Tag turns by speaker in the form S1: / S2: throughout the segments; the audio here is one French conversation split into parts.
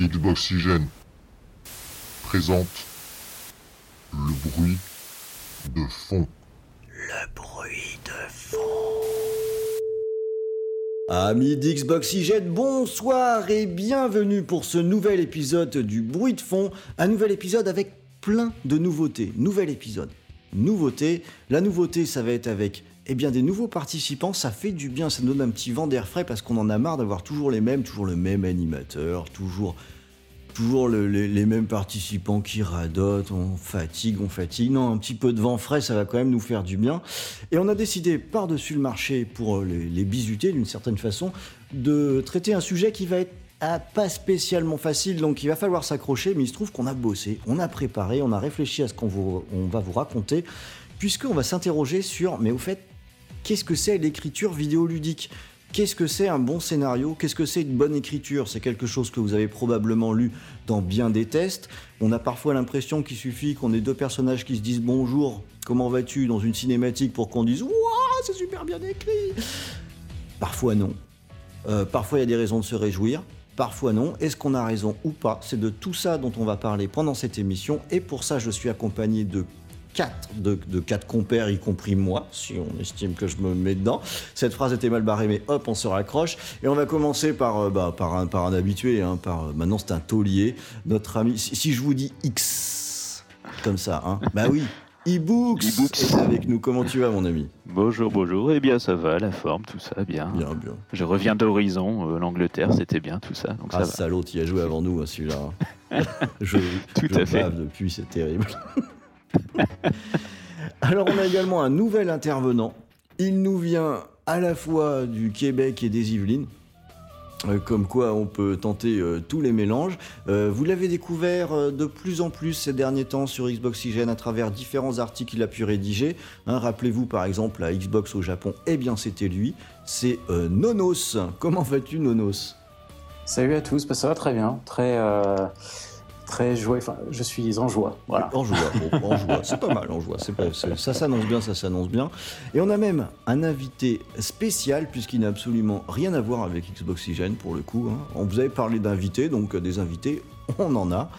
S1: Xboxygène présente le bruit de fond.
S2: Le bruit de fond.
S3: Amis d'Xboxygène, bonsoir et bienvenue pour ce nouvel épisode du bruit de fond. Un nouvel épisode avec plein de nouveautés. Nouvel épisode. Nouveauté. La nouveauté, ça va être avec eh bien, des nouveaux participants, ça fait du bien, ça nous donne un petit vent d'air frais parce qu'on en a marre d'avoir toujours les mêmes, toujours le même animateur, toujours, toujours le- les, mêmes participants qui radotent, on fatigue, on fatigue. Non, un petit peu de vent frais, ça va quand même nous faire du bien. Et on a décidé, par-dessus le marché, pour euh, les, les bisuter d'une certaine façon, de traiter un sujet qui va être ah, pas spécialement facile, donc il va falloir s'accrocher, mais il se trouve qu'on a bossé, on a préparé, on a réfléchi à ce qu'on va vous raconter, puisqu'on va s'interroger sur, mais au fait, qu'est-ce que c'est l'écriture vidéoludique? Qu'est-ce que c'est un bon scénario? Qu'est-ce que c'est une bonne écriture? C'est quelque chose que vous avez probablement lu dans bien des tests. On a parfois l'impression qu'il suffit qu'on ait deux personnages qui se disent bonjour, comment vas-tu? dans une cinématique pour qu'on dise Waouh, c'est super bien écrit Parfois non. Euh, parfois il y a des raisons de se réjouir. Parfois non. Est-ce qu'on a raison ou pas? C'est de tout ça dont on va parler pendant cette émission. Et pour ça, je suis accompagné de quatre, de, de quatre compères, y compris moi, si on estime que je me mets dedans. Cette phrase était mal barrée, mais hop, on se raccroche. Et on va commencer par, euh, bah, par, un, par un habitué. hein, par, euh, maintenant, c'est un taulier. Notre ami. Si, si je vous dis X, comme ça, hein, bah oui. E-Books
S4: E-Books.
S3: est avec nous. Comment tu vas, mon ami?
S4: Bonjour, bonjour. Eh bien, ça va, la forme, tout ça, bien.
S3: Bien, bien.
S4: Je reviens d'Horizon, euh, l'Angleterre, c'était bien, tout ça. Donc
S3: Ah,
S4: ça va.
S3: salaud, il a joué avant nous, hein, celui-là. je
S4: Tout
S3: je
S4: à fait.
S3: depuis, c'est terrible. Alors, on a également un nouvel intervenant. Il nous vient à la fois du Québec et des Yvelines. Euh, comme quoi on peut tenter euh, tous les mélanges. Euh, vous l'avez découvert de plus en plus ces derniers temps sur Xboxygène à travers différents articles qu'il a pu rédiger. Hein, Rappelez-vous par exemple à Xbox au Japon, eh bien c'était lui, c'est Nonos. Comment vas-tu Nonos?
S5: Salut à tous, bah, ça va très bien, très, très joyeux, enfin je suis en joie, voilà.
S3: En joie, en joie, c'est pas mal en joie, c'est pas- ça s'annonce bien, ça s'annonce bien. Et on a même un invité spécial, puisqu'il n'a absolument rien à voir avec Xboxygène pour le coup. hein. On vous avait parlé d'invités, donc euh, des invités, on en a.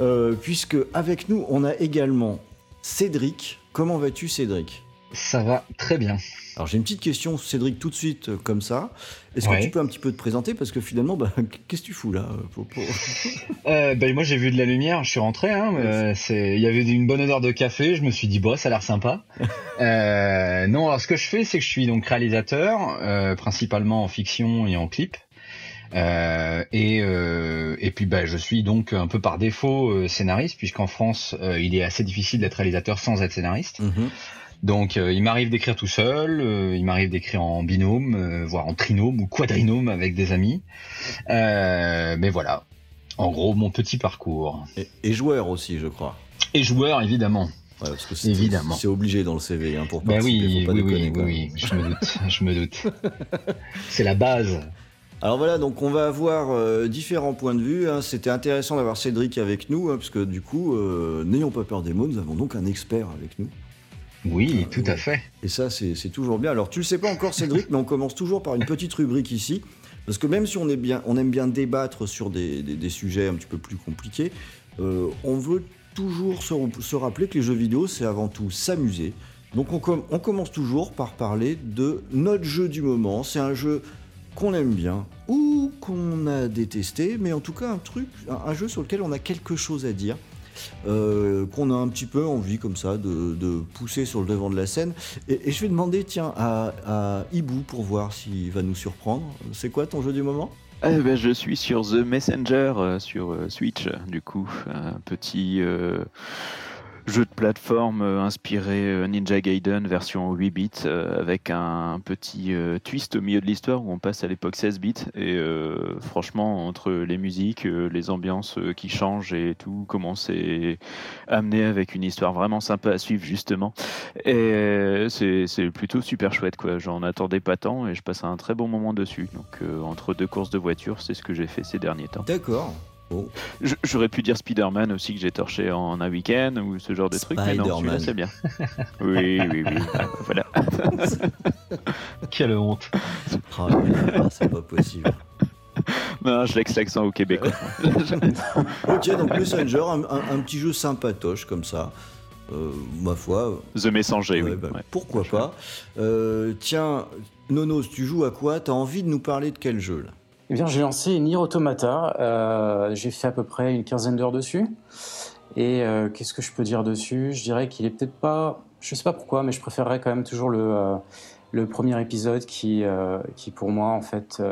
S3: Euh, puisque avec nous, on a également Cédric. Comment vas-tu Cédric?
S6: Ça va très bien.
S3: alors j'ai une petite question, Cédric, tout de suite, euh, comme ça. Est-ce que tu peux un petit peu te présenter? Parce que finalement, bah, qu'est-ce que tu fous là euh, pour- pour-
S6: Euh, ben, moi j'ai vu de la lumière, je suis rentré. Hein, euh, il y avait une bonne odeur de café, je me suis dit bah ça a l'air sympa. Non, alors ce que je fais, c'est que je suis donc réalisateur, principalement en fiction et en clip. Euh, et, euh, et puis bah, je suis donc un peu par défaut euh, scénariste, puisqu'en France il est assez difficile d'être réalisateur sans être scénariste.
S3: Mhm.
S6: Donc euh, il m'arrive d'écrire tout seul, euh, il m'arrive d'écrire en binôme, euh, voire en trinôme ou quadrinôme avec des amis. Mais voilà, en gros mon petit parcours.
S3: et, et joueur aussi, je crois.
S6: Et joueur évidemment.
S3: Ouais, parce que c'est-
S6: Évidemment.
S3: C'est obligé dans le CV hein, pour
S6: Bah
S3: participer,
S6: oui,
S3: faut pas
S6: oui,
S3: déconner,
S6: oui, oui, je me doute, je me doute. C'est la base.
S3: Alors voilà, donc on va avoir euh, différents points de vue. hein. C'était intéressant d'avoir Cédric avec nous, hein, parce que du coup, euh, n'ayons pas peur des mots, nous avons donc un expert avec nous.
S6: Oui, tout à fait.
S3: Et ça, c'est toujours bien. Alors tu le sais pas encore, Cédric, mais on commence toujours par une petite rubrique ici. Parce que même si on, est bien, on aime bien débattre sur des, sujets un petit peu plus compliqués, euh, on veut toujours se, rappeler que les jeux vidéo, c'est avant tout s'amuser. Donc on, on commence toujours par parler de notre jeu du moment. C'est un jeu qu'on aime bien ou qu'on a détesté, mais en tout cas un truc, un jeu sur lequel on a quelque chose à dire. Euh, qu'on a un petit peu envie comme ça de, pousser sur le devant de la scène. Et, je vais demander, tiens, à, à Ibu pour voir s'il va nous surprendre. C'est quoi ton jeu du moment?
S4: Eh ben, je suis sur The Messenger euh, sur euh, Switch, du coup, un petit jeu de plateforme euh, inspiré euh, Ninja Gaiden version 8 bits euh, avec un petit twist au milieu de l'histoire où on passe à l'époque 16 bits et franchement entre les musiques, les ambiances qui changent et tout comment c'est amené avec une histoire vraiment sympa à suivre justement et c'est plutôt super chouette quoi. J'en attendais pas tant et je passe un très bon moment dessus. Donc entre deux courses de voiture, c'est ce que j'ai fait ces derniers temps.
S3: D'accord.
S4: J- J'aurais pu dire Spider-Man aussi que j'ai torché en un week-end ou ce genre de truc, mais non, celui-là c'est bien. Oui, oui, oui. Ah, voilà.
S6: Quelle honte.
S3: Là, c'est pas possible.
S4: non, je laisse l'accent au québécois.
S3: ok, donc Messenger, un, un- un petit jeu sympatoche comme ça. Euh, ma foi,
S4: The Messenger,
S3: ouais,
S4: oui.
S3: bah,
S4: ouais.
S3: pourquoi pas. Euh, tiens, Nonos, tu joues à quoi? T'as envie de nous parler de quel jeu là?
S5: Eh bien, j'ai lancé Nier Automata. euh, j'ai fait à peu près une quinzaine d'heures dessus. Et euh, qu'est-ce que je peux dire dessus? Je dirais qu'il est peut-être pas. Je sais pas pourquoi, mais je préférerais quand même toujours le, euh, le premier épisode qui, qui pour moi, en fait.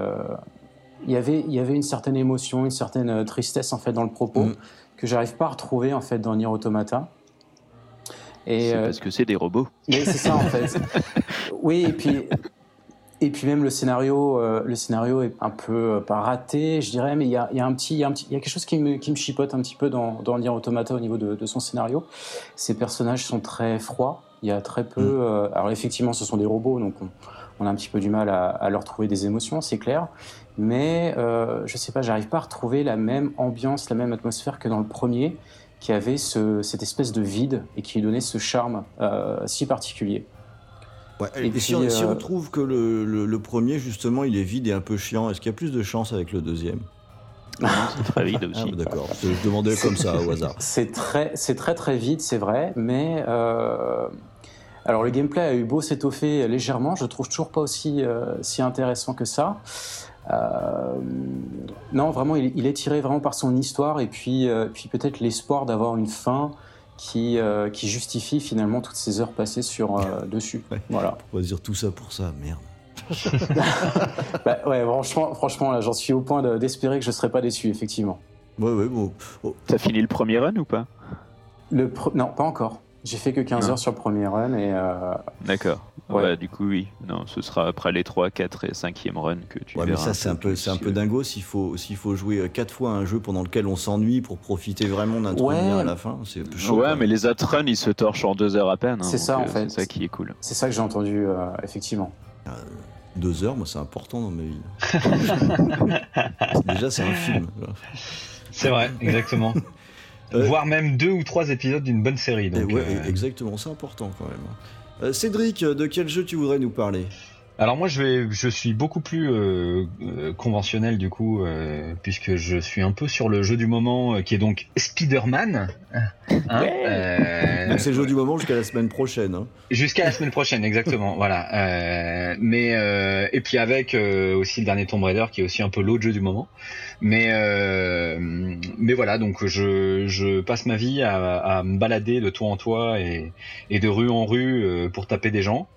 S5: il y avait, il y avait une certaine émotion, une certaine tristesse en fait dans le propos
S3: Mm.
S5: que j'arrive pas à retrouver en fait dans Nier Automata. Et
S4: C'est parce que c'est des robots.
S5: mais c'est ça en fait. Oui, et puis et puis même le scénario, euh, le scénario est un peu euh, pas raté, je dirais, mais il y a, il y a un petit, il y a y quelque chose qui me, qui me chipote un petit peu dans dans Nier Automata au niveau de, de son scénario. Ces personnages sont très froids. Il y a très peu.
S3: Mm.
S5: euh, alors effectivement, ce sont des robots, donc on, on a un petit peu du mal à, à leur trouver des émotions, c'est clair. Mais je sais pas, j'arrive pas à retrouver la même ambiance, la même atmosphère que dans le premier, qui avait ce, cette espèce de vide et qui lui donnait ce charme si particulier.
S3: Ouais,
S5: Et
S3: et
S5: puis,
S3: si, on, si
S5: euh,
S3: on trouve que le, le- le premier, justement, il est vide et un peu chiant, est-ce qu'il y a plus de chance avec le deuxième?
S4: C'est très vide
S3: Ah,
S4: aussi.
S3: D'accord, je je demandais comme ça au hasard.
S5: C'est très, c'est très très vite, c'est vrai, mais euh, alors le gameplay a eu beau s'étoffer légèrement, je trouve toujours pas aussi euh, si intéressant que ça. Euh, non, vraiment, il, il est tiré vraiment par son histoire et puis, euh, puis peut-être l'espoir d'avoir une fin qui, euh, qui justifie finalement toutes ces heures passées sur euh, dessus.
S3: Ouais.
S5: Voilà.
S3: On va dire tout ça pour ça, merde.
S5: Bah, ouais, franchement, franchement, là, j'en suis au point de- d'espérer que je serai pas déçu, effectivement.
S3: Ouais, ouais, bon. Oh,
S4: T'as fini le premier run ou pas?
S5: Le pre- non, pas encore. J'ai fait que 15
S4: Non.
S5: heures sur le premier run et euh,
S4: D'accord.
S5: Ouais.
S4: Ouais. du coup, oui. Non, ce sera après les 3, 4 et 5e run que tu
S3: Ouais, mais
S4: verras
S3: ça, c'est un peu, c'est un peu dingo s'il faut, s'il faut jouer euh, quatre fois à un jeu pendant lequel on s'ennuie pour profiter vraiment d'un truc bien à la fin. C'est chaud.
S4: Ouais,
S3: quoi.
S4: mais les autres runs, ils se torchent en 2 heures à peine. hein,
S5: C'est ça, en
S4: euh,
S5: fait.
S4: C'est ça qui est cool.
S5: c'est ça que j'ai entendu, euh, effectivement.
S3: Deux heures, moi, c'est important dans ma vie. Déjà, c'est un film.
S6: C'est vrai, exactement.
S3: Euh,
S6: Voire même deux ou trois épisodes d'une bonne série.
S3: Et
S6: Donc,
S3: ouais,
S6: euh,
S3: exactement, c'est important quand même. Euh, Cédric, de quel jeu tu voudrais nous parler?
S6: Alors moi je vais, je suis beaucoup plus euh, euh, conventionnel du coup, euh, puisque je suis un peu sur le jeu du moment, euh, qui est donc Spider-Man. Hein, euh,
S3: Donc, C'est le jeu du moment jusqu'à la semaine prochaine. hein.
S6: Jusqu'à la semaine prochaine, exactement. voilà. Euh, mais euh, et puis avec euh, aussi le dernier Tomb Raider, qui est aussi un peu l'autre jeu du moment. Mais euh, mais voilà, donc je, je passe ma vie à, à me balader de toit en toit et, et de rue en rue euh, pour taper des gens.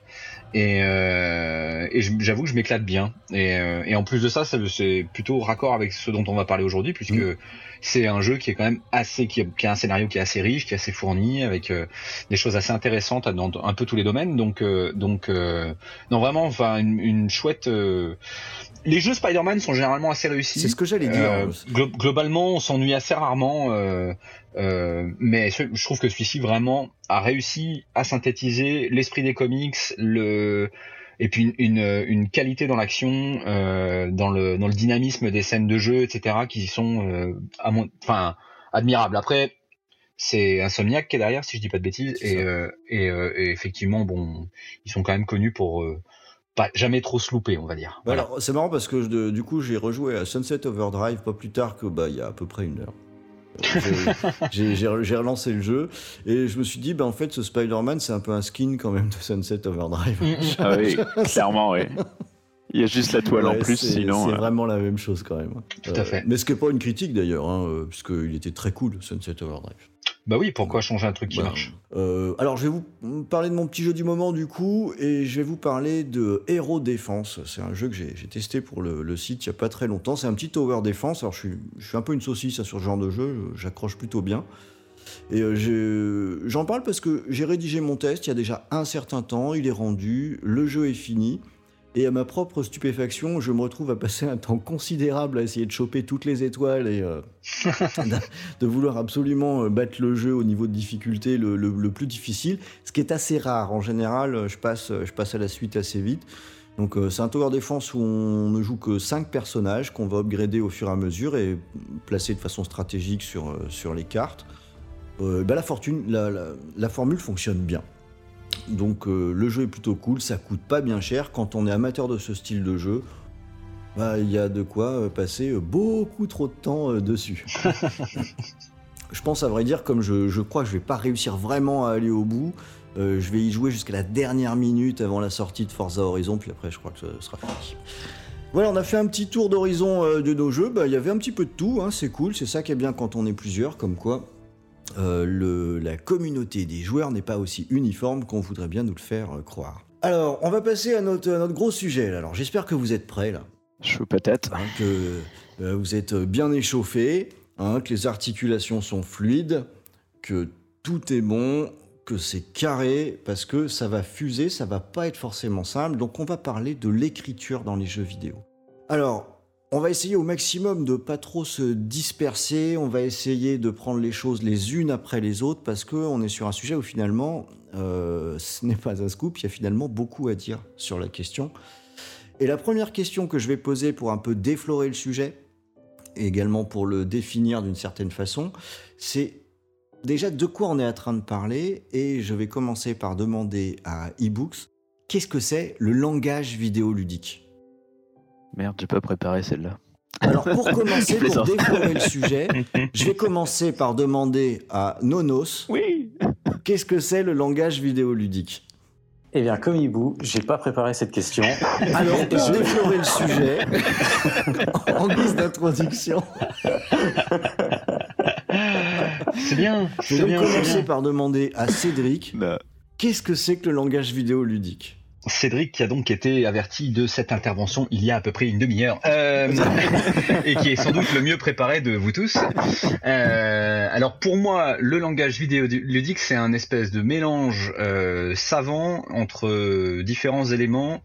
S6: Et, euh, et j'avoue que je m'éclate bien. Et, euh, et en plus de ça, ça- c'est plutôt raccord avec ce dont on va parler aujourd'hui, puisque
S3: Mm.
S6: c'est un jeu qui est quand même assez, qui a, qui a un scénario qui est assez riche, qui est assez fourni, avec euh, des choses assez intéressantes dans un peu tous les domaines. Donc, euh, donc, euh, non vraiment, enfin, une, une chouette. Les jeux Spider-Man sont généralement assez réussis.
S3: C'est ce que j'allais dire.
S6: Euh, glo- globalement, on s'ennuie assez rarement, euh, euh, mais je trouve que celui-ci vraiment a réussi à synthétiser l'esprit des comics, le et puis une, une, une qualité dans l'action, euh, dans le dans le dynamisme des scènes de jeu, etc., qui sont euh, à mon, enfin admirables. Après, c'est Insomniac qui est derrière, si je dis pas de bêtises, et, euh, et, euh, et effectivement, bon, ils sont quand même connus pour euh, pas jamais trop se louper, on va dire.
S3: Bah
S6: Voilà.
S3: Alors, c'est marrant parce que je- du coup, j'ai rejoué à Sunset Overdrive pas plus tard que bah, il y a à peu près une heure. Euh, j'ai- J'ai j'ai relancé le jeu et je me suis dit, bah, en fait, ce Spider-Man, c'est un peu un skin quand même de Sunset Overdrive.
S4: Ah oui, clairement, oui. Il y a juste la toile en plus,
S3: c'est-
S4: sinon.
S3: C'est
S4: euh,
S3: vraiment la même chose quand même.
S6: Tout à fait.
S3: Mais ce qui n'est pas une critique d'ailleurs, hein, euh, puisqu'il était très cool, Sunset Overdrive.
S6: Bah oui, pourquoi changer un truc qui
S3: Voilà.
S6: marche
S3: Euh, alors, je vais vous parler de mon petit jeu du moment du coup, et je vais vous parler de Hero Défense. C'est un jeu que j'ai testé pour le, le site il n'y a pas très longtemps. C'est un petit tower défense. Alors, je suis, je suis un peu une saucisse hein, sur ce genre de jeu, j'accroche plutôt bien. Et euh, j'en parle parce que j'ai rédigé mon test il y a déjà un certain temps, il est rendu, le jeu est fini. Et à ma propre stupéfaction, je me retrouve à passer un temps considérable à essayer de choper toutes les étoiles et euh, de, vouloir absolument euh, battre le jeu au niveau de difficulté le, plus difficile, ce qui est assez rare. En général, euh, je passe, je passe à la suite assez vite. Donc c'est un tower défense où on ne joue que 5 personnages qu'on va upgrader au fur et à mesure et placer de façon stratégique sur, sur les cartes. Bah, la, fortune, la formule fonctionne bien. Donc euh, le jeu est plutôt cool, ça coûte pas bien cher. Quand on est amateur de ce style de jeu, bah, il y a de quoi euh, passer euh, beaucoup trop de temps dessus. je pense à vrai dire, comme je, je crois que je vais pas réussir vraiment à aller au bout, euh, je vais y jouer jusqu'à la dernière minute avant la sortie de Forza Horizon, puis après je crois que ce sera fini. Voilà, on a fait un petit tour d'horizon euh, de nos jeux. Bah, Il y avait un petit peu de tout, hein, c'est cool, c'est ça qui est bien quand on est plusieurs, comme quoi euh, le- la communauté des joueurs n'est pas aussi uniforme qu'on voudrait bien nous le faire euh, croire. Alors, on va passer à notre, à notre gros sujet. là. Alors, j'espère que vous êtes prêts là,
S4: Chaud patate.
S3: hein, que euh, vous êtes bien échauffés, hein, que les articulations sont fluides, que tout est bon, que c'est carré, parce que ça va fuser, ça va pas être forcément simple. Donc, on va parler de l'écriture dans les jeux vidéo. Alors, on va essayer au maximum de pas trop se disperser. On va essayer de prendre les choses les unes après les autres parce qu'on est sur un sujet où finalement, euh, ce n'est pas un scoop. Il y a finalement beaucoup à dire sur la question. Et la première question que je vais poser pour un peu déflorer le sujet et également pour le définir d'une certaine façon, c'est déjà de quoi on est en train de parler. Et je vais commencer par demander à eBooks qu'est-ce que c'est le langage vidéoludique?
S4: Merde, j'ai pas préparé celle-là.
S3: Alors pour commencer,
S4: Je
S3: pour déflorer le sujet, je vais commencer par demander à Nonos
S4: Oui
S3: qu'est-ce que c'est le langage vidéoludique?
S5: Eh bien, comme Hibou, j'ai pas préparé cette question.
S3: Alors pour déflorer le sujet, en guise d'introduction,
S6: C'est bien,
S3: je vais
S6: bien,
S3: commencer
S6: bien.
S3: par demander à Cédric
S4: Bah,
S3: qu'est-ce que c'est que le langage vidéoludique?
S6: Cédric qui a donc été averti de cette intervention il y a à peu près une demi-heure euh, et qui est sans doute le mieux préparé de vous tous. Euh, alors pour moi, le langage vidéoludique, c'est un espèce de mélange euh, savant entre différents éléments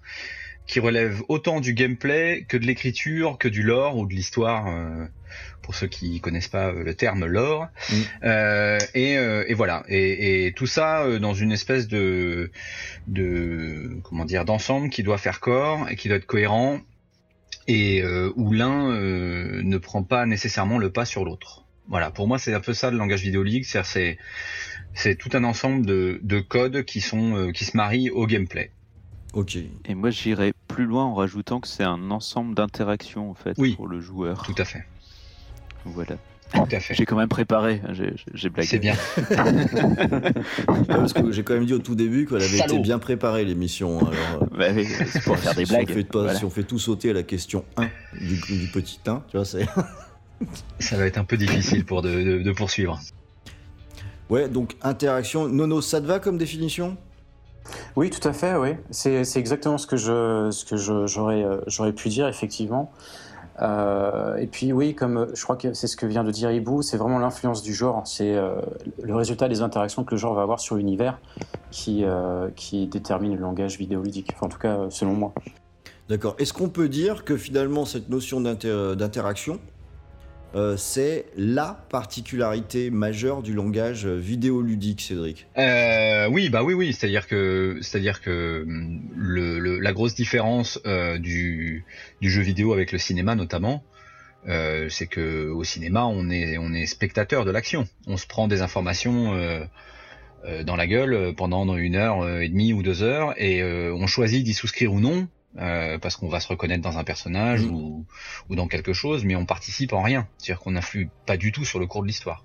S6: qui relèvent autant du gameplay que de l'écriture, que du lore ou de l'histoire. Pour ceux qui connaissent pas euh, le terme lore,
S3: Mm.
S6: Euh, et, euh, et voilà, et, et tout ça euh, dans une espèce de, de comment dire d'ensemble qui doit faire corps et qui doit être cohérent et euh, où l'un euh, ne prend pas nécessairement le pas sur l'autre. Voilà, pour moi c'est un peu ça le langage vidéoludique, c'est c'est c'est tout un ensemble de, de codes qui sont euh, qui se marient au gameplay.
S3: Ok.
S4: et moi j'irais plus loin en rajoutant que c'est un ensemble d'interactions en fait
S6: Oui.
S4: pour le joueur.
S6: Tout à fait,
S4: Voilà.
S6: tout à fait.
S4: J'ai quand même préparé, hein, j'ai blagué.
S6: C'est bien.
S3: Ouais, parce que j'ai quand même dit au tout début qu'elle avait
S6: Salaud.
S3: été bien préparée l'émission. Alors, euh,
S4: Bah oui, c'est pour faire des
S3: si
S4: blagues.
S3: On fait pas-
S4: Voilà.
S3: Si on fait tout sauter à la question 1 du, du petit 1, tu vois, c'est.
S6: Ça va être un peu difficile pour de, de- de poursuivre.
S3: Ouais, donc interaction. Nono, ça te va comme définition?
S5: Oui, tout à fait, oui. C'est exactement ce que je ce que je- j'aurais euh, j'aurais pu dire effectivement. Euh, et puis oui, comme euh, je crois que c'est ce que vient de dire Hibou, c'est vraiment l'influence du genre. C'est euh, le résultat des interactions que le genre va avoir sur l'univers qui qui détermine le langage vidéoludique. En tout cas, selon moi.
S3: D'accord. Est-ce qu'on peut dire que finalement cette notion d'inter- d'interaction, euh, c'est la particularité majeure du langage vidéoludique, Cédric
S6: Euh, oui, bah oui, oui. C'est-à-dire que, c'est-à-dire que hum, la grosse différence euh, du, du jeu vidéo avec le cinéma notamment, euh, c'est que au cinéma, on est, on est spectateur de l'action. On se prend des informations euh, euh, dans la gueule pendant une heure euh, et demie ou deux heures, et euh, on choisit d'y souscrire ou non. Euh, parce qu'on va se reconnaître dans un personnage
S3: Mhm.
S6: ou, ou dans quelque chose, mais on participe en rien. C'est-à-dire qu'on n'influe pas du tout sur le cours de l'histoire.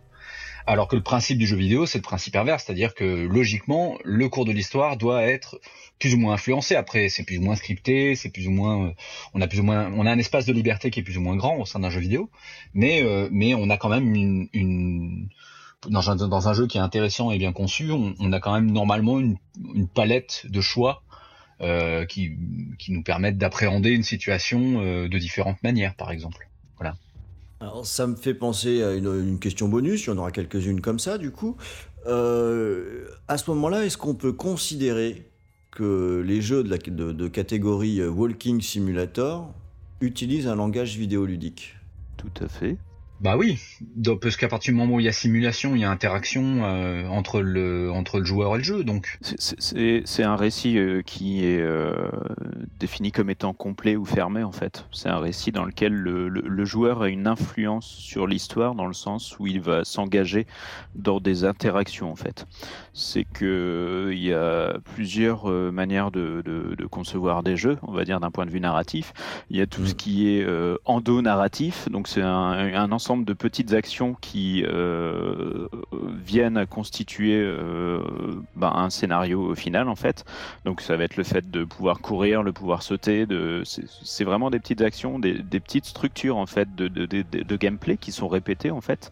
S6: Alors que le principe du jeu vidéo, c'est le principe inverse, c'est-à-dire que logiquement, le cours de l'histoire doit être plus ou moins influencé. Après, c'est plus ou moins scripté, c'est plus ou moins, euh, on a plus ou moins, on a un espace de liberté qui est plus ou moins grand au sein d'un jeu vidéo, mais euh, mais on a quand même une, une dans un dans un jeu qui est intéressant et bien conçu, on, on a quand même normalement une, une palette de choix euh, qui qui nous permettent d'appréhender une situation euh, de différentes manières, par exemple.
S3: Alors ça me fait penser à une, une question bonus, il y en aura quelques-unes comme ça du coup. Euh, à ce moment-là, est-ce qu'on peut considérer que les jeux de, la, de, de catégorie Walking Simulator utilisent un langage vidéoludique?
S4: Tout à fait.
S6: Bah oui, donc, parce qu'à partir du moment où il y a simulation, il y a interaction euh, entre, le, entre le joueur et le jeu. Donc.
S4: C'est un récit euh, qui est euh, défini comme étant complet ou fermé en fait. C'est un récit dans lequel le, le, joueur a une influence sur l'histoire dans le sens où il va s'engager dans des interactions en fait. C'est que il y a plusieurs manières de, de, de, concevoir des jeux, on va dire d'un point de vue narratif. Il y a tout ce mm. qui est endo-narratif, donc c'est un, un ensemble de petites actions qui euh, viennent constituer euh, ben, un scénario final en fait. Donc ça va être le fait de pouvoir courir, le pouvoir sauter. C'est vraiment des petites actions, des, petites structures en fait de, gameplay qui sont répétées en fait.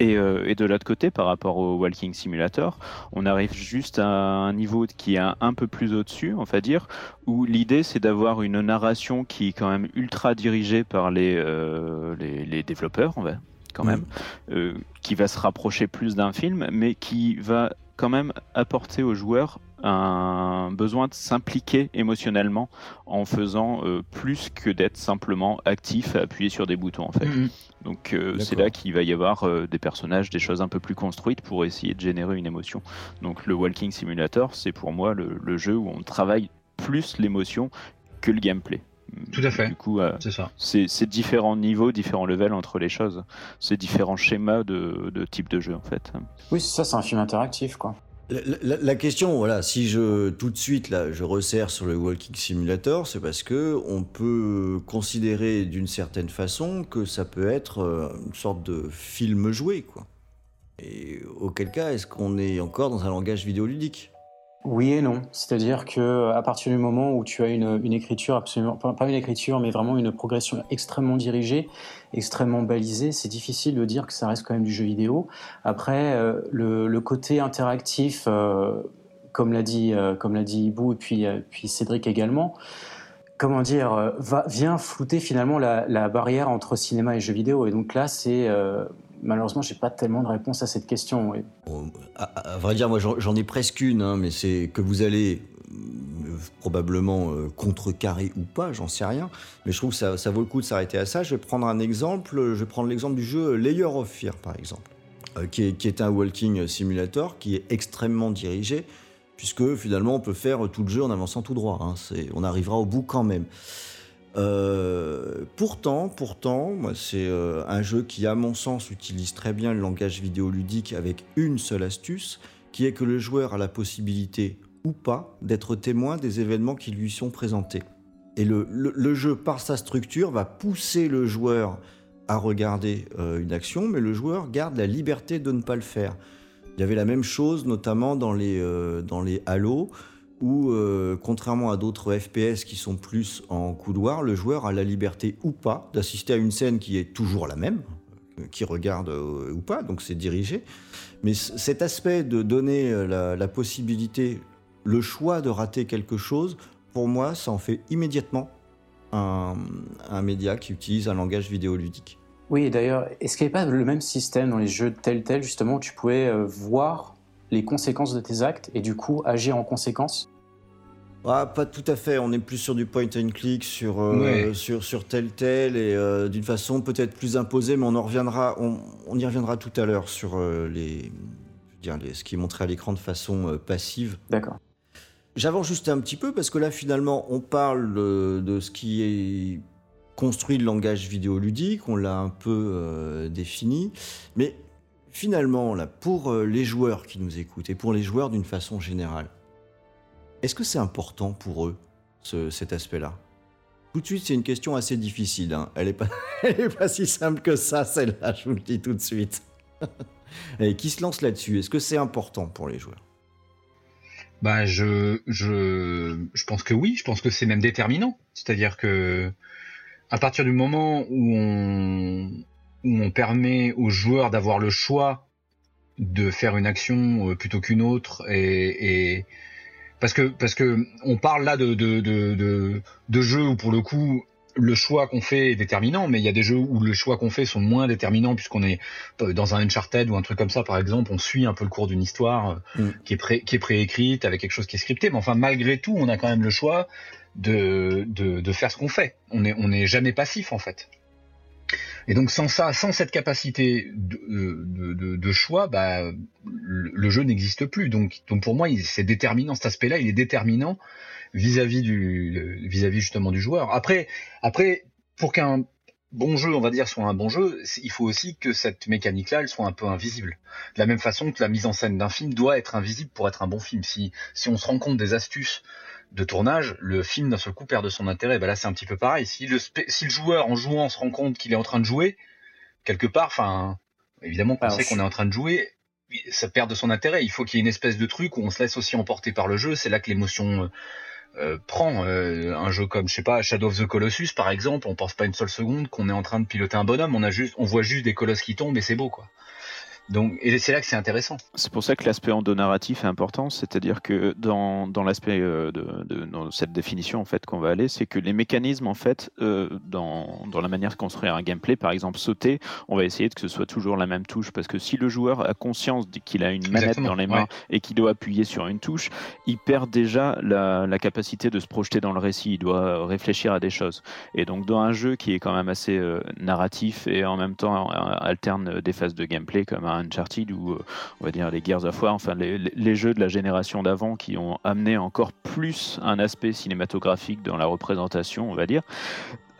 S4: Et, euh, et, de l'autre côté, par rapport au Walking Simulator, on arrive juste à un niveau qui est un, peu plus au-dessus, on va dire, où l'idée c'est d'avoir une narration qui est quand même ultra dirigée par les, euh, les, les, développeurs, on va, quand même, euh, qui va se rapprocher plus d'un film, mais qui va quand même apporter aux joueurs un besoin de s'impliquer émotionnellement en faisant euh, plus que d'être simplement actif à appuyer sur des boutons en fait. Mm-hmm. Donc euh, c'est là qu'il va y avoir euh, des personnages, des choses un peu plus construites pour essayer de générer une émotion. Donc le Walking Simulator, c'est pour moi le, jeu où on travaille plus l'émotion que le gameplay.
S6: Tout à fait.
S4: Du coup, c'est ça. C'est différents niveaux, différents levels entre les choses. C'est différents schémas de, de type de jeu en fait.
S5: Oui, c'est ça, c'est un film interactif quoi.
S3: La, question, voilà, si je tout de suite là, je resserre sur le Walking Simulator, c'est parce que on peut considérer d'une certaine façon que ça peut être euh, une sorte de film joué, quoi. Et auquel cas, est-ce qu'on est encore dans un langage vidéoludique?
S5: Oui et non. C'est-à-dire que à partir du moment où tu as une, écriture absolument, pas une écriture, mais vraiment une progression extrêmement dirigée, extrêmement balisée, c'est difficile de dire que ça reste quand même du jeu vidéo. Après, euh, le, côté interactif, euh, comme l'a dit, euh, et puis, Cédric également, comment dire, vient flouter finalement la, la, barrière entre cinéma et jeu vidéo. Et donc là, c'est malheureusement, j'ai pas tellement de réponse à cette question.
S3: à, vrai dire, moi, j'en ai presque une, hein, mais c'est que vous allez euh, probablement euh, contrecarrer ou pas, j'en sais rien. Mais je trouve que ça, vaut le coup de s'arrêter à ça. Je vais prendre un exemple. Je vais prendre l'exemple du jeu Layer of Fear, par exemple, euh, qui, est, un walking simulator qui est extrêmement dirigé, puisque finalement, on peut faire tout le jeu en avançant tout droit. Hein. on arrivera au bout quand même. Euh, pourtant, c'est euh, un jeu qui, à mon sens, utilise très bien le langage vidéoludique avec une seule astuce, qui est que le joueur a la possibilité ou pas d'être témoin des événements qui lui sont présentés. Et le, jeu, par sa structure, va pousser le joueur à regarder euh, une action, mais le joueur garde la liberté de ne pas le faire. Il y avait la même chose, notamment dans les, dans les Halo, où, euh, contrairement à d'autres FPS qui sont plus en couloir, le joueur a la liberté ou pas d'assister à une scène qui est toujours la même, euh, qui regarde euh, ou pas, donc c'est dirigé. Mais cet aspect de donner la, possibilité, le choix de rater quelque chose, pour moi, ça en fait immédiatement un, média qui utilise un langage vidéoludique.
S5: Oui, d'ailleurs, est-ce qu'il n'y a pas le même système dans les jeux tel tel, justement, où tu pouvais voir les conséquences de tes actes et du coup agir en conséquence?
S3: Ah, pas tout à fait. On est plus sur du point and click, sur, euh, sur, sur tel tel, et euh, d'une façon peut-être plus imposée, mais on, en reviendra, on, y reviendra tout à l'heure sur euh, les, dire, les, ce qui est montré à l'écran de façon passive.
S5: D'accord.
S3: J'avance juste un petit peu parce que là, finalement, on parle de, de ce qui est construit le langage vidéoludique, on l'a un peu défini, mais finalement, là, pour les joueurs qui nous écoutent et pour les joueurs d'une façon générale, est-ce que c'est important pour eux, cet aspect-là? Tout de suite, c'est une question assez difficile. Hein. Elle n'est pas, si simple que ça, celle-là, je vous le dis tout de suite. Et qui se lance là-dessus? Est-ce que c'est important pour les joueurs?
S6: Bah, je, pense que oui, je pense que c'est même déterminant. C'est-à-dire que à partir du moment où on, permet aux joueurs d'avoir le choix de faire une action euh, plutôt qu'une autre et, parce que parce que on parle là de de, de, de, jeux où pour le coup le choix qu'on fait est déterminant, mais il y a des jeux où le choix qu'on fait sont moins déterminants puisqu'on est euh, dans un Uncharted ou un truc comme ça par exemple, on suit un peu le cours d'une histoire euh, mm. qui est pré, qui est préécrite avec quelque chose qui est scripté, mais enfin malgré tout on a quand même le choix de de, de faire ce qu'on fait. On est on n'est jamais passif en fait. Et donc sans ça, sans cette capacité de, de, de, choix, bah, le, jeu n'existe plus. Donc, donc pour moi, c'est déterminant cet aspect-là. Il est déterminant vis-à-vis du vis-à-vis justement du joueur. Après, après, pour qu'un bon jeu, on va dire, soit un bon jeu, il faut aussi que cette mécanique-là, elle soit un peu invisible. De la même façon que la mise en scène d'un film doit être invisible pour être un bon film. Si, si on se rend compte des astuces de tournage, le film d'un seul coup perd de son intérêt. Ben là, c'est un petit peu pareil. Si le, si le joueur, en jouant, se rend compte qu'il est en train de jouer, quelque part, enfin, évidemment qu'on sait qu'on est en train de jouer, ça perd de son intérêt. Il faut qu'il y ait une espèce de truc où on se laisse aussi emporter par le jeu. C'est là que l'émotion euh, prend. Euh, un jeu comme, je sais pas, Shadow of the Colossus, par exemple, on pense pas une seule seconde qu'on est en train de piloter un bonhomme. On a juste, on voit juste des colosses qui tombent et c'est beau, quoi. Donc, et c'est là que c'est intéressant.
S4: C'est pour ça que l'aspect endonarratif est important, c'est-à-dire que dans, dans l'aspect euh, de, de dans cette définition en fait qu'on va aller, c'est que les mécanismes en fait euh, dans, dans la manière de construire un gameplay, par exemple sauter, on va essayer de que ce soit toujours la même touche parce que si le joueur a conscience qu'il a une manette dans les mains et qu'il doit appuyer sur une touche, il perd déjà la, la, capacité de se projeter dans le récit, il doit réfléchir à des choses. Et donc dans un jeu qui est quand même assez euh, narratif et en même temps alterne des phases de gameplay comme un Uncharted ou euh, on va dire les Gears of War, enfin les, jeux de la génération d'avant qui ont amené encore plus un aspect cinématographique dans la représentation, on va dire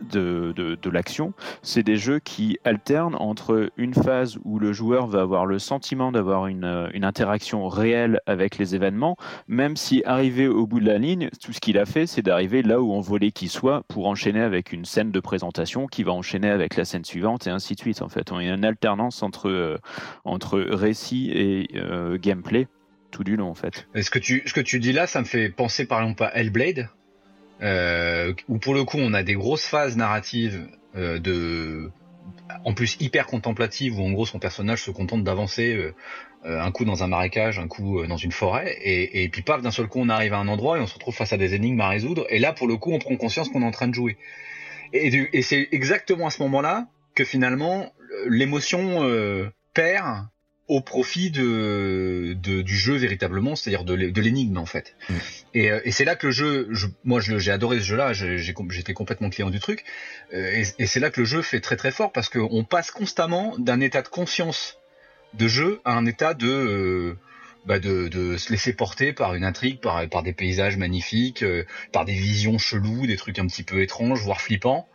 S4: de, de, l'action, c'est des jeux qui alternent entre une phase où le joueur va avoir le sentiment d'avoir une, euh, une, interaction réelle avec les événements, même si arrivé au bout de la ligne, tout ce qu'il a fait, c'est d'arriver là où on voulait qu'il soit pour enchaîner avec une scène de présentation qui va enchaîner avec la scène suivante et ainsi de suite. En fait, on a une alternance entre, euh, entre récit et euh, gameplay tout du long en fait.
S6: Ce que tu, ce que tu dis là, ça me fait penser par exemple à Hellblade? Euh, où pour le coup on a des grosses phases narratives euh, de en plus hyper contemplatives où en gros son personnage se contente d'avancer euh, euh, un coup dans un marécage, un coup dans une forêt et, et puis paf d'un seul coup on arrive à un endroit et on se retrouve face à des énigmes à résoudre et là pour le coup on prend conscience qu'on est en train de jouer. Et, et c'est exactement à ce moment-là que finalement l'émotion perd au profit de, du jeu véritablement, c'est-à-dire de l'énigme en fait. Mm. Euh, et, c'est là que le jeu, je, moi j'ai adoré ce jeu-là, j'étais complètement client du truc, euh, et, c'est là que le jeu fait très très fort parce qu'on passe constamment d'un état de conscience de jeu à un état de euh, bah de, de, se laisser porter par une intrigue, par, par des paysages magnifiques, par des visions cheloues, des trucs un petit peu étranges, voire flippants.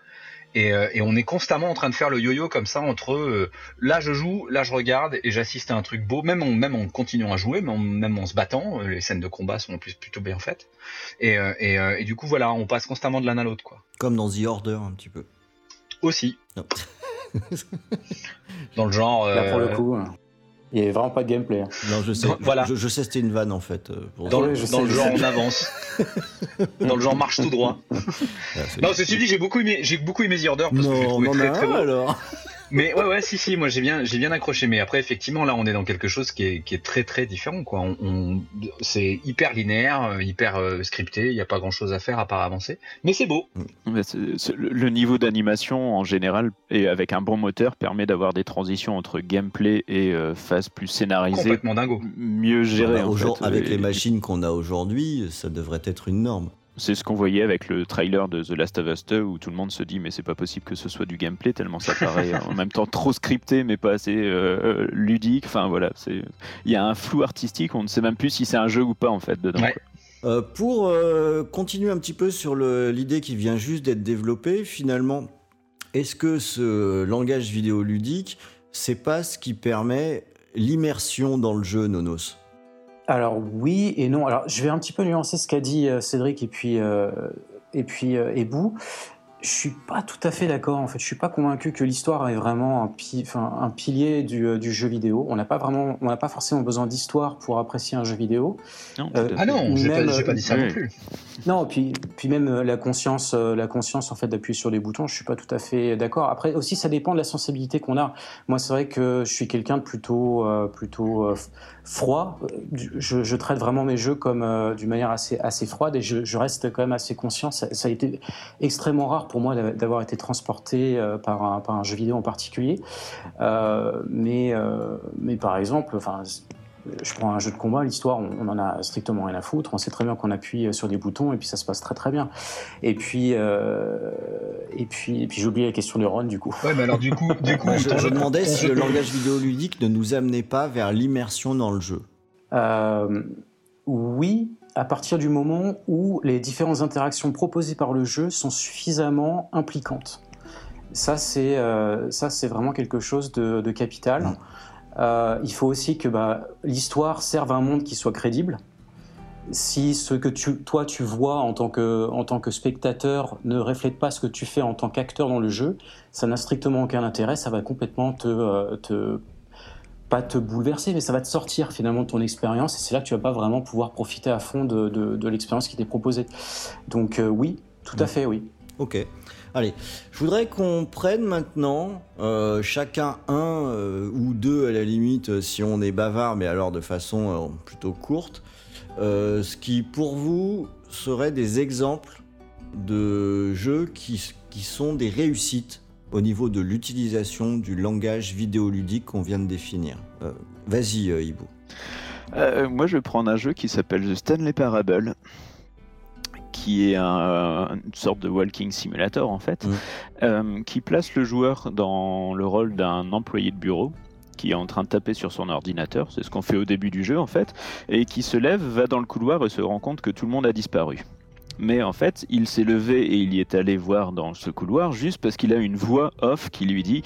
S6: Euh, et, on est constamment en train de faire le yo-yo comme ça entre euh, là je joue, là je regarde et j'assiste à un truc beau, même en, même en continuant à jouer, même en se battant. Euh, les scènes de combat sont en plus plutôt bien faites. Et, et, du coup voilà, on passe constamment de l'un à l'autre quoi.
S3: Comme dans The Order un petit peu.
S6: Aussi. dans le genre.
S5: Là pour le coup. Hein. Il n'y avait vraiment pas de gameplay. Hein.
S3: Non, je sais. voilà. Je, sais c'était une vanne en fait.
S6: Euh, dans, le, genre on avance. dans le genre marche tout droit. Ah, non, ceci dit, j'ai beaucoup aimé, j'ai beaucoup aimé The Order parce que j'ai trouvé très, très beau. alors. Mais ouais, ouais, si, si, moi j'ai bien, j'ai bien accroché. Mais après, effectivement, là, on est dans quelque chose qui est, qui est très, très différent, quoi. On, c'est hyper linéaire, euh, hyper euh, scripté. Il n'y a pas grand chose à faire à part avancer. Mais c'est beau.
S4: le niveau d'animation en général et avec un bon moteur permet d'avoir des transitions entre gameplay et euh, phase plus scénarisée.
S6: Complètement dingo.
S4: Mieux géré. en fait,
S3: avec les machines qu'on a aujourd'hui, ça devrait être une norme.
S4: C'est ce qu'on voyait avec le trailer de The Last of Us 2 où tout le monde se dit mais c'est pas possible que ce soit du gameplay tellement ça paraît en même temps trop scripté mais pas assez euh, ludique. Enfin voilà, il y a un flou artistique, on ne sait même plus si c'est un jeu ou pas en fait dedans.
S3: Euh, pour euh, continuer un petit peu sur l'idée qui vient juste d'être développée, finalement, est-ce que ce langage vidéoludique, c'est pas ce qui permet l'immersion dans le jeu, Nonos?
S5: Alors oui et non. Alors je vais un petit peu nuancer ce qu'a dit euh, Cédric et puis euh, et puis euh, Ebou je suis pas tout à fait d'accord. En fait, je suis pas convaincu que l'histoire est vraiment un, un pilier du, du, jeu vidéo. On n'a pas vraiment, on n'a pas forcément besoin d'histoire pour apprécier un jeu vidéo.
S6: Non, euh, ah non, j'ai pas, pas, dit ça non plus.
S5: Non, puis, puis même euh, la conscience, euh, la conscience en fait d'appuyer sur les boutons, je suis pas tout à fait d'accord. Après aussi, ça dépend de la sensibilité qu'on a. Moi, c'est vrai que je suis quelqu'un de plutôt, plutôt froid. Je, je, traite vraiment mes jeux comme d'une manière assez, assez froide et je, je, reste quand même assez conscient. Ça, ça a été extrêmement rare pour pour moi d'avoir été transporté euh, par un, par un, jeu vidéo en particulier. Euh, mais, euh, mais par exemple, enfin, je prends un jeu de combat, l'histoire, on, on en a strictement rien à foutre. On sait très bien qu'on appuie sur des boutons et puis ça se passe très très bien. Et puis, euh, et puis, et puis j'ai oublié la question de Ron du coup.
S6: Ouais, mais alors du coup, du coup,
S3: Bah, je, demandais si le langage vidéoludique ne nous amenait pas vers l'immersion dans le jeu.
S5: Euh, oui, à partir du moment où les différentes interactions proposées par le jeu sont suffisamment impliquantes. Ça, c'est euh, vraiment quelque chose de, de capital.
S3: Mm.
S5: Euh, il faut aussi que bah, l'histoire serve à un monde qui soit crédible. Si ce que tu, toi tu vois en tant, que, en tant que spectateur ne reflète pas ce que tu fais en tant qu'acteur dans le jeu, ça n'a strictement aucun intérêt. Ça va complètement te, euh, te pas te bouleverser, mais ça va te sortir finalement de ton expérience et c'est là que tu vas pas vraiment pouvoir profiter à fond de, de- de l'expérience qui t'est proposée. Donc euh, oui, tout à fait, oui.
S3: Ok. Allez, je voudrais qu'on prenne maintenant euh, chacun un euh, ou deux à la limite si on est bavard, mais alors de façon plutôt courte, ce qui pour vous serait des exemples de jeux qui, qui sont des réussites au niveau de l'utilisation du langage vidéoludique qu'on vient de définir. Euh, Vas-y, euh, Hibou.
S4: Euh, moi, je vais prendre un jeu qui s'appelle The Stanley Parable, qui est un- une sorte de walking simulator en fait,
S3: Mm.
S4: euh, qui place le joueur dans le rôle d'un employé de bureau qui est en train de taper sur son ordinateur, c'est ce qu'on fait au début du jeu en fait, et qui se lève, va dans le couloir et se rend compte que tout le monde a disparu. Mais en fait, il s'est levé et il y est allé voir dans ce couloir juste parce qu'il a une voix off qui lui dit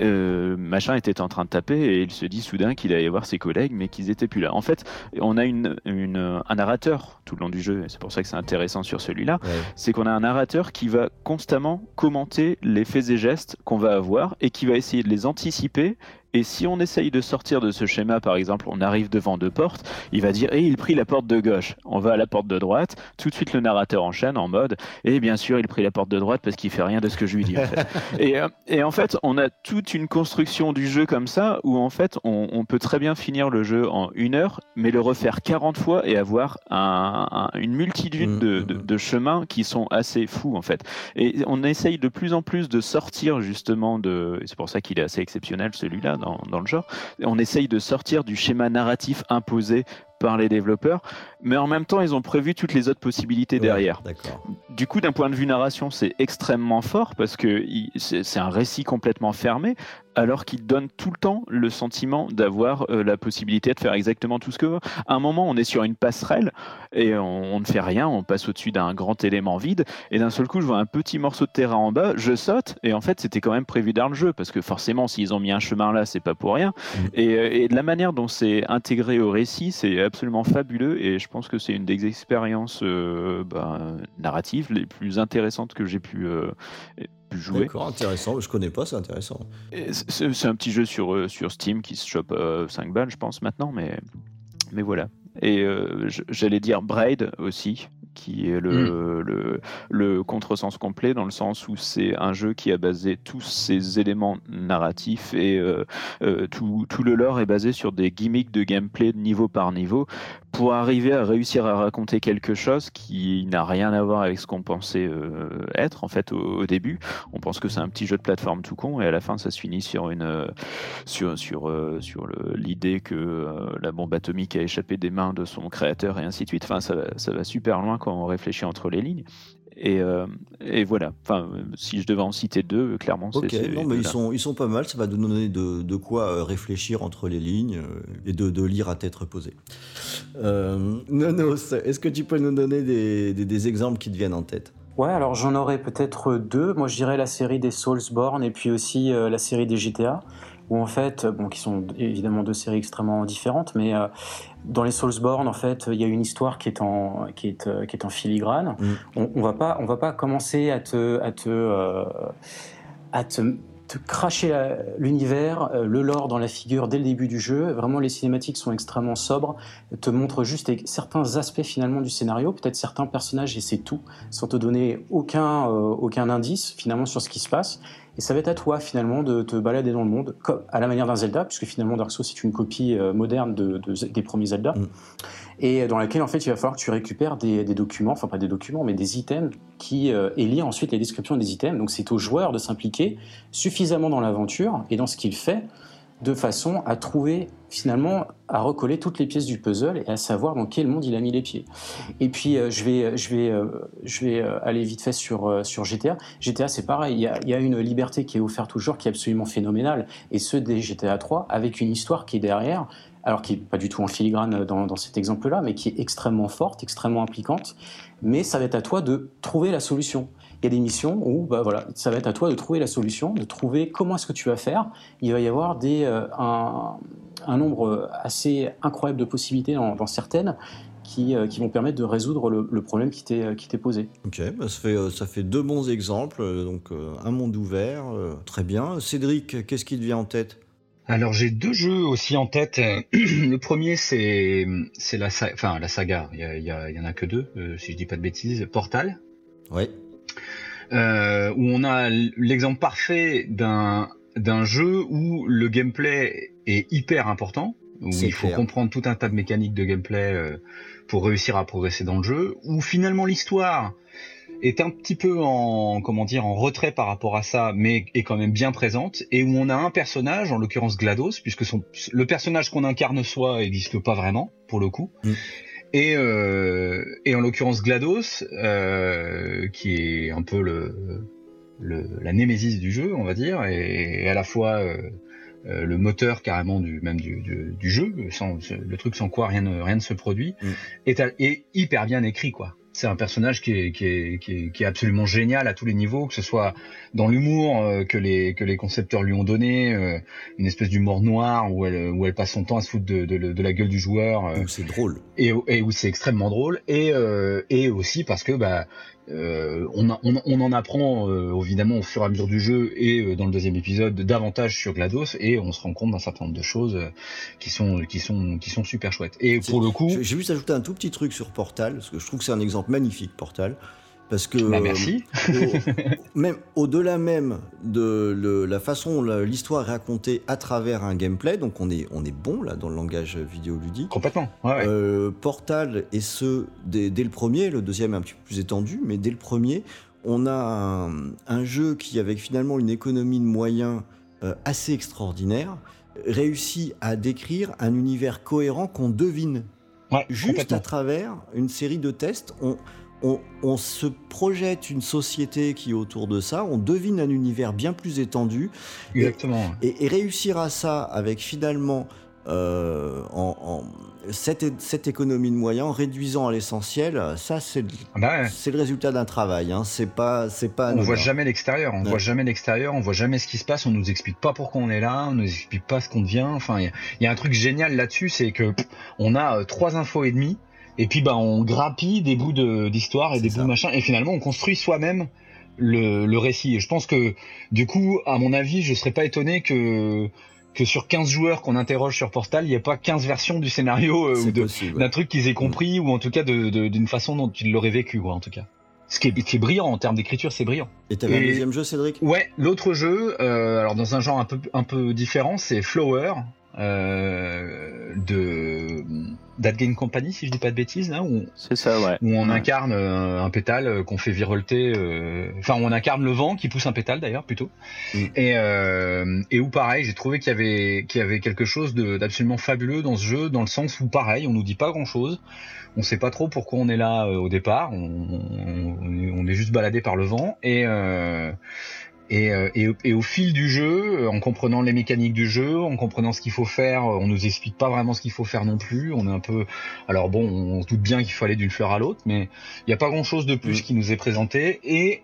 S4: euh, machin était en train de taper et il se dit soudain qu'il allait voir ses collègues mais qu'ils étaient plus là. En fait, on a une, une- un narrateur tout le long du jeu et c'est pour ça que c'est intéressant sur celui-là. C'est qu'on a un narrateur qui va constamment commenter les faits et gestes qu'on va avoir et qui va essayer de les anticiper. Et si on essaye de sortir de ce schéma, par exemple, on arrive devant deux portes, il va dire Eh, il prit la porte de gauche. On va à la porte de droite. Tout de suite, le narrateur enchaîne en mode Et bien sûr, il prit la porte de droite parce qu'il fait rien de ce que je lui dis. en fait. et, euh, et en fait, on a toute une construction du jeu comme ça où en fait, on, on peut très bien finir le jeu en une heure, mais le refaire 40 fois et avoir un- un- une multitude de,
S3: mm,
S4: de- de chemins qui sont assez fous en fait. Et on essaye de plus en plus de sortir justement de. et C'est pour ça qu'il est assez exceptionnel celui-là dans, le genre. On essaye de sortir du schéma narratif imposé par les développeurs, mais en même temps, ils ont prévu toutes les autres possibilités derrière.
S3: Ouais, D'accord.
S4: Du coup, d'un point de vue narration, c'est extrêmement fort parce que c'est un récit complètement fermé, alors qu'il donne tout le temps le sentiment d'avoir euh, la possibilité de faire exactement tout ce que veut. À un moment, on est sur une passerelle et on, on ne fait rien, on passe au-dessus d'un grand élément vide, et d'un seul coup, je vois un petit morceau de terrain en bas, je saute, et en fait, c'était quand même prévu dans le jeu parce que forcément, s'ils ont mis un chemin là, c'est pas pour rien.
S3: Mhm.
S4: Et, euh, et de la manière dont c'est intégré au récit, c'est absolument fabuleux, et je pense que c'est une des expériences euh, bah, narratives les plus intéressantes que j'ai pu, euh, pu jouer.
S3: D'accord, intéressant. Je connais pas, c'est intéressant.
S4: C'est un petit jeu sur, euh, sur Steam qui se chope euh, 5 balles, je pense, maintenant, mais, mais voilà. Et j'allais dire Braid aussi, qui est le, le, le contresens complet, dans le sens où c'est un jeu qui a basé tous ses éléments narratifs et euh, euh, tout, tout le lore est basé sur des gimmicks de gameplay niveau par niveau pour arriver à réussir à raconter quelque chose qui n'a rien à voir avec ce qu'on pensait euh, être en fait au, début. On pense que c'est un petit jeu de plateforme tout con et à la fin ça se finit sur une euh, sur sur euh, sur l'idée que euh, la bombe atomique a échappé des mains de son créateur et ainsi de suite. Enfin ça ça va super loin quand on réfléchit entre les lignes. Et, euh, et voilà. Enfin, si je devais en citer deux, clairement, c'est.
S3: Ok,
S4: c'est
S3: non, mais ils sont, ils sont pas mal. Ça va nous donner de, de quoi euh, réfléchir entre les lignes euh, et de, de lire à tête reposée. Euh, Nonos, est-ce que tu peux nous donner des, des- des exemples qui te viennent en tête?
S5: Ouais, alors j'en aurais peut-être deux. Moi, je dirais la série des Soulsborne et puis aussi euh, la série des GTA, où en fait, bon, qui sont évidemment deux séries extrêmement différentes, mais euh, dans les Soulsborne, en fait, il y a une histoire qui est en qui est euh, qui est en filigrane.
S3: Mm.
S5: On, on va pas on va pas commencer à te à te euh, à te te cracher l'univers, euh, le lore dans la figure dès le début du jeu. Vraiment, les cinématiques sont extrêmement sobres, te montrent juste certains aspects finalement du scénario, peut-être certains personnages et c'est tout, sans te donner aucun, euh, aucun indice finalement sur ce qui se passe. Et ça va être à toi finalement de te balader dans le monde, comme, à la manière d'un Zelda, puisque finalement Dark Souls c'est une copie euh, moderne de, de- des premiers Zelda,
S3: Mm.
S5: et dans laquelle en fait il va falloir que tu récupères des, des documents, enfin pas des documents, mais des items qui euh, et lire ensuite les descriptions des items. Donc c'est au joueur de s'impliquer suffisamment dans l'aventure et dans ce qu'il fait de façon à trouver finalement à recoller toutes les pièces du puzzle et à savoir dans quel monde il a mis les pieds. Et puis euh, je vais, je vais, euh, je vais euh, aller vite fait sur, sur GTA. GTA c'est pareil, il y, a, une liberté qui est offerte toujours qui est absolument phénoménale et ce dès GTA 3 avec une histoire qui est derrière. Alors qui n'est pas du tout en filigrane dans, dans cet exemple-là, mais qui est extrêmement forte, extrêmement impliquante. Mais ça va être à toi de trouver la solution il y a des missions où bah, voilà, ça va être à toi de trouver la solution, de trouver comment est-ce que tu vas faire. Il va y avoir des, euh, un, un, nombre assez incroyable de possibilités dans, dans certaines qui, euh, qui, vont permettre de résoudre le, le problème qui t'est posé.
S3: Ok, bah ça, fait, ça fait deux bons exemples. Donc un monde ouvert, très bien. Cédric, qu'est-ce qui te vient en tête?
S6: Alors j'ai deux jeux aussi en tête. Le premier c'est c'est la enfin la saga. Il y, a, il, y a, il y en a que deux euh, si je dis pas de bêtises. Portal.
S3: Ouais
S6: euh, où on a l'exemple parfait d'un d'un jeu où le gameplay est hyper important, où il faut comprendre tout un tas de mécaniques de gameplay euh, pour réussir à progresser dans le jeu, où finalement l'histoire est un petit peu en comment dire en retrait par rapport à ça, mais est quand même bien présente, et où on a un personnage, en l'occurrence Glados, puisque son, le personnage qu'on incarne soi n'existe pas vraiment pour le coup. Mm. Et, euh, et en l'occurrence GLaDOS, euh, qui est un peu le, le, la némésis du jeu, on va dire, et, et à la fois euh, euh, le moteur carrément du même du, du, du, jeu, sans, le truc sans quoi rien ne, rien ne se produit, mm. est, est hyper bien écrit quoi c'est un personnage qui est, qui, est, qui, est, qui est, absolument génial à tous les niveaux, que ce soit dans l'humour euh, que, les, que les concepteurs lui ont donné, euh, une espèce d'humour noir où elle, où elle passe son temps à se foutre de, de, de la gueule du joueur.
S3: Euh, où c'est drôle.
S6: Et, et où c'est extrêmement drôle. Et, et aussi parce que bah, on, on, on, en apprend évidemment au fur et à mesure du jeu et dans le deuxième épisode davantage sur GLaDOS et on se rend compte d'un certain nombre de choses qui sont qui sont qui sont super chouettes. Et pour le coup,
S3: j'ai juste ajouter un tout petit truc sur Portal parce que je trouve que c'est un exemple magnifique Portal. Parce que
S6: bah, merci.
S3: au, même au-delà même de le, la façon l'histoire est racontée à travers un gameplay, donc on est on est bon là dans le langage vidéoludique.
S6: Complètement. Ouais, ouais.
S3: Euh, Portal et ce dès, dès, le premier, le deuxième est un petit peu plus étendu, mais dès le premier, on a un, un jeu qui avec finalement une économie de moyens euh, assez extraordinaire réussit à décrire un univers cohérent qu'on devine.
S6: Ouais,
S3: Juste à travers une série de tests, on, on, on, se projette une société qui est autour de ça, on devine un univers bien plus étendu.
S6: Exactement.
S3: Et, et, et réussir à ça avec finalement euh, en, en cette, cette, économie de moyens, en réduisant à l'essentiel, ça c'est
S6: bah ouais.
S3: le résultat d'un travail. Hein. C'est pas, c'est pas.
S6: On voit jamais l'extérieur. On voit jamais l'extérieur. On voit jamais ce qui se passe. On nous explique pas pourquoi on est là. On nous explique pas ce qu'on devient. Enfin, il y, y, a un truc génial là-dessus, c'est que pff, on a euh, trois infos et demie et puis bah on grappille des bouts d'histoire et des ça. bouts de machin et finalement on construit soi-même le, le, récit et je pense que du coup à mon avis je serais pas étonné que que sur 15 joueurs qu'on interroge sur Portal, il n'y ait pas 15 versions du scénario euh, ou d'un truc qu'ils aient compris mmh. ou en tout cas d'une façon dont ils l'auraient vécu quoi, en tout cas. Ce qui est, qui est brillant en termes d'écriture, c'est brillant.
S3: Et t'avais un deuxième jeu, Cédric?
S6: Ouais, l'autre jeu, euh, alors dans un genre un peu un peu différent, c'est Flower euh, de That Game Company, si je dis pas de bêtises, là, où,
S4: c'est ça, ouais.
S6: où on ouais. incarne euh, un pétale euh, qu'on fait virevolter, euh, enfin, on incarne le vent qui pousse un pétale d'ailleurs plutôt, mm. et, euh, et où pareil, j'ai trouvé qu'il y avait qu'il y avait quelque chose d'absolument fabuleux dans ce jeu, dans le sens où pareil, on nous dit pas grand chose, on sait pas trop pourquoi on est là euh, au départ, on, on, on, est juste baladé par le vent, et et, euh, et, et, au fil du jeu, euh, en comprenant les mécaniques du jeu, en comprenant ce qu'il faut faire, on nous explique pas vraiment ce qu'il faut faire non plus. On est un peu, alors bon, on se doute bien qu'il faut aller d'une fleur à l'autre, mais il n'y a pas grand chose de plus mmh. qui nous est présenté et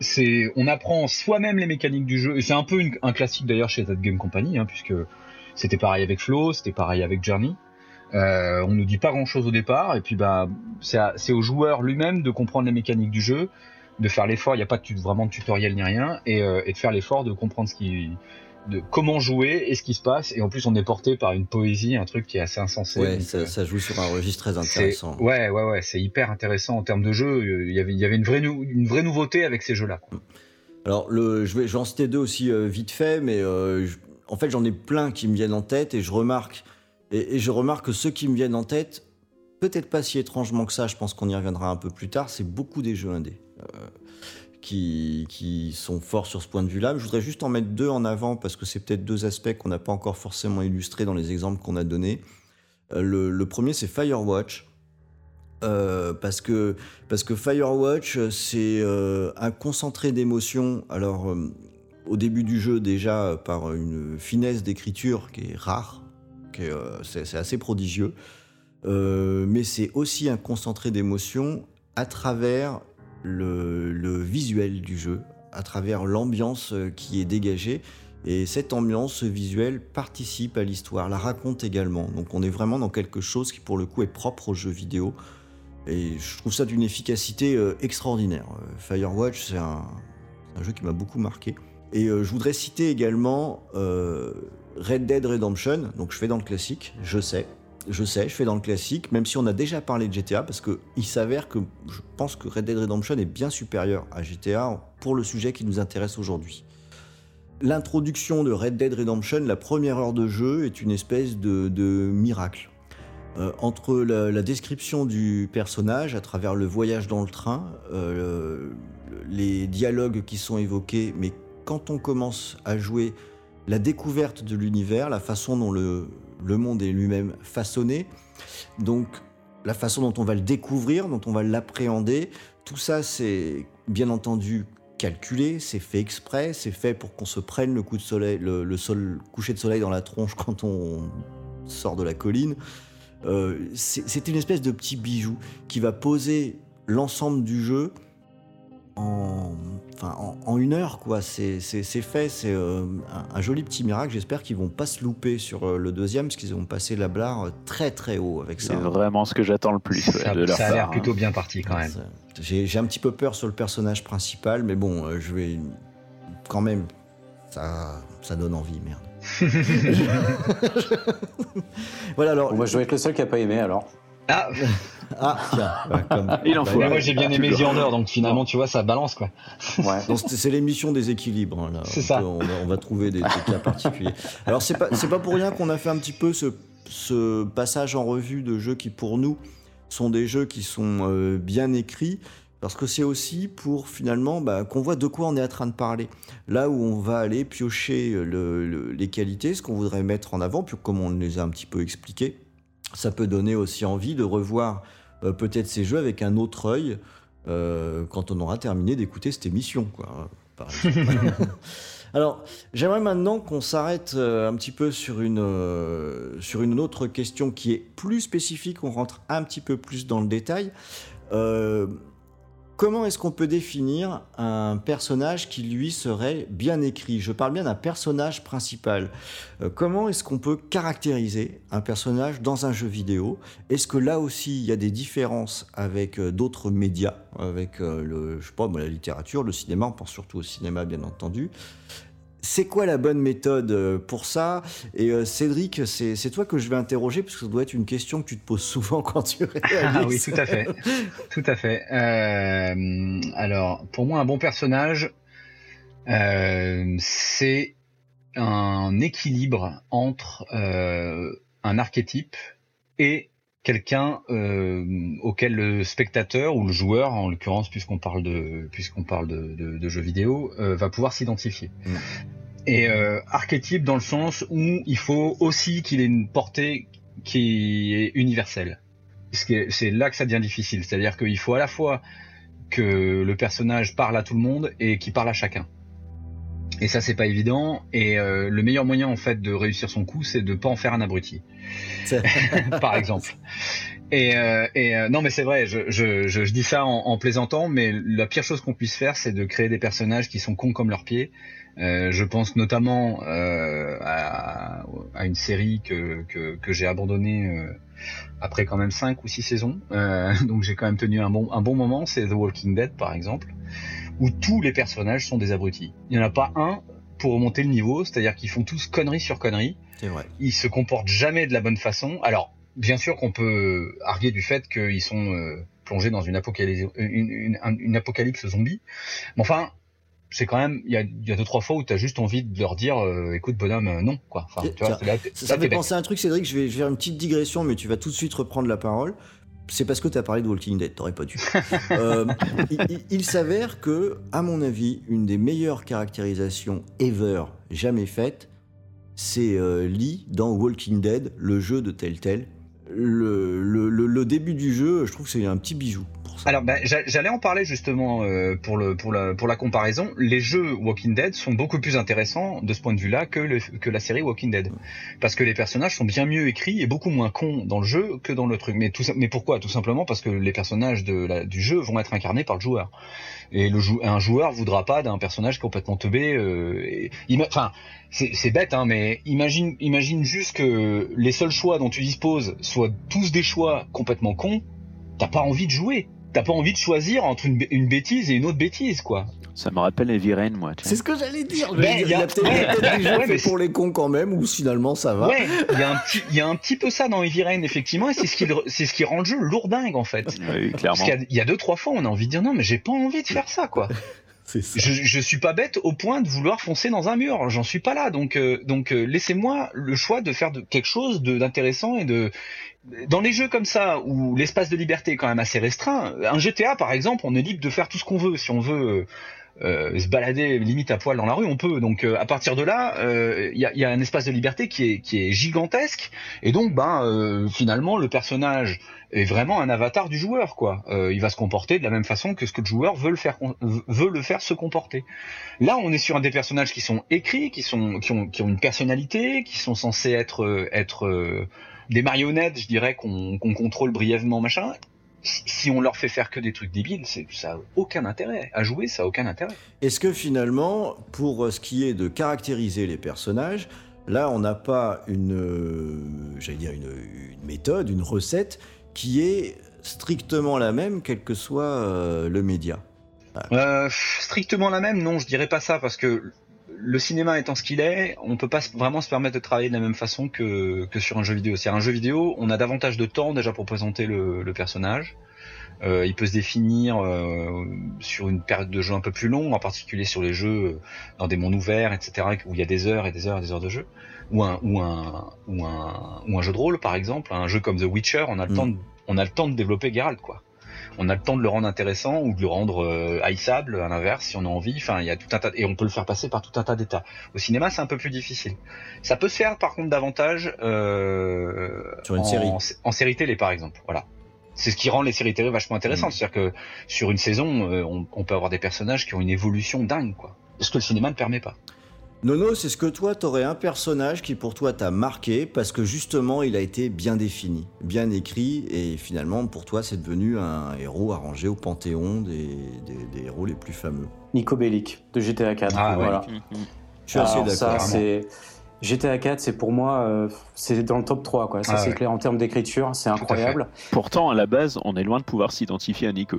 S6: c'est, on apprend soi-même les mécaniques du jeu. Et c'est un peu une, un classique d'ailleurs chez That Game Company, hein, puisque c'était pareil avec Flow, c'était pareil avec Journey. Euh, on nous dit pas grand chose au départ, et puis bah c'est au joueur lui-même de comprendre les mécaniques du jeu de faire l'effort, il n'y a pas de, vraiment de tutoriel ni rien, et, euh, et de faire l'effort de comprendre ce qui, de comment jouer et ce qui se passe. Et en plus, on est porté par une poésie, un truc qui est assez insensé.
S3: Ouais, ça, euh, ça, joue sur un registre très intéressant.
S6: Ouais, ouais, ouais, c'est hyper intéressant en termes de jeu. Il y avait, il y avait une vraie, une vraie nouveauté avec ces jeux-là.
S3: Alors, le, je vais, je vais en citer deux aussi euh, vite fait, mais euh, je, en fait, j'en ai plein qui me viennent en tête et je remarque, et, et je remarque que ceux qui me viennent en tête, peut-être pas si étrangement que ça, je pense qu'on y reviendra un peu plus tard, c'est beaucoup des jeux indés. Qui, sont forts sur ce point de vue-là. Je voudrais juste en mettre deux en avant parce que c'est peut-être deux aspects qu'on n'a pas encore forcément illustrés dans les exemples qu'on a donnés. Euh, le, premier, c'est Firewatch. Euh, parce, que, parce que Firewatch, c'est euh, un concentré d'émotions. Alors, au début du jeu, déjà, par une finesse d'écriture qui est rare, qui est, c'est c'est assez prodigieux. Mais c'est aussi un concentré d'émotions à travers le, visuel du jeu, à travers l'ambiance euh, qui est dégagée. Et cette ambiance visuelle participe à l'histoire, la raconte également. Donc on est vraiment dans quelque chose qui pour le coup est propre aux jeux vidéo. Et je trouve ça d'une efficacité euh, extraordinaire. Euh, Firewatch, c'est un, jeu qui m'a beaucoup marqué. Et je voudrais citer également Red Dead Redemption. Donc je fais dans le classique, je sais. Je sais, je fais dans le classique, même si on a déjà parlé de GTA, parce qu'il s'avère que je pense que Red Dead Redemption est bien supérieur à GTA pour le sujet qui nous intéresse aujourd'hui. L'introduction de Red Dead Redemption, la première heure de jeu, est une espèce de, miracle. Euh, entre la, description du personnage à travers le voyage dans le train, euh, le- les dialogues qui sont évoqués, mais quand on commence à jouer la découverte de l'univers, la façon dont le, le monde est lui-même façonné, donc la façon dont on va le découvrir, dont on va l'appréhender, tout ça c'est bien entendu calculé, c'est fait exprès, c'est fait pour qu'on se prenne le coup de soleil, le, sol, coucher de soleil dans la tronche quand on sort de la colline. Euh, c'est une espèce de petit bijou qui va poser l'ensemble du jeu en, enfin, en, en une heure. quoi. C'est fait, c'est euh, un, un joli petit miracle. J'espère qu'ils vont pas se louper sur euh, le deuxième, parce qu'ils vont passer la barre très très haut avec ça.
S4: C'est vraiment ce que j'attends le plus
S6: Ça,
S4: de leur
S6: ça a l'air
S4: hein.
S6: plutôt bien parti quand même.
S3: J'ai un petit peu peur sur le personnage principal, mais bon, euh, je vais quand même. Ça, ça donne envie, merde. voilà alors.
S5: Moi, je dois être le seul qui a pas aimé alors.
S6: Ah,
S3: Ah, tiens, ouais, comme-
S4: Il en faut.
S6: bah,
S4: Ouais,
S6: moi j'ai bien aimé The. Order, donc finalement tu vois ça balance quoi.
S5: Ouais.
S3: Donc, c'est c'est l'émission des équilibres. hein, là.
S6: C'est
S3: On
S6: ça.
S3: peut- On, va, on va trouver des, des cas particuliers. Alors c'est pas c'est pas pour rien qu'on a fait un petit peu ce, ce passage en revue de jeux qui pour nous sont des jeux qui sont euh, bien écrits. Parce que c'est aussi pour finalement bah, qu'on voit de quoi on est en train de parler. Là où on va aller piocher le- le- les qualités, ce qu'on voudrait mettre en avant, puis comme on les a un petit peu expliqué, ça peut donner aussi envie de revoir euh, peut-être ces jeux avec un autre œil euh, quand on aura terminé d'écouter cette émission. Quoi, par exemple. Alors, j'aimerais maintenant qu'on s'arrête euh, un petit peu sur une, euh, sur une autre question qui est plus spécifique, on rentre un petit peu plus dans le détail. Comment est-ce qu'on peut définir un personnage qui, lui, serait bien écrit? Je parle bien d'un personnage principal. Euh, comment est-ce qu'on peut caractériser un personnage dans un jeu vidéo? Est-ce que là aussi, il y a des différences avec euh, d'autres médias, avec euh, le, je sais pas, la littérature, le cinéma, on pense surtout au cinéma, bien entendu. C'est quoi la bonne méthode euh, pour ça? Et euh, Cédric, c'est toi que je vais interroger, parce que ça doit être une question que tu te poses souvent quand tu réalises.
S6: Ah oui, tout à fait. Tout à fait. Euh, alors, pour moi, un bon personnage, euh, c'est un équilibre entre un archétype et quelqu'un euh, auquel le spectateur ou le joueur, en l'occurrence, puisqu'on parle de puisqu'on parle de, de- de jeux vidéo, euh, va pouvoir s'identifier.
S3: Mm.
S6: Et euh, archétype dans le sens où il faut aussi qu'il ait une portée qui est universelle. C'est là que ça devient difficile. C'est-à-dire qu'il faut à la fois que le personnage parle à tout le monde et qu'il parle à chacun. Et ça, c'est pas évident. Et euh, le meilleur moyen, en fait, de réussir son coup, c'est de pas en faire un abruti, par exemple. Et, euh, et euh, non, mais c'est vrai. Je, je, je, je dis ça en, en plaisantant, mais la pire chose qu'on puisse faire, c'est de créer des personnages qui sont cons comme leurs pieds. Euh, je pense notamment euh, à, à une série que, que, que j'ai abandonnée euh, après quand même 5 ou 6 saisons. Euh, donc j'ai quand même tenu un bon, un bon moment. C'est The Walking Dead par exemple, où tous les personnages sont des abrutis. Il n'y en a pas un pour remonter le niveau, c'est-à-dire qu'ils font tous conneries sur conneries.
S3: C'est vrai.
S6: Ils se comportent jamais de la bonne façon. Alors, bien sûr qu'on peut arguer du fait qu'ils sont euh, plongés dans une apocalypse, une, une- un- une apocalypse zombie. Mais enfin, c'est quand même, il y a, y a deux trois fois où tu as juste envie de leur dire, euh, écoute bonhomme, euh, non, quoi. Enfin, tu vois, là,
S3: Ça,
S6: là,
S3: ça fait penser à un truc, Cédric, je vais, je vais faire une petite digression, mais tu vas tout de suite reprendre la parole. C'est parce que tu as parlé de Walking Dead, t'aurais pas dû. Euh, il, s'avère que, à mon avis, une des meilleures caractérisations ever jamais faites, c'est euh, Lee dans Walking Dead, le jeu de Telltale. Le, le, début du jeu, je trouve que c'est un petit bijou
S6: Alors, ben, j'a- j'allais en parler justement euh, pour, la, comparaison. Les jeux Walking Dead sont beaucoup plus intéressants de ce point de vue-là que, la série Walking Dead. Parce que les personnages sont bien mieux écrits et beaucoup moins cons dans le jeu que dans le truc. Mais, pourquoi? Tout simplement parce que les personnages du jeu vont être incarnés par le joueur. Et le un joueur voudra pas d'un personnage complètement teubé. Euh, Enfin, c'est c'est bête, hein, mais imagine, imagine juste que les seuls choix dont tu disposes soient tous des choix complètement cons. T'as pas envie de jouer. T'as pas envie de choisir entre une, une bêtise et une autre bêtise, quoi.
S4: Ça me rappelle Heavy Rain, moi.
S3: C'est ce que j'allais dire.
S6: Ben, y
S3: il
S6: a-
S3: y a peut-être des
S6: Ouais,
S3: pour les cons quand même, ou finalement ça va.
S6: Ouais, il y a un petit, il y a un petit peu ça dans Rain, effectivement, et c'est ce qui, c'est ce qui rend le jeu lourdingue, en fait.
S4: Oui,
S6: Parce
S4: clairement.
S6: qu'il y y a deux, trois fois, on a envie de dire non, mais j'ai pas envie de faire ça, quoi. Je, je suis pas bête au point de vouloir foncer dans un mur. J'en suis pas là. Donc, euh, euh, laissez-moi le choix de faire quelque chose d'intéressant et de. Dans les jeux comme ça où l'espace de liberté est quand même assez restreint, un GTA par exemple, on est libre de faire tout ce qu'on veut. Si on veut euh, euh, se balader limite à poil dans la rue, on peut. Donc euh, à partir de là, euh, il y, a, y a un espace de liberté qui est, qui est gigantesque. Et donc, ben euh, finalement, le personnage est vraiment un avatar du joueur, quoi. Euh, il va se comporter de la même façon que ce que le joueur veut le faire, veut le faire se comporter. Là, on est sur des personnages qui sont écrits, qui sont, qui ont, qui ont une personnalité, qui sont censés être, euh, être euh, des marionnettes, je dirais, qu'on qu'on contrôle brièvement, machin. Si on leur fait faire que des trucs débiles, c'est ça a aucun intérêt. À jouer, ça a aucun intérêt.
S3: Est-ce que finalement, pour euh, ce qui est de caractériser les personnages, là, on n'a pas une, euh, j'allais dire une, une méthode, une recette qui est strictement la même, quel que soit euh, le média?
S6: Euh, strictement la même, non, je dirais pas ça parce que le cinéma étant ce qu'il est, on peut pas vraiment se permettre de travailler de la même façon que, que sur un jeu vidéo. C'est un jeu vidéo, on a davantage de temps déjà pour présenter le, le personnage. Euh, il peut se définir euh, sur une période de jeu un peu plus longue, en particulier sur les jeux euh, dans des mondes ouverts, etc., où il y a des heures et des heures et des heures de jeu, ou un ou un ou un ou un jeu de rôle par exemple, un jeu comme The Witcher, on a le
S3: Mm.
S6: temps de, on a le temps de développer Geralt quoi on a le temps de le rendre intéressant ou de le rendre euh, haïssable à l'inverse si on a envie. Enfin il y a tout un tas et on peut le faire passer par tout un tas d'états. Au cinéma c'est un peu plus difficile. Ça peut se faire par contre davantage euh,
S3: Sur une
S6: en,
S3: série.
S6: en série télé par exemple. Voilà. C'est ce qui rend les séries télé vachement intéressantes.
S3: Mm.
S6: c'est-à-dire que sur une saison euh, on, on peut avoir des personnages qui ont une évolution dingue quoi. Ce que le cinéma ne permet pas
S3: Nono, c'est ce que toi, t'aurais un personnage qui pour toi t'a marqué parce que justement il a été bien défini, bien écrit et finalement pour toi c'est devenu un héros arrangé au panthéon des, des- des héros les plus fameux.
S5: Nico Bellic de GTA 4.
S6: Ah ouais.
S5: voilà.
S4: Mhm.
S3: Je suis assez
S5: Alors ça,
S3: d'accord.
S5: c'est GTA 4, c'est pour moi, euh, c'est dans le top 3, quoi. Ça,
S6: Ah
S5: c'est
S6: ouais.
S5: clair en termes d'écriture, c'est incroyable.
S4: Pourtant, à la base, on est loin de pouvoir s'identifier à Nico.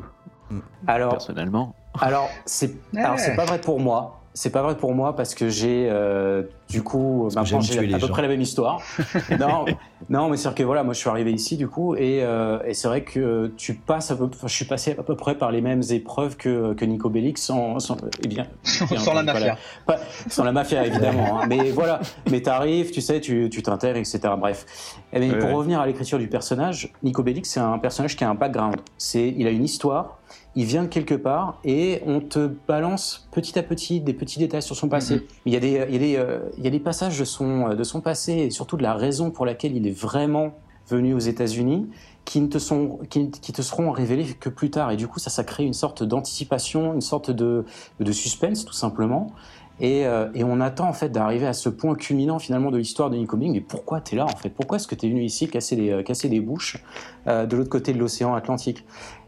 S5: Alors,
S4: Personnellement,
S5: alors c'est alors, c'est pas vrai pour moi. C'est pas vrai pour moi parce que j'ai euh, du coup maintenant
S3: j'aime
S5: j'ai à peu
S3: gens.
S5: près la même histoire. non, non, mais c'est dire que voilà, moi je suis arrivé ici du coup et, euh, et c'est vrai que tu passes à peu, enfin, je suis passé à peu près par les mêmes épreuves que, que Nico Bellic sans, sans eh bien, bien
S6: sans la mafia
S5: Pas- sans la mafia évidemment, hein. mais voilà. Mais t'arrives, tu sais, tu tu t'intègres, etc. Bref. Eh bien,
S4: Ouais,
S5: pour
S4: ouais.
S5: revenir à l'écriture du personnage, Nico Bellic, c'est un personnage qui a un background. C'est, il a une histoire. Il vient de quelque part et on te balance petit à petit des petits détails sur son passé. Il y a des, il y a des, euh, il y a des passages de son, de son passé et surtout de la raison pour laquelle il est vraiment venu aux États-Unis qui ne te sont, qui, qui te seront révélés que plus tard. Et du coup, ça, ça crée une sorte d'anticipation, une sorte de, de suspense, tout simplement. Et, euh, et on attend en fait d'arriver à ce point culminant finalement de l'histoire de Nico. Mais pourquoi t'es là en fait? Pourquoi est-ce que t'es venu ici casser les, euh, casser bouches euh, de l'autre côté de l'océan Atlantique?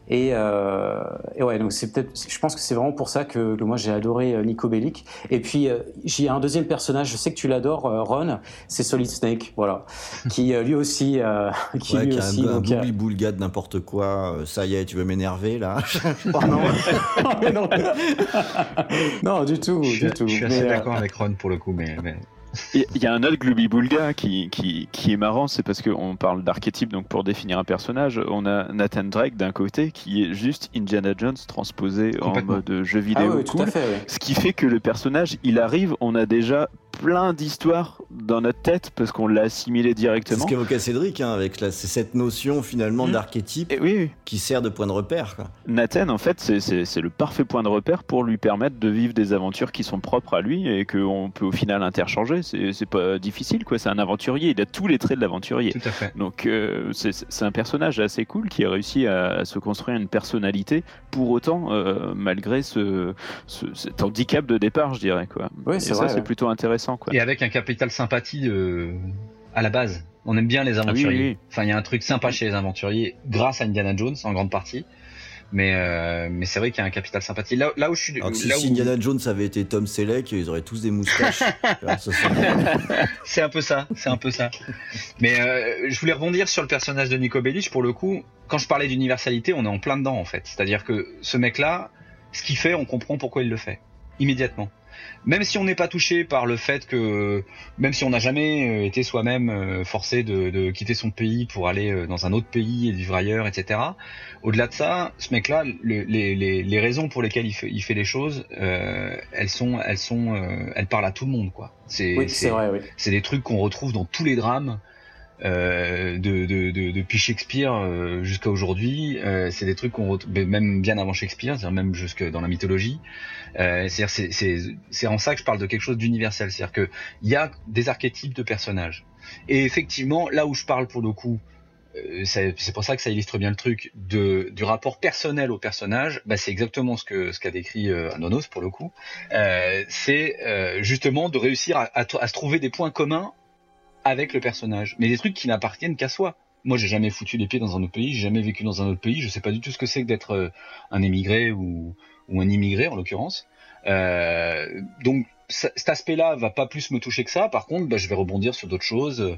S5: Et, euh, et ouais, donc c'est peut-être, je pense que c'est vraiment pour ça que, que moi j'ai adoré euh, Nico Bellic. Et puis euh, j'ai un deuxième personnage, je sais que tu l'adores, euh, Ron, c'est Solid Snake, voilà, qui euh, lui aussi, euh, qui
S3: Ouais,
S5: lui
S3: qui a
S5: aussi,
S3: un, un
S5: donc,
S3: boubli boulga de n'importe quoi. euh, Ça y est, tu veux m'énerver là?
S5: Oh non, non, non, du tout,
S6: je suis,
S5: du tout.
S6: je suis assez
S5: euh,
S6: d'accord avec Ron pour le coup mais, mais-
S4: il y a un autre Glooby Boulga qui, qui, qui est marrant, c'est parce qu'on parle d'archétype, donc pour définir un personnage, on a Nathan Drake d'un côté qui est juste Indiana Jones transposé en mode jeu
S5: Ah
S4: vidéo
S5: oui, tout
S4: cool.
S5: à fait. ouais.
S4: Ce qui fait que le personnage, il arrive, on a déjà plein d'histoires dans notre tête parce qu'on l'a assimilé
S3: C'est
S4: directement.
S3: ce qu'évoquait Cédric, hein, avec la- c'est cette notion finalement
S4: Mm.
S3: d'archétype
S4: Et oui, oui.
S3: qui sert de point de repère. Quoi.
S4: Nathan, en fait, c'est- c'est c'est le parfait point de repère pour lui permettre de vivre des aventures qui sont propres à lui et qu'on peut au final interchanger. C'est c'est pas difficile, quoi. C'est un aventurier. Il a tous les traits de l'aventurier.
S6: Tout à fait.
S4: Donc euh, c'est c'est un personnage assez cool qui a réussi à, à se construire une personnalité pour autant euh, malgré ce, ce- cet handicap de départ je dirais quoi.
S5: Oui,
S4: Et
S5: c'est
S4: ça c'est
S5: ouais.
S4: plutôt intéressant quoi.
S6: Et avec un capital sympathie euh, à la base. On aime bien les aventuriers.
S4: Ah oui, oui.
S6: Enfin, il y a un truc sympa chez les aventuriers, grâce à Indiana Jones en grande partie. Mais, euh, mais c'est vrai qu'il y a un capital sympathie. Là, là où je suis.
S3: Alors que si,
S6: là
S3: si
S6: où-
S3: Indiana Jones avait été Tom Selleck, ils auraient tous des moustaches.
S6: C'est un peu ça, c'est un peu ça. Mais euh, je voulais rebondir sur le personnage de Nico Bellic pour le coup. Quand je parlais d'universalité, on est en plein dedans en fait. C'est-à-dire que ce mec-là, ce qu'il fait, on comprend pourquoi il le fait immédiatement. Même si on n'est pas touché par le fait que, même si on n'a jamais euh, été soi-même euh, forcé de, de quitter son pays pour aller euh, dans un autre pays et vivre ailleurs, etc. Au-delà de ça, ce mec-là, le- les, les, les raisons pour lesquelles il fait, il fait les choses, euh, elles sont, elles sont, euh, elles parlent à tout le monde, quoi. C'est,
S5: Oui, c'est vrai, oui.
S6: c'est des trucs qu'on retrouve dans tous les drames euh, de, de, de- depuis Shakespeare euh, jusqu'à aujourd'hui. Euh, c'est des trucs qu'on retrouve même bien avant Shakespeare, c'est-à-dire même jusque dans la mythologie. Euh, c'est, en ça que je parle de quelque chose d'universel. C'est-à-dire que il y a des archétypes de personnages. Et effectivement, là où je parle pour le coup, euh, c'est, pour ça que ça illustre bien le truc du rapport personnel au personnage. Bah, c'est exactement ce qu'a décrit euh, Anonos pour le coup. Euh, c'est justement de réussir à, se trouver des points communs avec le personnage, mais des trucs qui n'appartiennent qu'à soi. Moi, j'ai jamais foutu les pieds dans un autre pays, j'ai jamais vécu dans un autre pays, je sais pas du tout ce que c'est que d'être un émigré ou, ou un immigré en l'occurrence. Euh, donc cet aspect-là va pas plus me toucher que ça. Par contre, bah, je vais rebondir sur d'autres choses, euh,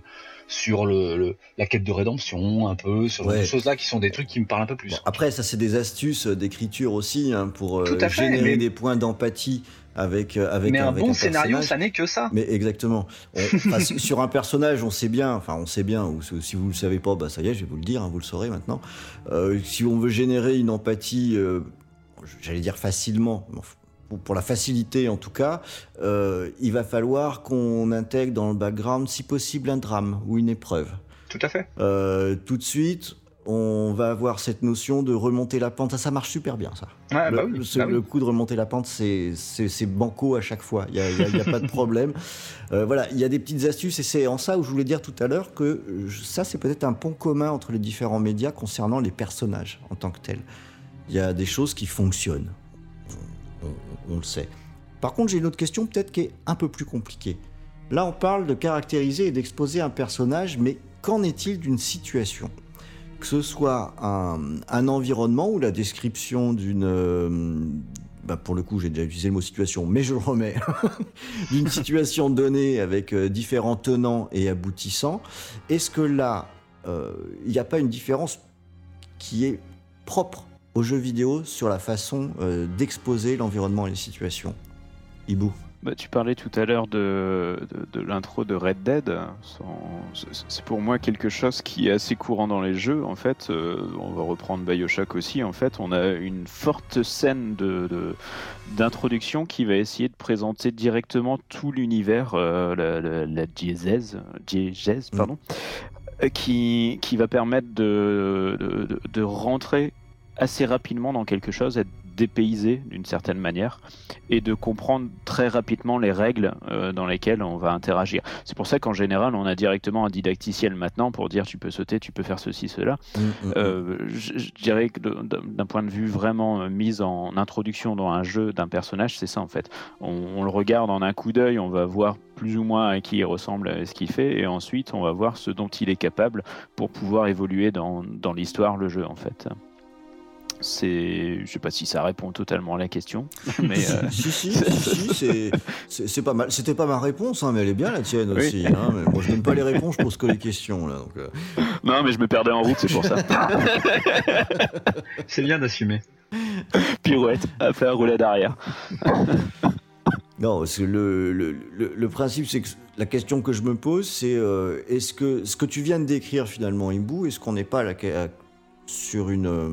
S6: sur le, le- la quête de rédemption, un peu, sur
S3: Ouais.
S6: des choses-là qui sont des trucs qui me parlent un peu plus.
S3: Bon, après, ça, c'est des astuces d'écriture aussi hein, pour euh,
S6: fait,
S3: générer
S6: mais-
S3: des points d'empathie avec, euh, avec
S6: mais un
S3: avec
S6: bon scénario,
S3: personnage.
S6: ça n'est que ça.
S3: Mais exactement. On- enfin, su- sur un personnage, on sait bien, enfin on sait bien, ou si si vous le savez pas, bah ça y est, je vais vous le dire, hein, vous le saurez maintenant. Euh, si on veut générer une empathie, euh, j'allais dire facilement, pour, la facilité en tout cas, euh, il va falloir qu'on intègre dans le background, si possible, un drame ou une épreuve.
S6: Tout à fait.
S3: Euh, tout de suite, on va avoir cette notion de remonter la pente. Ça, ça marche super bien, ça.
S6: Ah,
S3: le,
S6: bah oui,
S3: ce-
S6: bah oui.
S3: le coup de remonter la pente, c'est banco à chaque fois. Il n'y a, y a- il y a pas de problème. Euh, voilà, il y a des petites astuces et c'est en ça où je voulais dire tout à l'heure que ça, c'est peut-être un pont commun entre les différents médias concernant les personnages en tant que tels. Il y a des choses qui fonctionnent. On, le sait. Par contre, j'ai une autre question peut-être qui est un peu plus compliquée. Là, on parle de caractériser et d'exposer un personnage, mais qu'en est-il d'une situation? Que ce soit un, un environnement ou la description d'une... euh, bah, pour le coup, j'ai déjà utilisé le mot situation, mais je le remets. d'une situation donnée avec euh, différents tenants et aboutissants. Est-ce que là, euh, il n'y a pas une différence qui est propre? Aux jeux vidéo sur la façon euh, d'exposer l'environnement et les situations Ibou
S4: Bah, tu parlais tout à l'heure de, de, de l'intro de Red Dead. C'est- pour moi quelque chose qui est assez courant dans les jeux. En fait, Euh, on va reprendre Bioshock aussi. En fait, on a une forte scène de- d'introduction qui va essayer de présenter directement tout l'univers, euh, la, la, la diégèse, diégèse,
S3: Mm.
S4: pardon, euh, qui, qui va permettre de- de rentrer assez rapidement dans quelque chose, être dépaysé d'une certaine manière et de comprendre très rapidement les règles euh, dans lesquelles on va interagir. C'est pour ça qu'en général, on a directement un didacticiel maintenant pour dire tu peux sauter, tu peux faire ceci, cela. Euh, je, dirais que d'un point de vue vraiment euh, mise en introduction dans un jeu d'un personnage, c'est ça en fait. On, on le regarde en un coup d'œil, on va voir plus ou moins à qui il ressemble, à ce qu'il fait, et ensuite on va voir ce dont il est capable pour pouvoir évoluer dans, dans l'histoire, le jeu en fait. C'est, je sais pas si ça répond totalement à la question, mais euh,
S3: si, si, si, si, c'est- pas mal. C'était pas ma réponse, hein, mais elle est bien la tienne aussi. hein, mais bon, je donne pas les réponses, je pose que les questions là. Donc, euh.
S4: non, mais je me perdais en route, c'est pour ça.
S6: C'est bien d'assumer.
S4: Pirouette, à faire rouler d'arrière.
S3: Non, parce que le, le, le, le principe, c'est que la question que je me pose, c'est euh, est-ce que ce que tu viens de décrire finalement, Imbou, est-ce qu'on n'est pas là, à- sur, une, euh,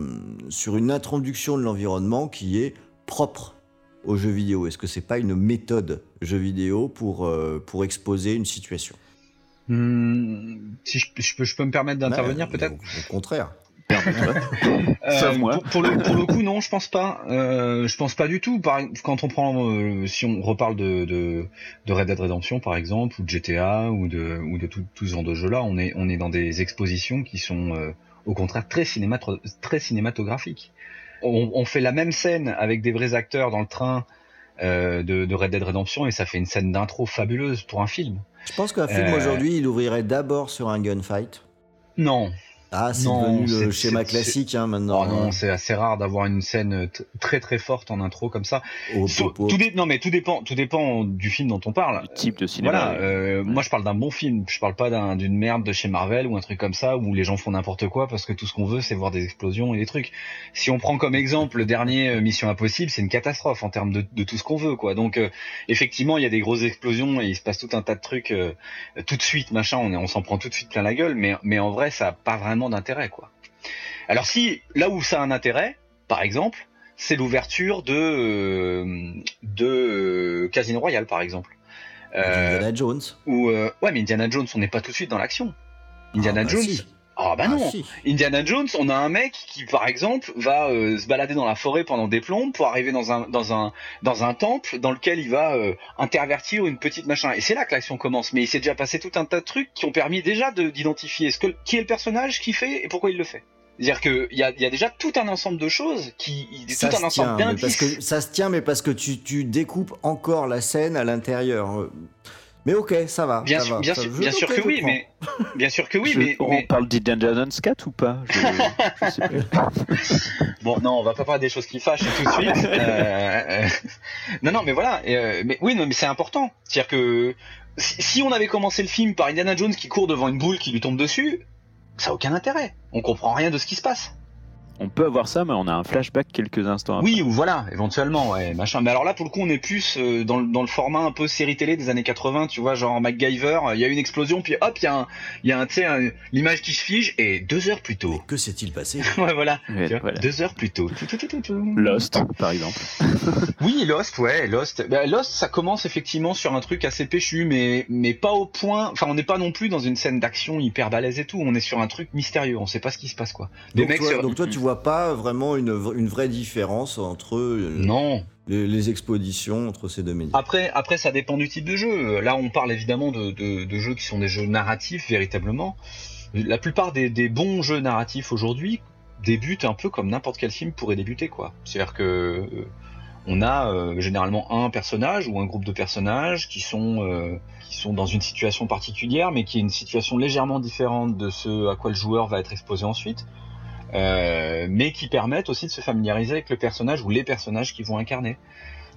S3: sur une introduction de l'environnement qui est propre au jeu vidéo Est-ce que c'est pas une méthode jeu vidéo pour, euh, pour exposer une situation?
S6: Hmm, si je, je peux, je peux me permettre d'intervenir
S3: Ouais,
S6: peut-être?
S3: Au, au contraire.
S6: Euh,
S4: moi.
S6: Pour, pour le, pour le coup, non, je pense pas. Euh, je pense pas du tout. Par, quand on prend, euh, si on reparle de, de, de Red Dead Redemption par exemple, ou de GTA, ou de, ou de tout, tout ce genre de jeux-là, on est, on est dans des expositions qui sont, euh, au contraire, très, cinémato très cinématographiques. On, on fait la même scène avec des vrais acteurs dans le train euh, de, de Red Dead Redemption et ça fait une scène d'intro fabuleuse pour un film.
S3: Je pense qu'un film
S6: Euh.
S3: aujourd'hui, il ouvrirait d'abord sur un gunfight.
S6: Non,
S3: Ah, c'est
S6: Non,
S3: devenu le
S6: c'est-
S3: schéma classique hein, maintenant.
S6: Oh non, c'est assez rare d'avoir une scène très très forte en intro comme ça. Tout non mais tout dépend, tout dépend du film dont on parle.
S4: Du type de cinéma.
S6: Voilà, euh, moi je parle d'un bon film, je parle pas d'un- d'une merde de chez Marvel ou un truc comme ça où les gens font n'importe quoi parce que tout ce qu'on veut c'est voir des explosions et des trucs. Si on prend comme exemple le dernier euh, Mission Impossible, c'est une catastrophe en termes de, de tout ce qu'on veut quoi. Donc euh, effectivement il y a des grosses explosions et il se passe tout un tas de trucs euh, tout de suite machin, on s'en prend tout de suite plein la gueule, mais mais en vrai ça a pas vraiment d'intérêt quoi. Alors si là où ça a un intérêt, par exemple, c'est l'ouverture de euh, de euh, Casino Royale par exemple. Euh,
S3: Indiana Jones.
S6: ou ouais mais Indiana Jones on n'est pas tout de suite dans l'action. Indiana
S3: Ah, bah
S6: Jones
S3: si.
S6: Ah bah
S3: Ah,
S6: non
S3: si.
S6: Indiana Jones on a un mec qui par exemple va euh, se balader dans la forêt pendant des plombes pour arriver dans un dans un dans un temple dans lequel il va euh, intervertir une petite machin et c'est là que l'action commence mais il s'est déjà passé tout un tas de trucs qui ont permis déjà de- d'identifier ce que qui est le personnage qui fait et pourquoi il le fait. C'est-à-dire qu'il y a, il y a déjà tout un ensemble de choses qui
S3: Ça
S6: tout un
S3: se
S6: ensemble
S3: tient, parce que ça se tient, mais parce que tu, tu découpes encore la scène à l'intérieur. Mais ok, ça va.
S6: Bien
S3: ça
S6: sûr,
S3: va.
S6: bien
S3: Ça-
S6: sûr,
S3: je-
S6: bien
S3: ok,
S6: sûr
S3: je
S6: que oui, mais bien sûr que oui,
S4: Je-
S6: mais,
S4: on
S6: mais-
S4: parle d'Indiana Jones 4 ou pas? Je, je sais plus.
S6: Bon, non, on va pas parler des choses qui fâchent tout de suite. Euh, euh, non, non, mais voilà. euh, mais oui, non, mais c'est important. C'est-à-dire que si, si on avait commencé le film par Indiana Jones qui court devant une boule qui lui tombe dessus, ça a aucun intérêt. On comprend rien de ce qui se passe.
S4: On peut avoir ça, mais on a un flashback quelques instants après.
S6: Oui, ou voilà, éventuellement, ouais, machin. Mais alors là, pour le coup, on est plus euh, dans, le, dans le format un peu série télé des années 80, tu vois, genre MacGyver. Il y a une explosion, puis hop, il y a un, il y a un, tu sais, un- l'image qui se fige, et deux heures plus tôt.
S3: Que s'est-il passé
S6: ouais, voilà.
S4: Ouais,
S6: Tu vois,
S4: voilà.
S6: Deux heures plus tôt.
S4: Lost, par exemple.
S6: Oui, Lost, ouais, Lost. Bah, Lost, ça commence effectivement sur un truc assez péchu, mais mais pas au point. Enfin, on n'est pas non plus dans une scène d'action hyper balèze et tout. On est sur un truc mystérieux. On sait pas ce qui se passe quoi. Des
S3: donc,
S6: mecs
S3: toi,
S6: sur-
S3: donc toi, tu vois pas vraiment une, une vraie différence entre euh,
S6: Non.
S3: les, les expositions entre ces deux médias.
S6: Après, après, ça dépend du type de jeu. Là, on parle évidemment de, de, de jeux qui sont des jeux narratifs véritablement. La plupart des, des bons jeux narratifs aujourd'hui débutent un peu comme n'importe quel film pourrait débuter quoi. C'est-à-dire que euh, on a euh, généralement un personnage ou un groupe de personnages qui sont euh, qui sont dans une situation particulière, mais qui est une situation légèrement différente de ce à quoi le joueur va être exposé ensuite, euh, mais qui permettent aussi de se familiariser avec le personnage ou les personnages qu'ils vont incarner.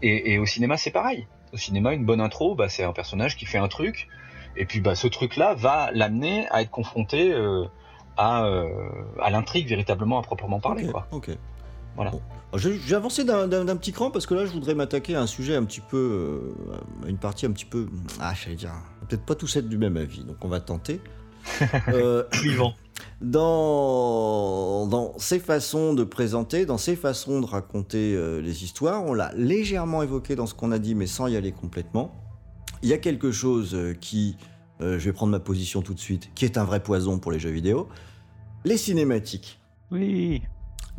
S6: Et, et au cinéma, c'est pareil. Au cinéma, une bonne intro, bah, c'est un personnage qui fait un truc, et puis bah, ce truc-là va l'amener à être confronté euh, à, euh, à l'intrigue véritablement à proprement parler.
S3: ok,
S6: Quoi.
S3: ok.
S6: Voilà.
S3: Bon. Vais avancer d'un- petit cran parce que là, je voudrais m'attaquer à un sujet un petit peu, euh, à une partie un petit peu, ah, j'allais dire, peut-être pas tous être du même avis, donc on va tenter. Euh, dans, dans ses façons de présenter, dans ses façons de raconter euh, les histoires, on l'a légèrement évoqué dans ce qu'on a dit, mais sans y aller complètement. Il y a quelque chose euh, qui, euh, je vais prendre ma position tout de suite, qui est un vrai poison pour les jeux vidéo, les cinématiques.
S4: Oui.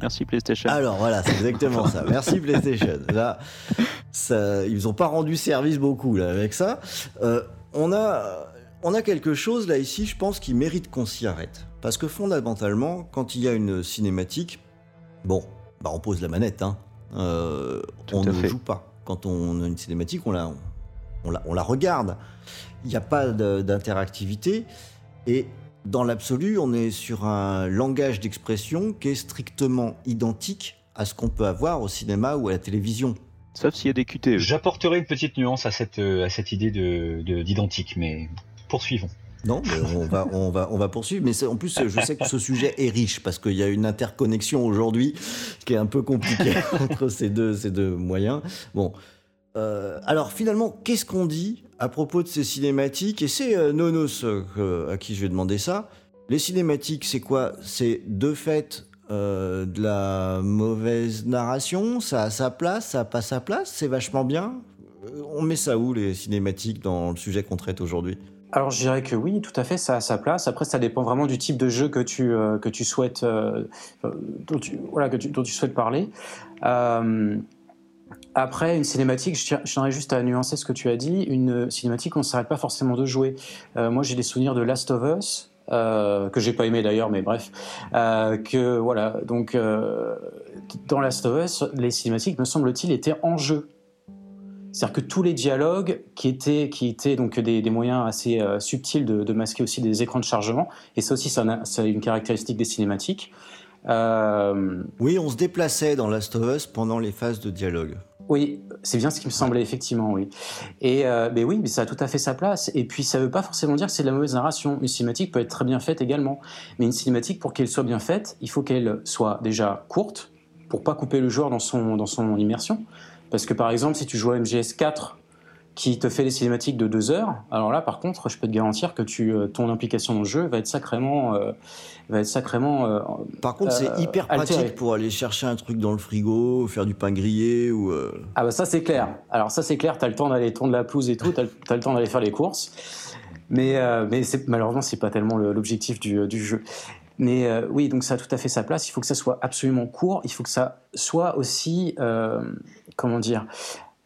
S4: Merci PlayStation.
S3: Alors voilà, c'est exactement ça. Merci PlayStation. Là, ça, ils n'ont pas rendu service beaucoup là avec ça. Euh, on a, on a quelque chose là ici, je pense, qui mérite qu'on s'y arrête. Parce que fondamentalement, quand il y a une cinématique, bon, bah on pose la manette, hein. Euh, on ne
S4: fait.
S3: joue pas. Quand on a une cinématique, on la, on la, on la regarde. Il n'y a pas d'interactivité. Et dans l'absolu, on est sur un langage d'expression qui est strictement identique à ce qu'on peut avoir au cinéma ou à la télévision.
S4: Sauf s'il y a des QTE.
S6: J'apporterai une petite nuance à cette, euh, à cette idée de, de- d'identique, mais poursuivons.
S3: Non, mais on va, on va, on va poursuivre. Mais en plus, je sais que ce sujet est riche parce qu'il y a une interconnexion aujourd'hui qui est un peu compliquée entre ces deux, ces deux moyens. Bon. Euh, alors finalement, qu'est-ce qu'on dit à propos de ces cinématiques? Et c'est euh, Nonos euh, à qui je vais demander ça. Les cinématiques, c'est quoi? C'est de fait de la mauvaise narration, ça a sa place, ça a pas sa place, c'est vachement bien? On met ça où les cinématiques dans le sujet qu'on traite aujourd'hui?
S5: Alors je dirais que oui, tout à fait, ça a sa place. Après, ça dépend vraiment du type de jeu que tu, euh, que tu souhaites, euh, euh, dont, tu, voilà, que tu, dont tu souhaites parler. Après, une cinématique, je tiendrais juste à nuancer ce que tu as dit. Une cinématique, on ne s'arrête pas forcément de jouer. Moi, j'ai des souvenirs de Last of Us. Que j'ai pas aimé d'ailleurs, mais bref, que voilà. Donc, dans Last of Us, les cinématiques, me semble-t-il, étaient en jeu. C'est-à-dire que tous les dialogues qui étaient, qui étaient donc des, des moyens assez euh, subtils de, de masquer aussi des écrans de chargement, et ça aussi, c'est un- c'est une caractéristique des cinématiques. Euh,
S3: Oui, on se déplaçait dans Last of Us pendant les phases de dialogue.
S5: oui, c'est bien ce qui me semblait, effectivement, oui. Et euh, mais oui, mais ça a tout à fait sa place. Et puis, ça veut pas forcément dire que c'est de la mauvaise narration. Une cinématique peut être très bien faite également. Mais une cinématique, pour qu'elle soit bien faite, il faut qu'elle soit déjà courte, pour pas couper le joueur dans son, dans son immersion. Parce que, par exemple, si tu joues à MGS 4, qui te fait des cinématiques de deux heures, alors là, par contre, je peux te garantir que tu, euh, ton implication dans le jeu va être sacrément... euh, va être sacrément euh,
S3: Par contre,
S5: Euh,
S3: c'est hyper pratique pour aller chercher un truc dans le frigo, faire du pain grillé ou.
S5: Ah bah ça c'est clair. Alors ça c'est clair, t'as le temps d'aller tondre la pelouse et tout, t'as le, t'as le temps d'aller faire les courses. Mais, mais malheureusement c'est pas tellement le- l'objectif du, du jeu. Mais oui, donc ça a tout à fait sa place. Il faut que ça soit absolument court. Il faut que ça soit aussi, comment dire,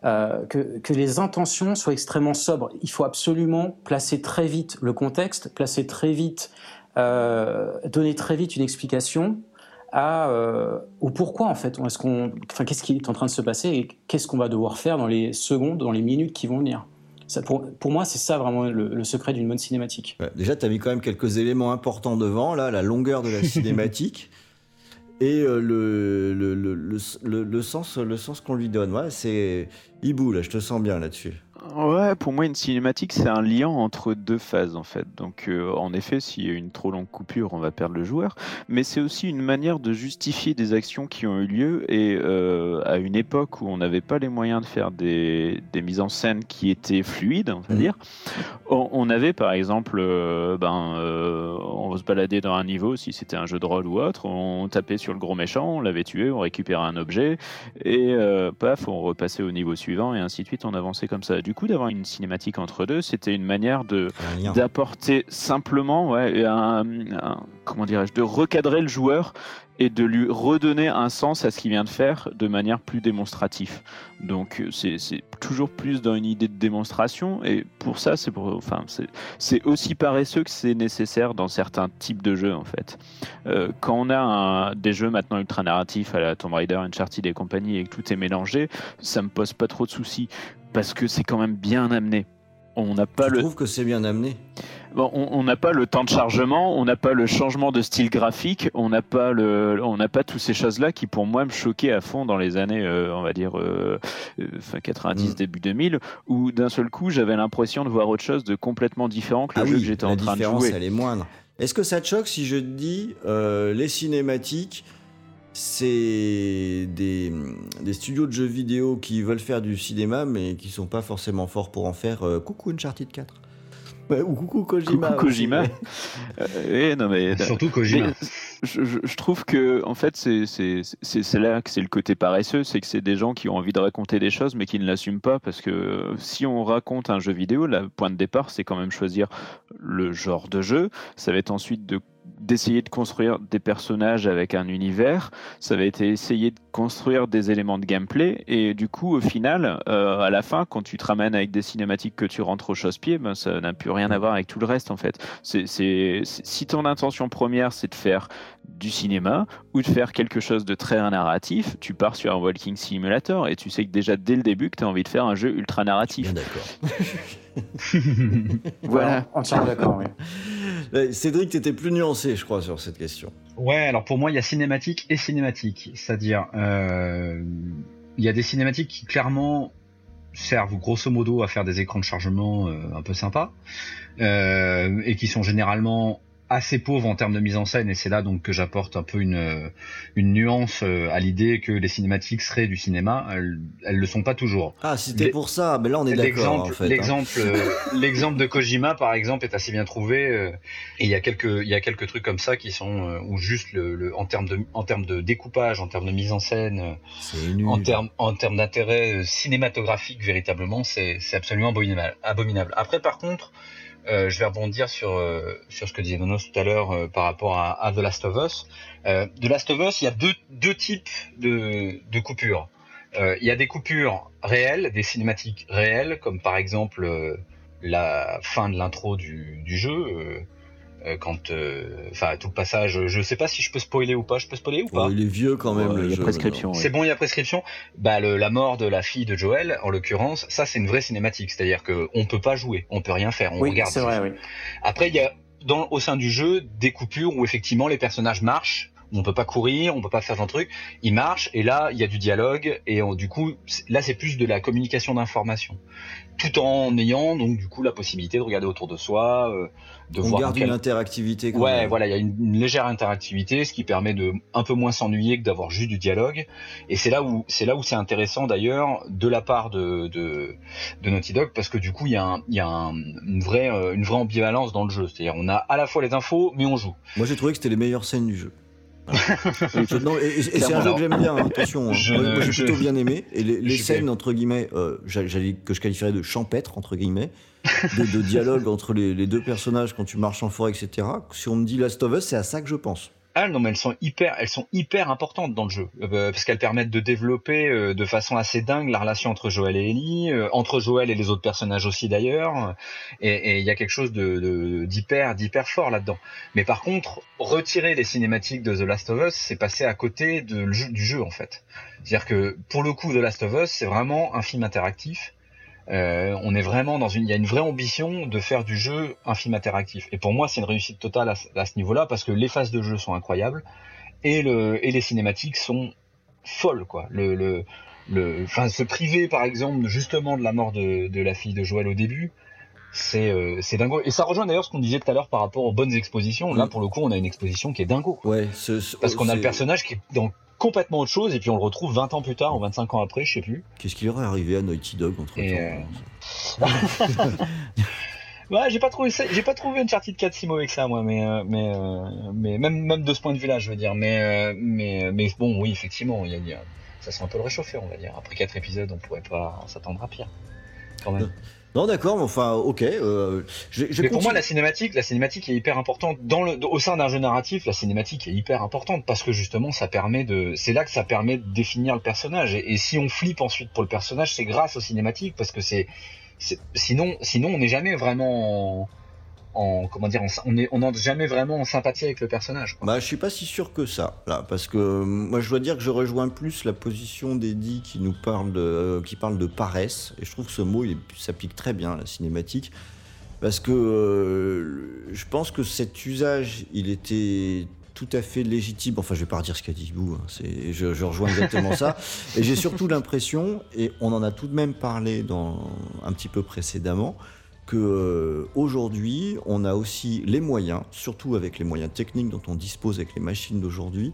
S5: euh, que, que les intentions soient extrêmement sobres. Il faut absolument placer très vite le contexte, placer très vite, euh, donner très vite une explication à euh, au pourquoi en fait. Est-ce qu'on, enfin, qu'est-ce qui est en train de se passer et qu'est-ce qu'on va devoir faire dans les secondes, dans les minutes qui vont venir? Ça, pour, pour moi, c'est ça vraiment le, le secret d'une bonne cinématique.
S3: ouais. Déjà, tu as mis quand même quelques éléments importants devant, là, la longueur de la cinématique et euh, le, le, le, le, sens, le sens qu'on lui donne. C'est. Hibou, là, je te sens bien là-dessus.
S4: Ouais, pour moi, une cinématique, c'est un lien entre deux phases, en fait. Donc, euh, en effet, s'il y a une trop longue coupure, on va perdre le joueur. Mais c'est aussi une manière de justifier des actions qui ont eu lieu. Et euh, à une époque où on n'avait pas les moyens de faire des, des mises en scène qui étaient fluides, on va
S3: Mhm.
S4: dire, on, on avait, par exemple, euh, ben, euh, on se baladait dans un niveau, si c'était un jeu de rôle ou autre, on tapait sur le gros méchant, on l'avait tué, on récupérait un objet, et paf, on repassait au niveau suivant, et ainsi de suite, on avançait comme ça. Du coup, d'avoir une cinématique entre deux, c'était une manière de
S3: Un
S4: d'apporter simplement, ouais, un, un- comment dirais-je, de recadrer le joueur et de lui redonner un sens à ce qu'il vient de faire de manière plus démonstrative. Donc euh, c'est c'est toujours plus dans une idée de démonstration et pour ça c'est pour, enfin c'est c'est aussi paresseux que c'est nécessaire dans certains types de jeux en fait. Euh, quand on a un- des jeux maintenant ultra narratifs à la Tomb Raider, Uncharted et compagnie et que tout est mélangé, ça me pose pas trop de soucis parce que c'est quand même bien amené. On n'a pas
S3: Je
S4: le
S3: trouve que c'est bien amené.
S4: Bon, on n'a pas le temps de chargement, on n'a pas le changement de style graphique, on n'a pas le, on n'a pas toutes ces choses-là qui pour moi me choquaient à fond dans les années, euh, on va dire, euh, euh, fin 90
S3: Mm.
S4: début 2000, où d'un seul coup j'avais l'impression de voir autre chose de complètement différent que le
S3: ah
S4: jeu
S3: oui,
S4: que j'étais
S3: la
S4: en train de
S3: différence,
S4: jouer.
S3: elle est moindre. Est-ce que ça te choque si je te dis euh, les cinématiques, c'est des, des studios de jeux vidéo qui veulent faire du cinéma mais qui sont pas forcément forts pour en faire euh, coucou Uncharted 4 Ouais, ou coucou Kojima.
S4: Coucou Kojima.
S3: ouais.
S4: Euh, non mais
S6: Surtout Kojima.
S4: Mais je, je- je trouve que en fait c'est c'est- c'est- c'est là que c'est le côté paresseux, c'est que c'est des gens qui ont envie de raconter des choses mais qui ne l'assument pas parce que euh, si on raconte un jeu vidéo, le point de départ c'est quand même choisir le genre de jeu, ça va être ensuite de d'essayer de construire des personnages avec un univers, ça va être essayer de construire des éléments de gameplay et du coup au final euh, à la fin quand tu te ramènes avec des cinématiques que tu rentres au chausse-pied, ben, ça n'a plus rien à voir avec tout le reste en fait. C'est, si ton intention première c'est de faire du cinéma ou de faire quelque chose de très narratif, tu pars sur un walking simulator et tu sais que déjà dès le début que tu as envie de faire un jeu ultra narratif.
S3: Bien d'accord.
S4: Voilà.
S5: Entièrement d'accord, oui.
S3: Ouais, Cédric, t'étais plus nuancé, je crois, sur cette question.
S6: Ouais, alors pour moi, il y a cinématique et cinématique. C'est-à-dire, euh, il y a des cinématiques qui clairement servent grosso modo à faire des écrans de chargement euh, un peu sympas, euh, et qui sont généralement assez pauvre en termes de mise en scène et c'est là donc que j'apporte un peu une une nuance à l'idée que les cinématiques seraient du cinéma. Elles, elles le sont pas toujours.
S3: Ah, c'était pour ça. Mais là, on est d'accord. En fait,
S6: l'exemple, hein. l'exemple de Kojima, par exemple, est assez bien trouvé. et il y a quelques il y a quelques trucs comme ça qui sont ou juste le, le, en termes de en termes de découpage, en termes de mise en scène, en termes en termes d'intérêt cinématographique véritablement, c'est c'est absolument abominable. abominable. Après, par contre euh, je vais rebondir sur, euh, sur ce que disait Nonos tout à l'heure euh, par rapport à, à, The Last of Us. Euh, The Last of Us, il y a deux, deux types de, de coupures. il y a des coupures réelles, des cinématiques réelles, comme par exemple la fin de l'intro du, du, jeu. Euh, quand, euh, enfin, tout le passage. Je sais pas si je peux spoiler ou pas. Je peux spoiler ou pas
S3: Il est vieux quand même.
S4: il y a prescription.
S6: C'est bon, il y a prescription. Bah, le, la mort de la fille de Joël, en l'occurrence, ça c'est une vraie cinématique. C'est-à-dire que on peut pas jouer, on peut rien faire, on
S5: oui,
S6: regarde.
S5: C'est vrai, oui.
S6: Après, il y a dans, au sein du jeu des coupures où effectivement les personnages marchent on peut pas courir, on peut pas faire un truc. Il marche et là il y a du dialogue et du coup là c'est plus de la communication d'information, tout en ayant donc du coup la possibilité de regarder autour de soi, euh, de
S3: on
S6: voir.
S3: garde une interactivité. Quand
S6: ouais,
S3: même.
S6: voilà, il y a une, une, légère interactivité, ce qui permet de un peu moins s'ennuyer que d'avoir juste du dialogue. Et c'est là où c'est là où c'est intéressant d'ailleurs de la part de, de, de Naughty Dog parce que du coup il y a, un, il y a un, une vraie euh, une vraie ambivalence dans le jeu. C'est-à-dire on a à la fois les infos mais on joue.
S3: Moi j'ai trouvé que c'était les meilleures scènes du jeu. Non, et, c'est un jeu que j'aime bien, hein, attention. Je, moi, j'ai plutôt bien aimé. Et les, les scènes, entre guillemets, euh, que je qualifierais de champêtre, entre guillemets, de, de dialogue entre les, les, deux personnages quand tu marches en forêt, etc. Si on me dit Last of Us, c'est à ça que je pense.
S6: Ah non, mais elles sont hyper, elles sont hyper importantes dans le jeu euh, parce qu'elles permettent de développer euh, de façon assez dingue la relation entre Joël et Ellie, euh, entre Joël et les autres personnages aussi d'ailleurs. Et il y a quelque chose de d'hyper, d'hyper fort là-dedans. Mais par contre, retirer les cinématiques de The Last of Us, c'est passer à côté du jeu en fait. C'est-à-dire que pour le coup, The Last of Us, c'est vraiment un film interactif euh, on est vraiment dans une, il y a une vraie ambition de faire du jeu un film interactif. Et pour moi, c'est une réussite totale à, à ce niveau-là parce que les phases de jeu sont incroyables et le et les cinématiques sont folles quoi. Le le le, enfin se priver par exemple justement de la mort de, de la fille de Joël au début, c'est euh, c'est dingo. Et ça rejoint d'ailleurs ce qu'on disait tout à l'heure par rapport aux bonnes expositions. Là, pour le coup, on a une exposition qui est dingo.
S3: Ouais,
S6: parce qu'on a le personnage qui est dans complètement autre chose et puis on le retrouve 20 ans plus tard ou 25 ans après, je sais plus.
S3: Qu'est-ce qui aurait arrivé à Naughty Dog entre
S6: temps euh... Ouais, j'ai pas trouvé j'ai pas trouvé Uncharted 4 si mauvais que ça moi, mais euh, mais euh, mais même même de ce point de vue-là, je veux dire, mais mais mais bon, oui, effectivement, il y a, il y a, ça sent un peu le réchauffer, on va dire. Après quatre épisodes, on pourrait pas s'attendre à pire, quand même.
S3: Non, d'accord, mais enfin, ok. Euh, je, je
S6: mais pour moi, la cinématique, la cinématique est hyper importante dans le, au sein d'un jeu narratif. La cinématique est hyper importante parce que justement, ça permet de, c'est là que ça permet de définir le personnage. Et, et si on flippe ensuite pour le personnage, c'est grâce aux cinématiques parce que c'est, sinon, sinon, on n'est jamais vraiment. En, en comment dire, on est, on n'entre jamais vraiment en sympathie avec le personnage. Quoi.
S3: Bah, je suis pas si sûr que ça, là, parce que moi, je dois dire que je rejoins plus la position d'Eddie qui nous parle de, euh, qui parle de paresse, et je trouve que ce mot, il s'applique très bien à la cinématique, parce que euh, je pense que cet usage, il était tout à fait légitime. Enfin, je vais pas redire ce qu'a dit Bou, hein. je, je, rejoins exactement ça. Et j'ai surtout l'impression, et on en a tout de même parlé dans un petit peu précédemment, que euh, aujourd'hui, on a aussi les moyens, surtout avec les moyens techniques dont on dispose avec les machines d'aujourd'hui,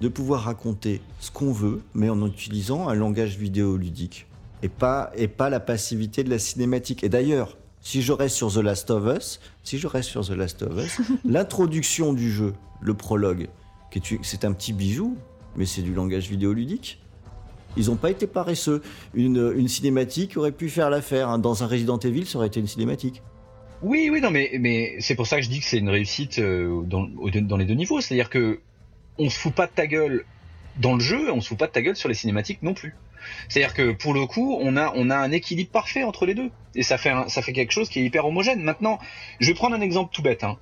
S3: de pouvoir raconter ce qu'on veut, mais en utilisant un langage vidéoludique et pas et pas la passivité de la cinématique. Et d'ailleurs, si je reste sur The Last of Us, si je reste sur The Last of Us, l'introduction du jeu, le prologue, c'est un petit bijou, mais c'est du langage vidéoludique. Ils n'ont pas été paresseux. Une, cinématique aurait pu faire l'affaire. Hein. Dans un Resident Evil, ça aurait été une cinématique.
S6: Oui, oui, non, mais, c'est pour ça que je dis que c'est une réussite euh, dans, les deux niveaux. C'est-à-dire que on se fout pas de ta gueule dans le jeu, on se fout pas de ta gueule sur les cinématiques non plus. C'est-à-dire que pour le coup, on a, un équilibre parfait entre les deux. Et ça fait, quelque chose qui est hyper homogène. Maintenant, je vais prendre un exemple tout bête. Hein.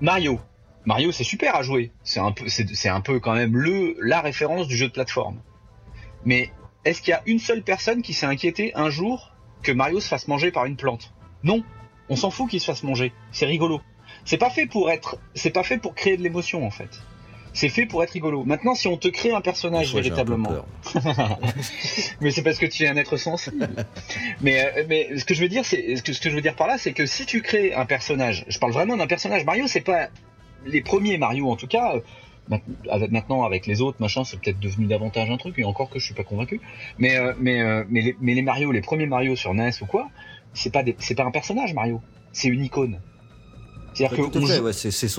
S6: Mario. Mario, c'est super à jouer. C'est un c'est un peu quand même le, la référence du jeu de plateforme. Mais est-ce qu'il y a une seule personne qui s'est inquiétée un jour que Mario se fasse manger par une plante? Non, on s'en fout qu'il se fasse manger. C'est rigolo. C'est pas fait pour être, c'est pas fait pour créer de l'émotion en fait. C'est fait pour être rigolo. Maintenant, si on te crée un personnage
S3: Moi,
S6: véritablement, mais c'est parce que tu es un être sensible. mais euh, mais ce que je veux dire, c'est ce que, ce que je veux dire par là, c'est que si tu crées un personnage, je parle vraiment d'un personnage. Mario, c'est pas les premiers Mario en tout cas, euh, maintenant avec les autres, machin, c'est peut-être devenu davantage un truc, et encore que je suis pas convaincu. Mais, euh, mais, euh, mais, les, mais les Mario, les premiers Mario sur NES ou quoi, c'est pas, c'est pas un personnage Mario, c'est une icône. C'est-à-dire que joue-
S3: ouais,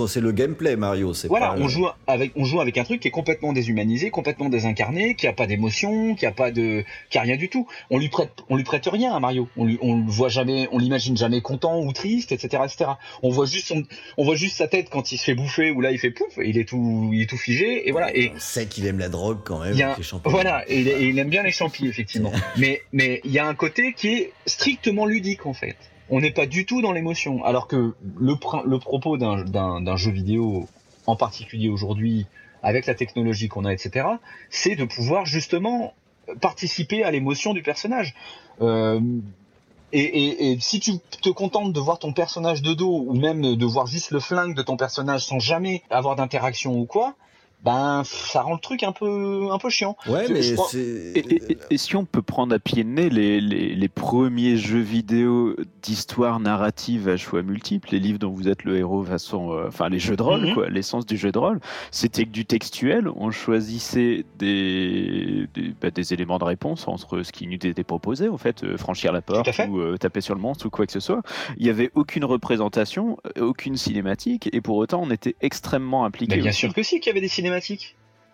S3: c'est le gameplay Mario.
S6: voilà,
S3: pas
S6: on joue avec on joue avec un truc qui est complètement déshumanisé, complètement désincarné, qui a pas d'émotion, qui a pas de qui a rien du tout. On lui prête on lui prête rien à Mario. On lui on le voit jamais, on l'imagine jamais content ou triste, etc., etc. On voit juste son on voit juste sa tête quand il se fait bouffer ou là il fait pouf, il est tout il est tout figé et voilà et
S3: On sait qu'il aime la drogue quand même.
S6: a-
S3: les champignons.
S6: voilà, et il, et il aime bien les champis, effectivement. mais mais il y a un côté qui est strictement ludique, en fait. On n'est pas du tout dans l'émotion. Alors que le, le propos d'un jeu vidéo, en particulier aujourd'hui, avec la technologie qu'on a, etc., c'est de pouvoir justement participer à l'émotion du personnage. Euh, et, et- et si tu te contentes de voir ton personnage de dos, ou même de voir juste le flingue de ton personnage sans jamais avoir d'interaction ou quoi, ben ça rend le truc un peu un peu chiant.
S3: Ouais, mais
S6: je crois-.
S4: Et, et- et- et si on peut prendre à pied de nez les, les- les premiers jeux vidéo d'histoire narrative à choix multiples, les livres dont vous êtes le héros, façon, euh, enfin les jeux de rôle,
S6: Mhm.
S4: quoi, l'essence du jeu de rôle, c'était que du textuel, on choisissait des, des, bah, des éléments de réponse entre ce qui nous était proposé, en fait, euh, franchir la porte ou euh, taper sur le monstre ou quoi que ce soit. Il n'y avait aucune représentation, aucune cinématique, et pour autant on était extrêmement impliqué.
S6: Bien sûr que si qu'il y avait des cinématiques.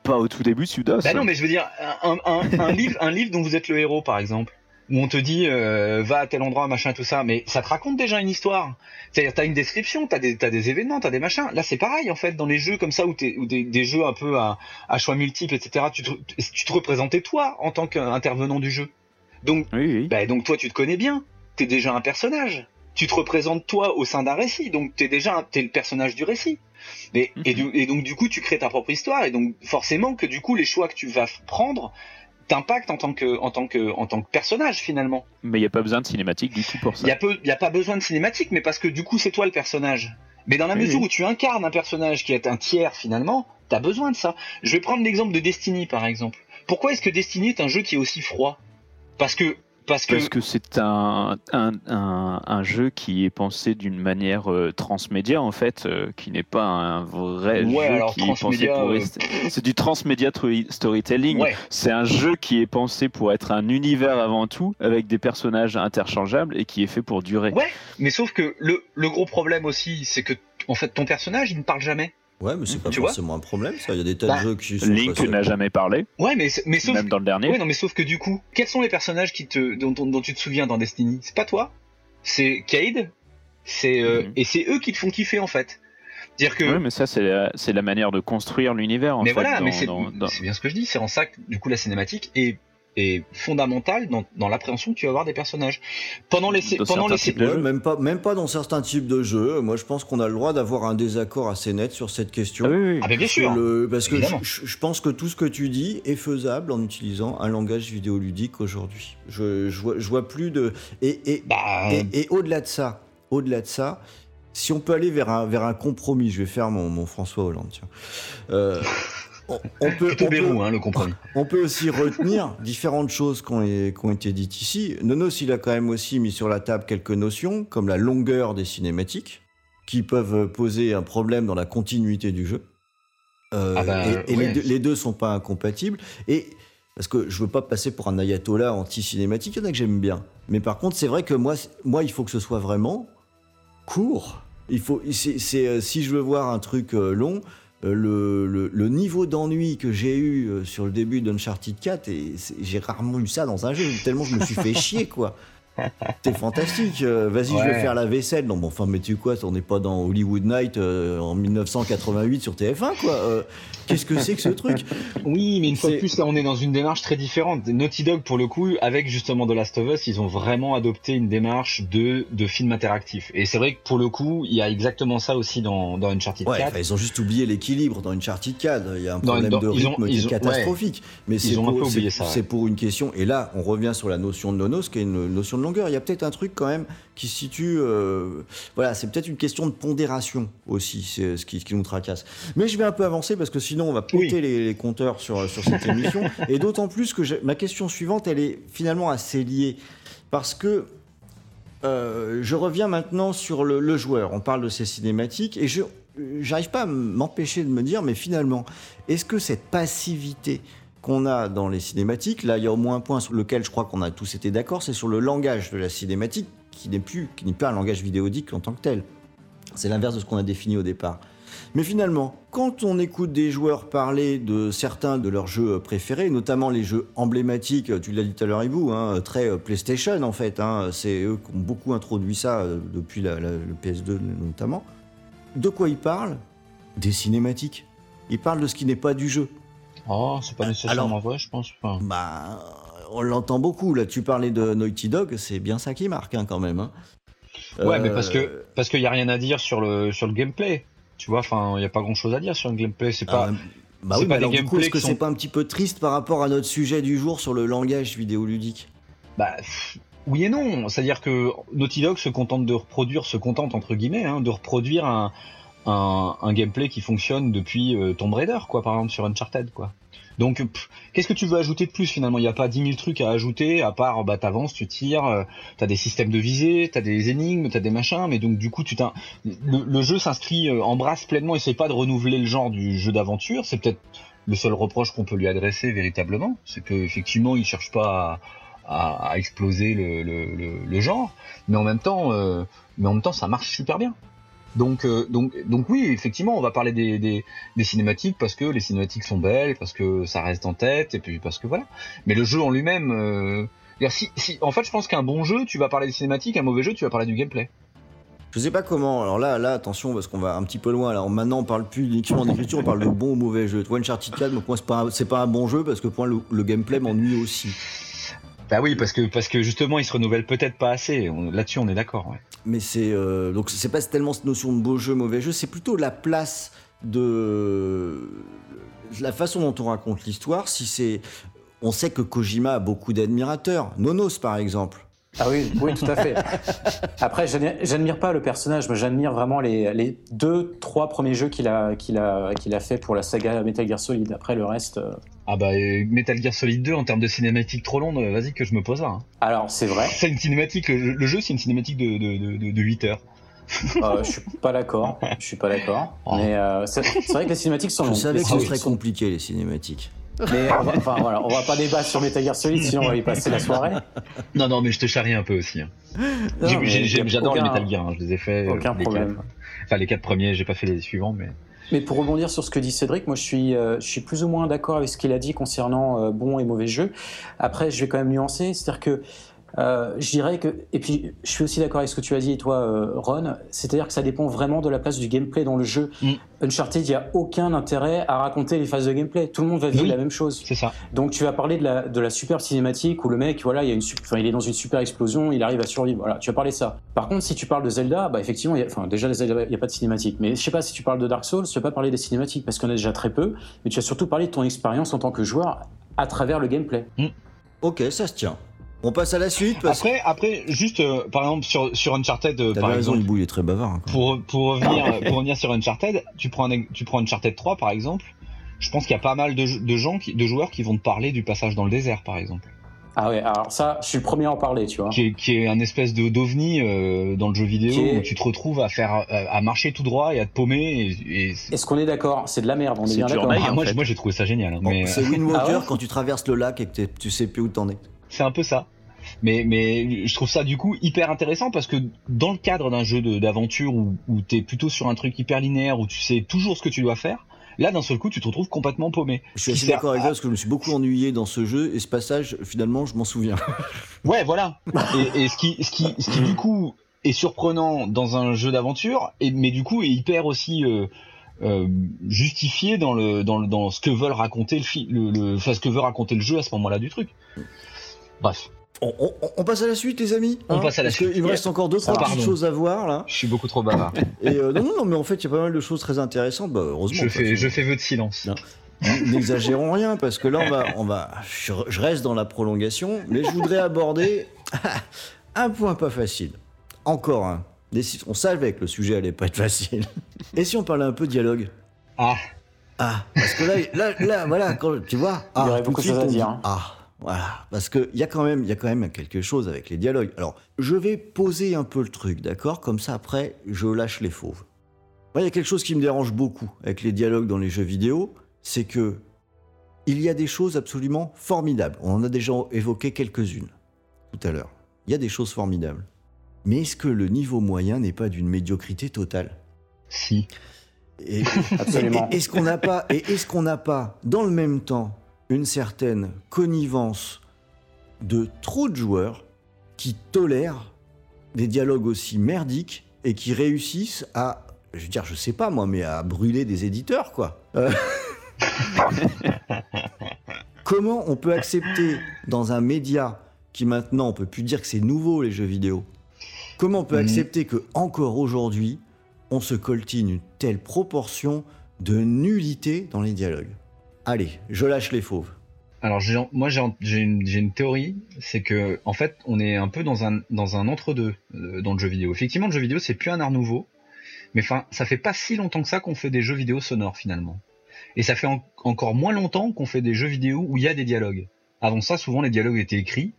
S4: Pas au tout début, Sudas.
S6: Bah non, mais je veux dire, un, un- un livre, un livre dont vous êtes le héros, par exemple, où on te dit euh, va à tel endroit, machin, tout ça, mais ça te raconte déjà une histoire. C'est-à-dire, t'as une description, t'as des, t'as des événements, t'as des machins. Là, c'est pareil, en fait, dans les jeux comme ça, où des, des jeux un peu à, à choix multiples, etc., tu te, tu te représentais toi en tant qu'intervenant du jeu. Donc,
S4: Oui, oui.
S6: bah, donc toi, tu te connais bien. T'es déjà un personnage. Tu te représentes toi au sein d'un récit. Donc t'es déjà un- t'es le personnage du récit. Et, et, du- et donc du coup, tu crées ta propre histoire. Et donc forcément que du coup, les choix que tu vas prendre t'impactent en tant que en tant que en tant que personnage finalement.
S4: Mais il n'y a pas besoin de cinématique du tout pour ça.
S6: Il y a peu, il y a pas besoin de cinématique, mais parce que du coup, c'est toi le personnage. Mais dans la
S4: Oui,
S6: mesure
S4: oui.
S6: où tu incarnes un personnage qui est un tiers finalement, t'as besoin de ça. Je vais prendre l'exemple de Destiny par exemple. Pourquoi est-ce que Destiny est un jeu qui est aussi froid? Parce que parce que
S4: c'est un, un, un, un jeu qui est pensé d'une manière euh, transmédia en fait, euh, qui n'est pas un vrai
S6: Ouais,
S4: jeu
S6: alors
S4: qui est pensé pour
S6: euh,
S4: C'est du transmédia storytelling.
S6: ouais.
S4: C'est un jeu qui est pensé pour être un univers avant tout, avec des personnages interchangeables et qui est fait pour durer.
S6: Ouais, mais sauf que le, le gros problème aussi, c'est que en fait ton personnage il ne parle jamais.
S3: Ouais, mais c'est pas
S6: Tu
S3: forcément un problème, ça. Il y a des tas
S6: Bah,
S3: de jeux qui sont.
S4: Link n'a jamais parlé,
S6: Ouais, mais mais sauf
S4: même dans le dernier.
S6: ouais, non mais sauf que du coup, quels sont les personnages qui te dont, dont- dont tu te souviens dans Destiny? C'est pas toi, c'est Cade, c'est euh,
S4: Mhm.
S6: et c'est eux qui te font kiffer en fait. Dire que
S4: Oui, mais ça, c'est la, c'est la manière de construire l'univers. en
S6: mais
S4: fait,
S6: voilà,
S4: dans-
S6: mais c'est bien ce que je dis, c'est en ça que du coup la cinématique est est fondamentale dans, dans l'appréhension que tu vas avoir des personnages. Pendant les
S4: Dans
S6: pendant les
S3: Ouais, même pas, même pas dans certains types de jeux. Moi, je pense qu'on a le droit d'avoir un désaccord assez net sur cette question.
S4: Ah oui, oui.
S6: Ah ben bien sûr.
S3: le- parce que je, je pense que tout ce que tu dis est faisable en utilisant un langage vidéoludique aujourd'hui. Je, je, vois, je vois plus de. Et, et,
S6: Bah
S3: et, et au-delà de ça, au-delà de ça, si on peut aller vers un, vers un compromis, je vais faire mon, mon François Hollande. Tiens. Euh, on, on peut,
S6: hein, le compromis.
S3: on peut aussi retenir différentes choses qui ont, été dites ici. Nonos, il a quand même aussi mis sur la table quelques notions, comme la longueur des cinématiques, qui peuvent poser un problème dans la continuité du jeu. Euh,
S6: Ah bah,
S3: et et
S6: ouais.
S3: les, deux, les deux sont pas incompatibles. Et parce que je veux pas passer pour un ayatollah anti-cinématique, il y en a que j'aime bien. Mais par contre, c'est vrai que moi, moi, il faut que ce soit vraiment court. Il faut, c'est, euh, si je veux voir un truc euh, long, le, le- le niveau d'ennui que j'ai eu euh, sur le début d'Uncharted 4, et j'ai rarement eu ça dans un jeu, tellement je me suis fait chier, quoi. C'est fantastique. euh, Vas-y, je vais faire la vaisselle. Non, bon, enfin, mais tu quoi On n'est pas dans Hollywood Night euh, en 1988 sur TF1, quoi. Euh, Qu'est-ce que c'est que ce truc?
S6: Oui, mais une fois de plus, là, on est dans une démarche très différente. Naughty Dog, pour le coup, avec justement The Last of Us, ils ont vraiment adopté une démarche de, de film interactif. Et c'est vrai que pour le coup, il y a exactement ça aussi dans, dans Uncharted
S3: Ouais,
S6: 4.
S3: enfin, ils ont juste oublié l'équilibre dans Uncharted 4. Il y a un problème
S6: dans-
S3: de rythme
S6: ont-
S3: qui est catastrophique. Mais pour, c'est pour une question. Et là, on revient sur la notion de nonos, qui est une notion de longueur. Il y a peut-être un truc quand même qui se situe. euh, voilà, c'est peut-être une question de pondération aussi, c'est ce qui, ce qui nous tracasse. Mais je vais un peu avancer parce que sinon, on va péter
S6: Oui.
S3: les, les compteurs sur, sur cette émission. Et d'autant plus que ma question suivante, elle est finalement assez liée. Parce que euh, je reviens maintenant sur le, le joueur. On parle de ces cinématiques et je, j'arrive pas à m'empêcher de me dire, mais finalement, est-ce que cette passivité qu'on a dans les cinématiques, là il y a au moins un point sur lequel je crois qu'on a tous été d'accord, c'est sur le langage de la cinématique, qui n'est plus, qui n'est pas un langage vidéodique en tant que tel. C'est l'inverse de ce qu'on a défini au départ. Mais finalement, quand on écoute des joueurs parler de certains de leurs jeux préférés, notamment les jeux emblématiques, tu l'as dit tout à l'heure Ibou, hein, très euh, PlayStation en fait, hein, c'est eux qui ont beaucoup introduit ça euh, depuis la- le PS2 notamment, de quoi ils parlent? Des cinématiques. Ils parlent de ce qui n'est pas du jeu.
S6: Oh, c'est pas nécessairement vrai, je pense. Enfin,
S3: Bah, on l'entend beaucoup. Là, tu parlais de Naughty Dog, c'est bien ça qui marque hein, quand même. hein.
S6: Ouais, mais
S3: Euh,
S6: parce que parce qu'il y a rien à dire sur le sur le gameplay. Tu vois, enfin, il y a pas grand chose à dire sur le gameplay. C'est pas.
S3: ah, bah oui,
S6: pas
S3: mais
S6: des
S3: alors, du coup, est-ce que c'est pas un petit peu triste par rapport à notre sujet du jour sur le langage vidéoludique?
S6: Bah, oui et non. C'est-à-dire que Naughty Dog se contente de reproduire, se contente entre guillemets, hein, de reproduire un, un, un gameplay qui fonctionne depuis euh, Tomb Raider, quoi, par exemple sur Uncharted, quoi. Donc, pff, qu'est-ce que tu veux ajouter de plus finalement? Il n'y a pas 10 000 trucs à ajouter, à part, bah, t'avances, tu tires, euh, t'as des systèmes de visée, t'as des énigmes, t'as des machins, mais donc du coup, tu t'in- le, le jeu s'inscrit, euh, embrasse pleinement, essaie pas de renouveler le genre du jeu d'aventure. C'est peut-être le seul reproche qu'on peut lui adresser véritablement, c'est que effectivement, il cherche pas à, à, à exploser le, le, le, le genre, mais en même temps, euh, mais en même temps, ça marche super bien. Donc, euh, donc, donc oui, effectivement, on va parler des, des, des cinématiques parce que les cinématiques sont belles, parce que ça reste en tête, et puis parce que voilà. Mais le jeu en lui-même, euh, c'est-à-dire, si, si, en fait, je pense qu'un bon jeu, tu vas parler des cinématiques, un mauvais jeu, tu vas parler du gameplay.
S3: Je sais pas comment. Alors là, là, attention, parce qu'on va un petit peu loin. Alors maintenant, on parle plus uniquement d'écriture, on parle de bon ou mauvais jeu. Tu vois, Uncharted 4, moi, c'est pas, un- pas un bon jeu parce que pour moi, le, le gameplay m'ennuie aussi.
S6: Bah oui, parce que parce que justement, il se renouvelle peut-être pas assez. Là-dessus, on est d'accord. Ouais.
S3: Mais c'est euh, donc c'est pas tellement cette notion de beau jeu, mauvais jeu, c'est plutôt la place de la façon dont on raconte l'histoire. Si c'est, on sait que Kojima a beaucoup d'admirateurs. Nonos par exemple.
S5: Ah oui, oui, tout à fait. Après, j'admire- pas le personnage, mais j'admire vraiment les, les deux, trois premiers jeux qu'il a, qu'il a, qu'il a fait pour la saga Metal Gear Solid. Après, le reste. Euh,
S6: Ah bah euh, Metal Gear Solid 2 en termes de cinématique trop longue, euh, vas-y que je me pose là. hein.
S5: Alors, c'est vrai.
S6: C'est une cinématique, le, le jeu c'est une cinématique de, de, de, de 8 heures.
S5: Euh, je suis pas d'accord. Je suis pas d'accord.
S6: Oh.
S5: Mais euh, c'est vrai que les cinématiques sont
S3: Je
S5: longues.
S3: savais
S5: Les
S3: que ce serait
S5: cinématiques sont-
S3: compliqué les cinématiques.
S5: Mais on va, enfin, voilà, on va pas débattre sur Metal Gear Solid, sinon on va y passer la soirée.
S6: Non non mais je te charrie un peu aussi. hein. J'adore les Metal Gear, hein, je les ai fait. euh,
S5: Aucun
S6: les
S5: problème.
S6: quatre. Enfin les quatre premiers, j'ai pas fait les suivants mais.
S5: Mais pour rebondir sur ce que dit Cédric, moi je suis, euh, je suis plus ou moins d'accord avec ce qu'il a dit concernant euh, bon et mauvais jeux. Après, je vais quand même nuancer, c'est-à-dire que euh, je dirais que, et puis je suis aussi d'accord avec ce que tu as dit, toi, euh, Ron, c'est-à-dire que ça dépend vraiment de la place du gameplay dans le jeu.
S6: Mm.
S5: Uncharted, il n'y a aucun intérêt à raconter les phases de gameplay. Tout le monde va vivre
S6: Oui.
S5: la même chose.
S6: C'est ça.
S5: Donc tu vas parler de la, de la super cinématique où le mec, voilà, il, y a une, sup- enfin, il est dans une super explosion, il arrive à survivre. Voilà, tu vas parler de ça. Par contre, si tu parles de Zelda, bah effectivement, il y a, enfin déjà Zelda, il n'y a pas de cinématique. Mais je sais pas si tu parles de Dark Souls, tu vas pas parler des cinématiques parce qu'on a déjà très peu. Mais tu vas surtout parler de ton expérience en tant que joueur à travers le gameplay.
S3: Ok, ça se tient. On passe à la suite parce que
S6: Après après juste euh, par exemple sur sur Uncharted euh, par
S3: raison,
S6: exemple.
S3: Ibou, il est très bavard. hein.
S6: Pour, pour, revenir, pour revenir sur Uncharted, tu prends, un, tu prends Uncharted 3 par exemple, je pense qu'il y a pas mal de, de gens, qui, de joueurs qui vont te parler du passage dans le désert par exemple,
S5: Ah ouais, alors ça, je suis le premier à en parler, tu vois.
S6: qui est, qui est un espèce de d'ovni euh, dans le jeu vidéo
S5: est-
S6: où tu te retrouves à faire euh, à marcher tout droit et à te paumer et, et c'est-
S5: Est-ce qu'on est d'accord? C'est de la merde, on est,
S4: C'est
S5: bien d'accord.
S6: Ah, moi, moi j'ai trouvé ça génial, hein,
S3: Bon,
S6: mais
S3: c'est Wind
S5: Ah
S3: Walker
S5: ouais
S3: quand tu traverses le lac et que tu sais plus où t'en es.
S6: c'est un peu ça. Mais, mais je trouve ça du coup hyper intéressant parce que dans le cadre d'un jeu d'aventure où, où tu es plutôt sur un truc hyper linéaire, où tu sais toujours ce que tu dois faire, là d'un seul coup tu te retrouves complètement paumé.
S3: Je suis assez d'accord avec
S6: à-
S3: toi parce que je me suis beaucoup ennuyé dans ce jeu et ce passage, finalement, je m'en souviens.
S6: Ouais, voilà. Et, et ce qui, ce qui, ce qui du coup est surprenant dans un jeu d'aventure, et mais du coup est hyper aussi euh, euh, justifié dans le, dans le, dans ce que veulent raconter le, le, le, enfin, ce que veut raconter le jeu à ce moment-là du truc. Bref,
S3: On, on- on passe à la suite, les amis
S6: On passe à la
S3: Parce
S6: suite.
S3: qu'il me reste encore deux, trois
S6: Pardon.
S3: petites choses à voir, là.
S6: je suis beaucoup trop bavard.
S3: Et euh, non, non, non, mais en fait, il y a pas mal de choses très intéressantes. Bah, heureusement.
S6: je fais, je fais vœu de silence.
S3: N'exagérons rien, parce que là, on va, on va, je, je reste dans la prolongation, mais je voudrais aborder un point pas facile. Encore un. On savait que le sujet allait pas être facile. Et si on parlait un peu dialogue?
S6: Ah,
S3: Ah, parce que là, là, là voilà, quand, tu vois,
S5: Il y
S3: ah,
S5: aurait
S3: de
S5: beaucoup de choses à dire, hein.
S3: Ah, voilà, parce que il y a quand même, y a quand même quelque chose avec les dialogues. Alors, je vais poser un peu le truc, d'accord? Comme ça, après, je lâche les fauves. Moi, il y a quelque chose qui me dérange beaucoup avec les dialogues dans les jeux vidéo, c'est que il y a des choses absolument formidables. On en a déjà évoqué quelques-unes tout à l'heure. Il y a des choses formidables. Mais est-ce que le niveau moyen n'est pas d'une médiocrité totale?
S6: Si.
S3: Et,
S5: Absolument.
S3: est-ce qu'on n'a pas, et est-ce qu'on n'a pas, dans le même temps, une certaine connivence de trop de joueurs qui tolèrent des dialogues aussi merdiques et qui réussissent à, je veux dire, je sais pas moi, mais à brûler des éditeurs, quoi. Euh, Comment on peut accepter dans un média qui maintenant, on peut plus dire que c'est nouveau les jeux vidéo. Comment on peut
S6: Mhm.
S3: accepter que encore aujourd'hui, on se coltine une telle proportion de nullité dans les dialogues? Allez, je lâche les fauves.
S6: Alors moi j'ai une, théorie, c'est que en fait on est un peu dans un entre-deux euh, dans le jeu vidéo. Effectivement le jeu vidéo c'est plus un art nouveau, mais ça fait pas si longtemps que ça qu'on fait des jeux vidéo sonores finalement. Et ça fait en- encore moins longtemps qu'on fait des jeux vidéo où il y a des dialogues. Avant ça souvent les dialogues étaient écrits,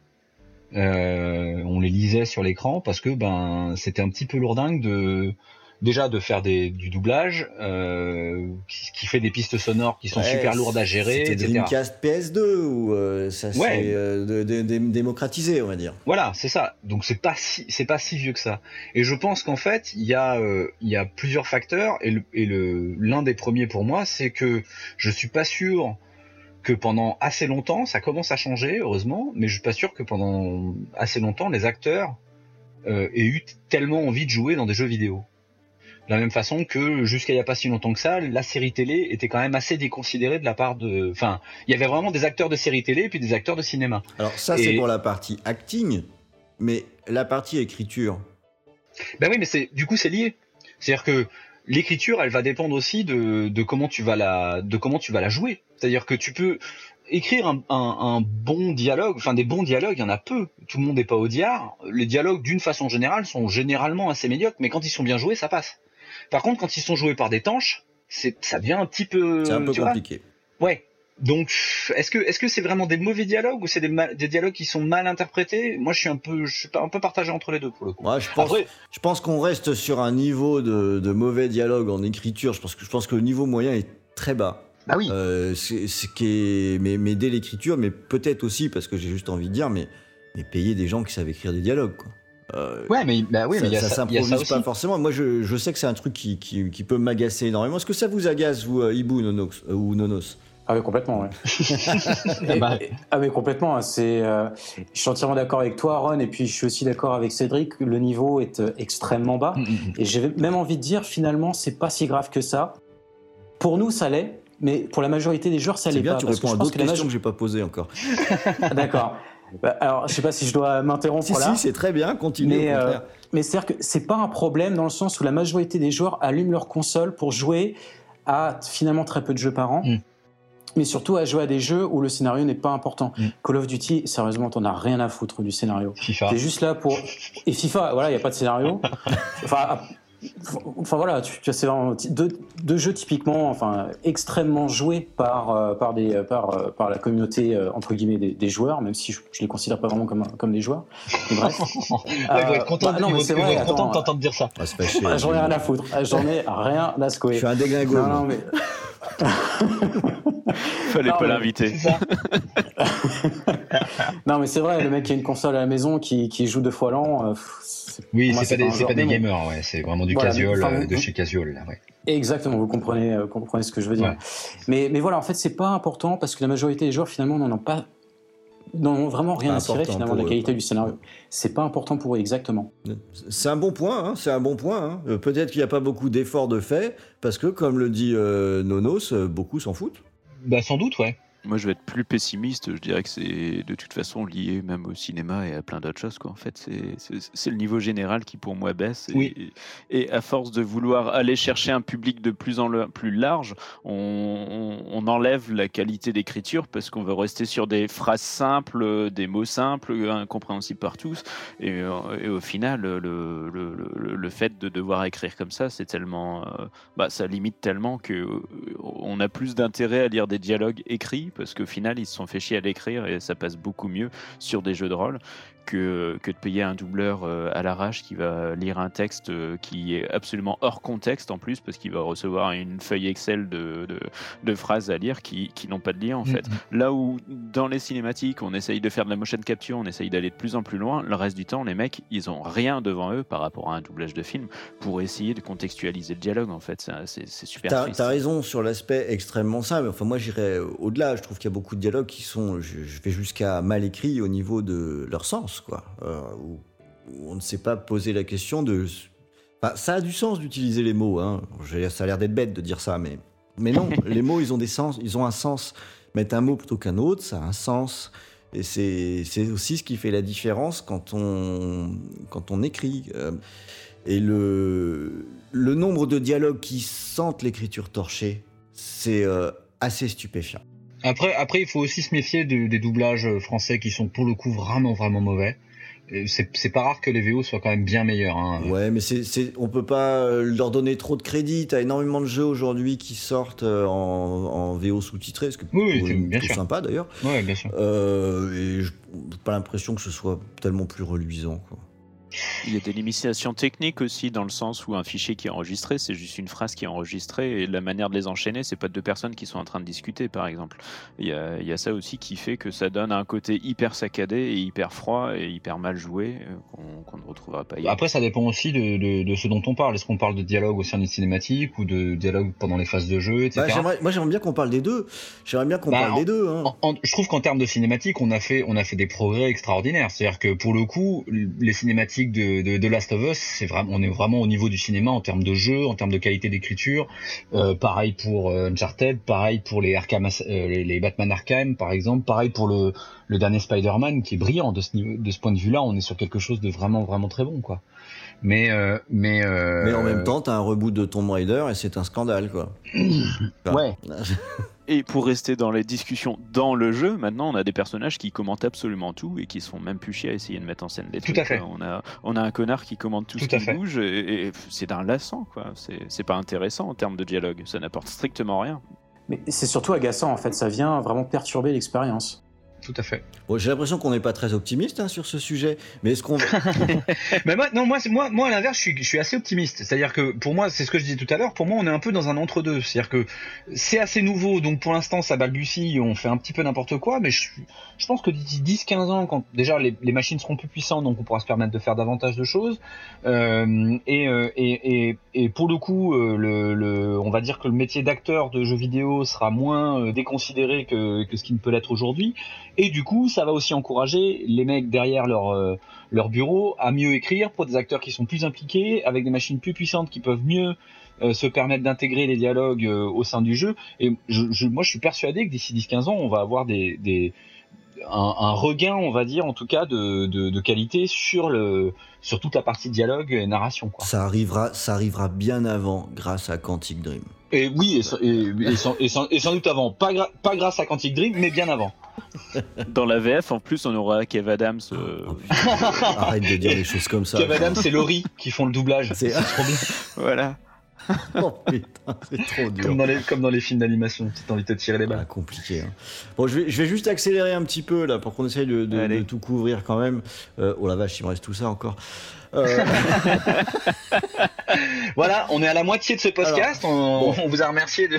S6: euh, on les lisait sur l'écran parce que ben c'était un petit peu lourdingue de déjà de faire des, du doublage euh, qui, qui fait des pistes sonores qui sont
S3: Ouais,
S6: super lourdes à gérer, etc.
S3: Dreamcast PS2 où euh, ça s'est
S6: Ouais.
S3: euh, de- de- de- démocratisé, on va dire.
S6: Voilà, c'est ça. Donc c'est pas si c'est pas si vieux que ça. Et je pense qu'en fait il y a euh, il y a plusieurs facteurs et le et le l'un des premiers pour moi c'est que je suis pas sûr que pendant assez longtemps ça commence à changer heureusement, mais je suis pas sûr que pendant assez longtemps les acteurs euh, aient eu tellement envie de jouer dans des jeux vidéo. De la même façon que jusqu'à il y a pas si longtemps que ça, la série télé était quand même assez déconsidérée de la part de. Enfin, il y avait vraiment des acteurs de série télé et puis des acteurs de cinéma.
S3: Alors ça, c'est pour la partie acting, mais la partie écriture,
S6: Ben oui, mais c'est du coup c'est lié. C'est-à-dire que l'écriture, elle va dépendre aussi de, de comment tu vas la de comment tu vas la jouer. C'est-à-dire que tu peux écrire un, un- un bon dialogue, enfin des bons dialogues, il y en a peu. Tout le monde n'est pas audiard. Les dialogues, d'une façon générale, sont généralement assez médiocres, mais quand ils sont bien joués, ça passe. Par contre, quand ils sont joués par des tanches, c'est ça devient un petit peu.
S3: c'est un peu compliqué.
S6: Ouais. Donc, est-ce que est-ce que c'est vraiment des mauvais dialogues ou c'est des, mal- des dialogues qui sont mal interprétés? Moi, je suis un peu je suis un peu partagé entre les deux pour le coup.
S3: Je pense,
S6: Après,
S3: je pense qu'on reste sur un niveau de, de mauvais dialogue en écriture. Je pense que, je pense que le niveau moyen est très bas.
S6: bah oui.
S3: Euh, c'est ce qui est, mais, mais dès l'écriture, mais peut-être aussi parce que j'ai juste envie de dire, mais, mais payer des gens qui savent écrire des dialogues. Quoi. Euh,
S6: Ouais, mais bah oui,
S3: ça,
S6: mais il y a
S3: ça
S6: ça,
S3: s'improvise pas forcément. Moi, je, je sais que c'est un truc qui, qui, qui peut m'agacer énormément. Est-ce que ça vous agace, vous, euh, Ibu Nonox, euh, ou Nonos?
S5: Ah oui, complètement, ouais. Et-
S6: Bah.
S5: et- ah mais complètement, hein, c'est, euh, je suis entièrement d'accord avec toi, Ron, et puis je suis aussi d'accord avec Cédric, le niveau est euh, extrêmement bas.
S6: Mm, mm,
S5: Et j'ai même envie de dire, finalement, c'est pas si grave que ça. Pour nous, ça l'est, mais pour la majorité des joueurs, ça
S3: C'est
S5: l'est
S3: bien,
S5: pas.
S3: tu
S5: parce que
S3: réponds à d'autres
S5: que
S3: questions que j'ai pas posées encore.
S5: D'accord. Bah, alors, je sais pas si je dois m'interrompre
S3: Si,
S5: là.
S3: si, c'est très bien, continue.
S5: Mais, euh. Mais c'est-à-dire que c'est pas un problème dans le sens où la majorité des joueurs allument leur console pour jouer à finalement très peu de jeux par an.
S6: Mm.
S5: Mais surtout à jouer à des jeux où le scénario n'est pas important.
S6: Mm.
S5: Call of Duty, sérieusement, t'en as rien à foutre du scénario.
S6: FIFA.
S5: T'es juste là pour. Et FIFA, voilà, il n'y a pas de scénario. enfin, enfin voilà, tu, tu c'est deux, deux jeux typiquement, enfin extrêmement joués par euh, par des par euh, par la communauté euh, entre guillemets des, des joueurs, même si je, je les considère pas vraiment comme comme des joueurs. Mais bref.
S6: Ouais,
S5: bah, non, mais c'est vrai,
S6: contents de t'entendre dire ça.
S3: Fâcher.
S5: Ah, J'en ai rien à foutre. Ah, J'en ai rien à
S3: Je
S5: secouer.
S3: suis un déglingo.
S5: Non, non, mais
S4: Fallait
S5: Non,
S4: pas
S5: mais-
S4: l'inviter.
S5: Non, mais c'est vrai, le mec qui a une console à la maison qui, qui joue deux fois l'an.
S6: Oui, c'est pas des, pas gamers, ouais. C'est vraiment du
S5: Voilà,
S6: casual
S5: mais, enfin,
S6: euh, de chez casual, là, ouais.
S5: Exactement, vous comprenez, euh, comprenez ce que je veux dire.
S6: Ouais.
S5: Mais, mais voilà, en fait, c'est pas important parce que la majorité des joueurs finalement n'en ont pas, n'en ont vraiment rien à tirer finalement de la qualité du scénario. C'est pas important pour eux exactement.
S3: C'est un bon point, hein, c'est un bon point. hein. Euh, Peut-être qu'il n'y a pas beaucoup d'efforts de fait, parce que, comme le dit euh, Nonos, beaucoup s'en foutent.
S6: Bah, sans doute, ouais.
S4: Moi, je vais être plus pessimiste. Je dirais que c'est de toute façon lié même au cinéma et à plein d'autres choses. Quoi. En fait, c'est- le niveau général qui, pour moi, baisse. Et,
S6: Oui.
S4: et à force de vouloir aller chercher un public de plus en le- plus large, on, on- on enlève la qualité d'écriture parce qu'on veut rester sur des phrases simples, des mots simples, incompréhensibles par tous. Et, et au final, le, le, le- le fait de devoir écrire comme ça, c'est tellement, euh, bah, ça limite tellement que euh, on a plus d'intérêt à lire des dialogues écrits parce qu'au final, ils se sont fait chier à l'écrire et ça passe beaucoup mieux sur des jeux de rôle que, que de payer un doubleur euh, à l'arrache qui va lire un texte euh, qui est absolument hors contexte en plus, parce qu'il va recevoir une feuille Excel de, de, de phrases à lire qui, qui n'ont pas de lien en fait.
S6: Mhm.
S4: Là où dans les cinématiques, on essaye de faire de la motion capture, on essaye d'aller de plus en plus loin, le reste du temps, les mecs, ils ont rien devant eux par rapport à un doublage de film pour essayer de contextualiser le dialogue en fait. C'est- C'est c'est super
S3: T'as
S4: triste.
S3: t'as raison sur l'aspect extrêmement simple. Enfin, moi, j'irais au-delà. Je trouve qu'il y a beaucoup de dialogues qui sont, je, je vais jusqu'à mal écrits au niveau de leur sens, quoi. Euh, où, où on ne sait pas poser la question de. Enfin, ça a du sens d'utiliser les mots. Hein. Ça a l'air d'être bête de dire ça, mais mais non. les mots, ils ont des sens. Ils ont un sens. Mettre un mot plutôt qu'un autre, ça a un sens. Et c'est aussi ce qui fait la différence quand on, quand on écrit. Euh, et le, le nombre de dialogues qui sentent l'écriture torchée, c'est euh, assez stupéfiant.
S6: Après, après, il faut aussi se méfier de- des doublages français qui sont pour le coup vraiment, vraiment mauvais. Et C'est pas rare que les VO soient quand même bien meilleurs. Hein.
S3: Ouais, mais c'est, c'est, on peut pas euh, leur donner trop de crédit. T'as énormément de jeux aujourd'hui qui sortent euh, en, en VO sous-titré, ce qui est
S6: Oui, bien sûr.
S3: sympa d'ailleurs.
S6: Ouais, bien sûr.
S3: Euh, et j'ai pas l'impression que ce soit tellement plus reluisant. Quoi.
S4: Il y a des limitations techniques aussi, dans le sens où un fichier qui est enregistré, c'est juste une phrase qui est enregistrée, et la manière de les enchaîner, c'est pas deux personnes qui sont en train de discuter, par exemple. Il y a, il y a ça aussi qui fait que ça donne un côté hyper saccadé et hyper froid et hyper mal joué euh, qu'on ne retrouvera pas ailleurs.
S6: Après, ça dépend aussi de, de, de ce dont on parle. Est-ce qu'on parle de dialogue au sein d'une cinématique ou de dialogue pendant les phases de jeu, etc.
S3: Bah, moi, j'aimerais bien qu'on parle des deux. J'aimerais bien qu'on
S6: Bah,
S3: parle
S6: en-
S3: des deux. Hein.
S6: En- en- je trouve qu'en termes de cinématique, on a fait, on a fait des progrès extraordinaires. C'est-à-dire que pour le coup, les cinématiques de, Last of Us, on est vraiment au niveau du cinéma en termes de jeu, en termes de qualité d'écriture. Euh, pareil pour euh, Uncharted, pareil pour les Arkham, euh, les, Batman Arkham, par exemple, pareil pour le, dernier Spider-Man qui est brillant de ce de ce point de vue-là. On est sur quelque chose de vraiment, vraiment très bon, quoi. Mais, euh, mais, euh,
S3: Mais en même temps, t'as un reboot de Tomb Raider et c'est un scandale, quoi. Enfin,
S6: ouais.
S4: Et pour rester dans les discussions dans le jeu, maintenant on a des personnages qui commentent absolument tout et qui sont même plus chiés à essayer de mettre en scène des
S6: Tout
S4: trucs.
S6: à fait.
S4: On a, on a un connard qui commente tout,
S6: Tout
S4: ce qui
S6: fait.
S4: bouge et, et c'est d'un lassant quoi. C'est c'est pas intéressant en termes de dialogue. Ça n'apporte strictement rien.
S5: Mais c'est surtout agaçant en fait, ça vient vraiment perturber l'expérience.
S6: Tout à fait.
S3: Bon, j'ai l'impression qu'on n'est pas très optimiste hein, sur ce sujet, mais est-ce qu'on
S6: Mais moi, non, moi, moi, moi, à l'inverse, je suis, je suis assez optimiste. C'est-à-dire que pour moi, c'est ce que je disais tout à l'heure. Pour moi, on est un peu dans un entre-deux. C'est-à-dire que c'est assez nouveau, donc pour l'instant, ça balbutie, on fait un petit peu n'importe quoi. Mais je, je pense que d'ici 10-15 ans, quand déjà les, les machines seront plus puissantes, donc on pourra se permettre de faire davantage de choses. Euh, et, euh, et, et, et pour le coup, euh, le, le, on va dire que le métier d'acteur de jeux vidéo sera moins déconsidéré que, que ce qui ne peut l'être aujourd'hui. Et du coup, ça va aussi encourager les mecs derrière leur euh, leur bureau à mieux écrire pour des acteurs qui sont plus impliqués, avec des machines plus puissantes qui peuvent mieux euh, se permettre d'intégrer les dialogues euh, au sein du jeu. Et je, je- moi, je suis persuadé que d'ici 10-15 ans, on va avoir des, des un, un regain, on va dire, en tout cas, de, de, de qualité sur le sur toute la partie dialogue et narration. Quoi.
S3: ça arrivera, ça arrivera bien avant grâce à Quantic Dream.
S6: Et oui, et, sans- et, et sans, et sans- et sans doute avant. Pas, gra- pas grâce à Quantic Dream, mais bien avant.
S4: Dans la VF, en plus, on aura Kev Adams. euh.
S3: Arrête de dire des choses comme ça.
S6: Kev Adams et Laurie qui font le doublage.
S3: C'est-
S6: C'est trop bien.
S4: voilà.
S3: Oh putain, c'est trop dur.
S6: Comme dans les, comme dans les films d'animation, t'as envie de te tirer les
S3: Ah,
S6: balles.
S3: compliqué. hein. Bon, je vais, je vais juste accélérer un petit peu là pour qu'on essaye de, de-
S4: Allez.
S3: de tout couvrir quand même. Euh, oh la vache, il me reste tout ça encore. Euh,
S6: Voilà, on est à la moitié de ce podcast. on,
S3: bon.
S6: on vous a remercié de.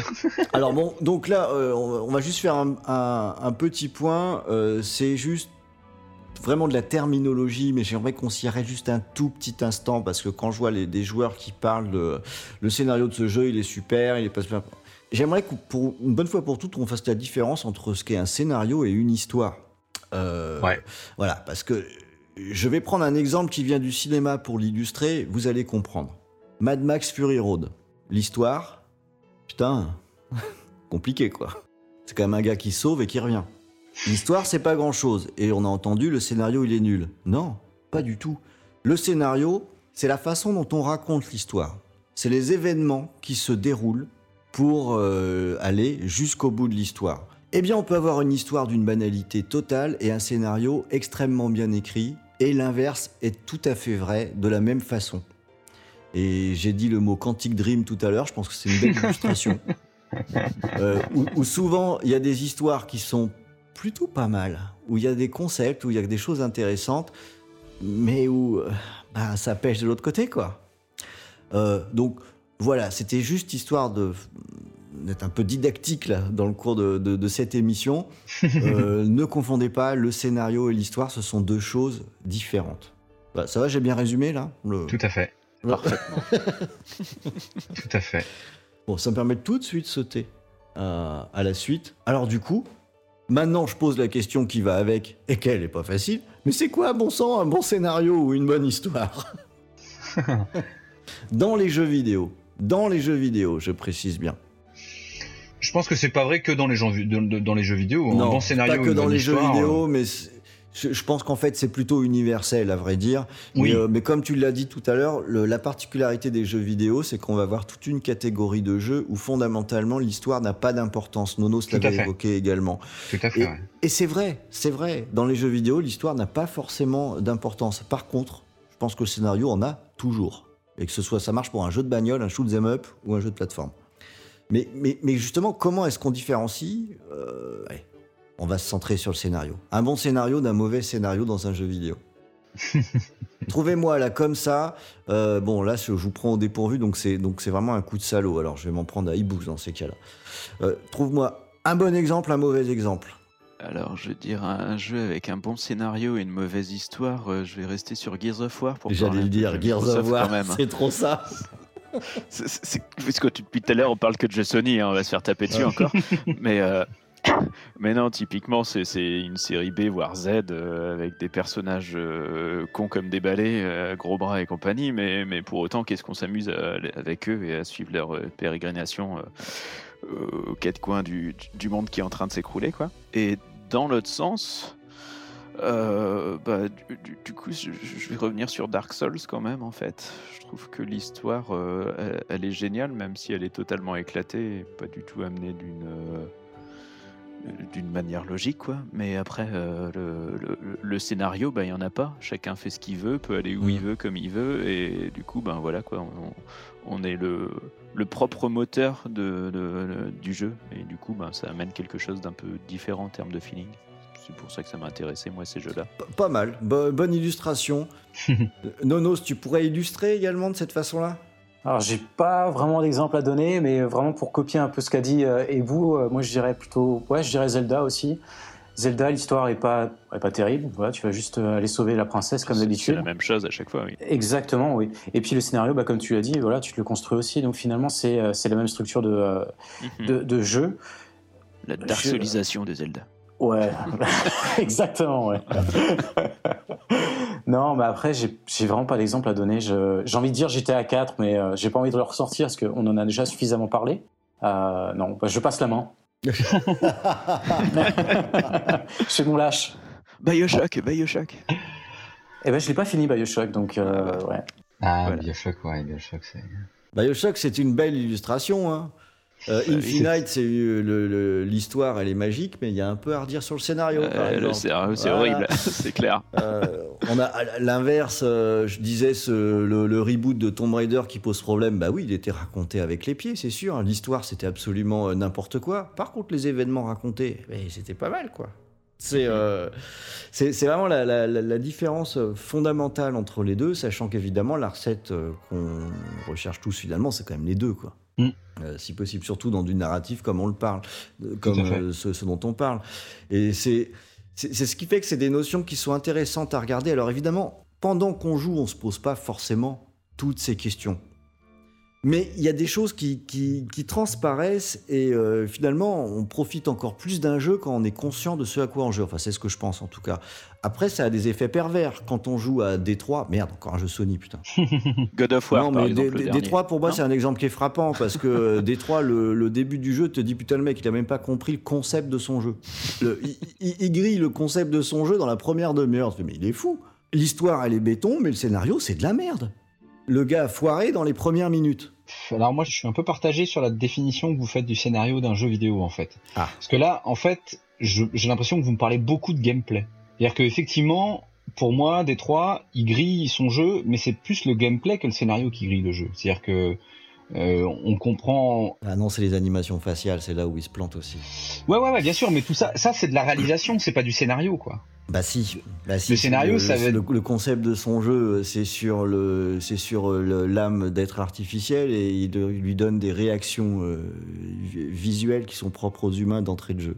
S3: alors bon, donc là, euh, on, on va juste faire un, un- un petit point. C'est juste vraiment de la terminologie, mais j'aimerais qu'on s'y arrête juste un tout petit instant parce que quand je vois les, des joueurs qui parlent de le scénario de ce jeu, il est super, il est pas super. J'aimerais que pour une bonne fois pour toutes, on fasse la différence entre ce qu'est un scénario et une histoire. Euh,
S6: Ouais.
S3: Voilà, parce que je vais prendre un exemple qui vient du cinéma pour l'illustrer, vous allez comprendre. Mad Max Fury Road. L'histoire, putain, compliqué quoi. C'est quand même un gars qui sauve et qui revient. L'histoire, c'est pas grand chose. Et on a entendu, le scénario, il est nul. Non, pas du tout. Le scénario, c'est la façon dont on raconte l'histoire. C'est les événements qui se déroulent pour euh, aller jusqu'au bout de l'histoire. Eh bien, on peut avoir une histoire d'une banalité totale et un scénario extrêmement bien écrit, et l'inverse est tout à fait vrai de la même façon. Et j'ai dit le mot Quantic Dream tout à l'heure, je pense que c'est une belle illustration. Euh, où, où souvent il y a des histoires qui sont plutôt pas mal, où il y a des concepts, où il y a des choses intéressantes, mais où euh, bah, ça pêche de l'autre côté, quoi. Euh, donc voilà, c'était juste histoire de d'être un peu didactique là, dans le cours de, de- de cette émission. Euh, ne confondez pas, le scénario et l'histoire, ce sont deux choses différentes. Bah, ça va, j'ai bien résumé là Le-
S6: Tout à fait.
S4: Parfaitement.
S6: Tout à fait.
S3: Bon, ça me permet de tout de suite sauter à, à la suite. Alors du coup, maintenant je pose la question qui va avec, et qu'elle est pas facile, mais c'est quoi, bon sang, un bon scénario ou une bonne histoire? Dans les jeux vidéo, dans les jeux vidéo, je précise bien.
S6: Je pense que c'est pas vrai que dans les, gens, dans, dans les jeux vidéo. un
S3: non,
S6: bon scénario,
S3: pas que dans les jeux vidéo, mais c'est- je, je pense qu'en fait c'est plutôt universel à vrai dire.
S6: Oui.
S3: Mais, euh, mais comme tu l'as dit tout à l'heure, la particularité des jeux vidéo, c'est qu'on va avoir toute une catégorie de jeux où fondamentalement l'histoire n'a pas d'importance.
S6: À
S3: l'avait évoqué également.
S6: Tout à fait.
S3: Et,
S6: ouais.
S3: et c'est vrai, c'est vrai. Dans les jeux vidéo, l'histoire n'a pas forcément d'importance. Par contre, je pense que le scénario en a toujours. Et que ce soit, ça marche pour un jeu de bagnole, un shoot 'em up ou un jeu de plateforme. Mais, mais, mais justement, comment est-ce qu'on différencie Euh, On va se centrer sur le scénario. Un bon scénario d'un mauvais scénario dans un jeu vidéo. Trouvez-moi là comme ça. euh, bon, là, je vous prends au dépourvu, donc c'est donc c'est vraiment un coup de salaud. Alors, je vais m'en prendre à Ibous dans ces cas-là. Euh, Trouve-moi un bon exemple, un mauvais exemple.
S4: Alors, je veux dire, un jeu avec un bon scénario et une mauvaise histoire, euh, je vais rester sur Gears of War pour
S3: J'allais le dire, Gears of War, c'est trop ça.
S4: C'est- Puisque tu- depuis tout à l'heure, on parle que de jeux Sony, hein, on va se faire taper dessus encore. mais, euh, mais non, typiquement, c'est une série B, voire Z, euh, avec des personnages euh, cons comme des balais, euh, gros bras et compagnie. Mais, pour autant, qu'est-ce qu'on s'amuse avec eux et à suivre leur pérégrination aux quatre coins du, monde qui est en train de s'écrouler, quoi. Et dans l'autre sens. bah, du, coup, je, vais revenir sur Dark Souls quand même, en fait. Je trouve que l'histoire, elle, est géniale, même si elle est totalement éclatée et pas du tout amenée d'une d'une manière logique, quoi. Mais après, euh, le, le- le scénario, bah, il y en a pas. Chacun fait ce qu'il veut, peut aller où il
S3: Mm.
S4: veut, comme il veut, et du coup, ben voilà, quoi. On, on est le, le propre moteur de, de- de- du jeu, et du coup, ben, ça amène quelque chose d'un peu différent en termes de feeling. C'est pour ça que ça m'a intéressé, moi, ces jeux-là.
S3: P- Pas mal, Bo- bonne illustration. Euh, Nonos, tu pourrais illustrer également de cette façon-là?
S5: Alors, j'ai pas vraiment d'exemple à donner, mais vraiment pour copier un peu ce qu'a dit euh, Ebu, euh, moi je dirais plutôt, ouais, je dirais Zelda aussi. Zelda, l'histoire est pas, est pas terrible. Voilà, tu vas juste euh, aller sauver la princesse comme
S4: C'est- C'est
S5: d'habitude.
S4: la même chose à chaque fois, oui.
S5: Exactement, oui. Et puis le scénario, bah, comme tu l'as dit, voilà, tu te le construis aussi. Donc finalement, c'est euh, c'est la même structure de, euh,
S4: Mhm.
S5: de, de jeu.
S4: La darksolisation de Zelda.
S5: Ouais, exactement, ouais. non, mais après, j'ai vraiment pas d'exemple à donner. J'ai envie de dire GTA 4, mais euh, j'ai pas envie de le ressortir parce qu'on en a déjà suffisamment parlé. Euh, non, bah, je passe la main. je fais mon lâche.
S4: Bioshock, Bioshock.
S5: Eh ben, je l'ai pas fini Bioshock, donc euh, ouais.
S6: Ah,
S4: Voilà.
S6: Bioshock, ouais, Bioshock, c'est.
S3: Bioshock, c'est une belle illustration. Hein. Euh,
S4: Bah.
S3: Infinite, c'est l'histoire, elle est magique, mais il y a un peu à redire sur le scénario.
S4: Euh, le scénario, c'est
S3: Voilà.
S4: horrible, c'est clair.
S3: Euh, on a à l'inverse, je disais ce, le, le reboot de Tomb Raider qui pose problème. Bah oui, il était raconté avec les pieds, c'est sûr. L'histoire, c'était absolument n'importe quoi. Par contre, les événements racontés, c'était pas mal, quoi. C'est euh, c'est vraiment la, la- la- la différence fondamentale entre les deux, sachant qu'évidemment, la recette qu'on recherche tous finalement, c'est quand même les deux, quoi.
S6: Mm.
S3: Euh, si possible, surtout dans du narratif comme on le parle, euh, comme euh, ce, ce dont on parle. Et c'est ce qui fait que c'est des notions qui sont intéressantes à regarder. Alors évidemment, pendant qu'on joue, on se pose pas forcément toutes ces questions. Mais il y a des choses qui, qui, qui transparaissent et euh, finalement, on profite encore plus d'un jeu quand on est conscient de ce à quoi on joue. Enfin, c'est ce que je pense en tout cas. Après, ça a des effets pervers quand on joue à Détroit. Merde, encore un jeu Sony, putain.
S4: God of War,
S3: non,
S4: par
S3: mais
S4: exemple,
S3: Dé-
S4: le
S3: Dé-
S4: dernier.
S3: Détroit, pour moi, c'est un exemple qui est frappant parce que euh, Détroit, le, le début du jeu te dit putain, le mec, il a même pas compris le concept de son jeu. Le- il, il- il grille le concept de son jeu dans la première demi-heure. Mais il est fou. L'histoire, elle est béton, mais le scénario, c'est de la merde. Le gars a foiré dans les premières minutes.
S6: Alors moi, je suis un peu partagé sur la définition que vous faites du scénario d'un jeu vidéo, en fait.
S3: Ah.
S6: Parce que là, en fait, j'ai l'impression que vous me parlez beaucoup de gameplay. C'est-à-dire que effectivement, pour moi, Détroit, il grille son jeu, mais c'est plus le gameplay que le scénario qui grille le jeu. C'est-à-dire que Euh, on comprend.
S3: Ah non, c'est les animations faciales, c'est là où il se plante aussi.
S6: Ouais, ouais, ouais, bien sûr, mais tout ça, ça c'est de la réalisation, c'est pas du scénario, quoi.
S3: Bah si, bah si
S6: Le scénario,
S3: le,
S6: ça va être-
S3: le, le concept de son jeu, c'est sur le, c'est sur le- l'âme d'être artificiel et il lui donne des réactions euh, vi- visuelles qui sont propres aux humains d'entrée de jeu.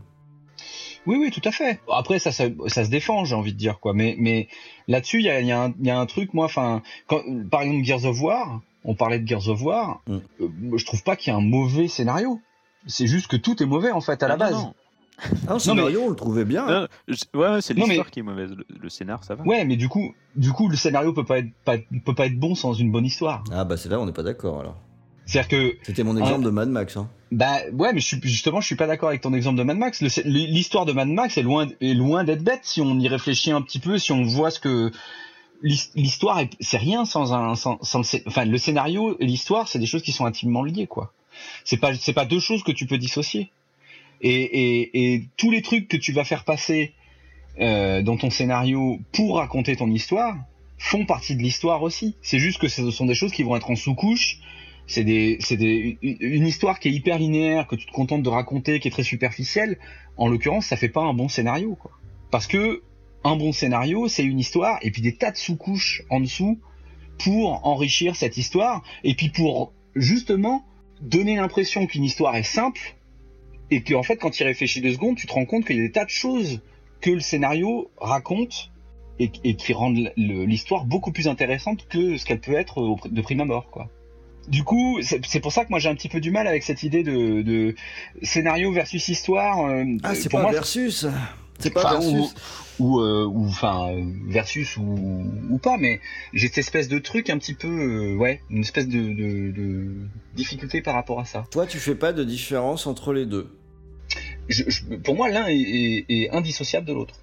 S6: Oui, oui, tout à fait. Après, ça, ça, ça se défend, j'ai envie de dire, quoi. Mais, mais là-dessus, il y a, il y, a un- il y a un truc, moi, enfin, par exemple, Gears of War, on parlait de Gears of War,
S3: Mm.
S6: euh, je trouve pas qu'il y ait un mauvais scénario. C'est juste que tout est mauvais, en fait, à la
S4: Ah,
S6: base.
S4: non, non.
S3: Ah, le scénario, on le trouvait bien.
S4: Non, je- ouais, ouais, c'est
S6: mais-
S4: l'histoire qui est mauvaise. Le, le scénar, ça va.
S6: Ouais, mais du coup, du coup, le scénario peut pas être, pas, peut pas être bon sans une bonne histoire.
S3: Ah bah c'est là, on n'est pas d'accord alors.
S6: C'est-à-dire que,
S3: C'était mon exemple de Mad Max. Hein.
S6: bah, ouais, mais je suis, justement, je suis pas d'accord avec ton exemple de Mad Max. L'histoire de Mad Max est loin, est loin d'être bête si on y réfléchit un petit peu, si on voit ce que, l'histoire, est- c'est rien sans un, sans, sans le, enfin, le scénario et l'histoire, c'est des choses qui sont intimement liées, quoi. C'est pas, c'est pas deux choses que tu peux dissocier. Et, et, et tous les trucs que tu vas faire passer euh, dans ton scénario pour raconter ton histoire font partie de l'histoire aussi. C'est juste que ce sont des choses qui vont être en sous-couche. C'est des, c'est des, une histoire qui est hyper linéaire, que tu te contentes de raconter, qui est très superficielle. En l'occurrence, ça fait pas un bon scénario, quoi. Parce que un bon scénario, c'est une histoire et puis des tas de sous-couches en dessous pour enrichir cette histoire et puis pour justement donner l'impression qu'une histoire est simple et que en fait quand tu y réfléchis deux secondes, tu te rends compte qu'il y a des tas de choses que le scénario raconte et, et qui rendent l'histoire beaucoup plus intéressante que ce qu'elle peut être au- de prime abord, quoi. Du coup, c'est pour ça que moi j'ai un petit peu du mal avec cette idée de, de scénario versus histoire. euh,
S3: Ah c'est
S6: pour
S3: pas
S6: moi,
S3: versus. C'est pas
S6: Enfin,
S3: versus.
S6: ou euh, ou enfin euh, versus ou, ou pas mais j'ai cette espèce de truc un petit peu euh, ouais une espèce de, de, de difficulté par rapport à ça
S3: Toi tu fais pas de différence entre les deux.
S6: Je- je- pour moi l'un est, est- est indissociable de l'autre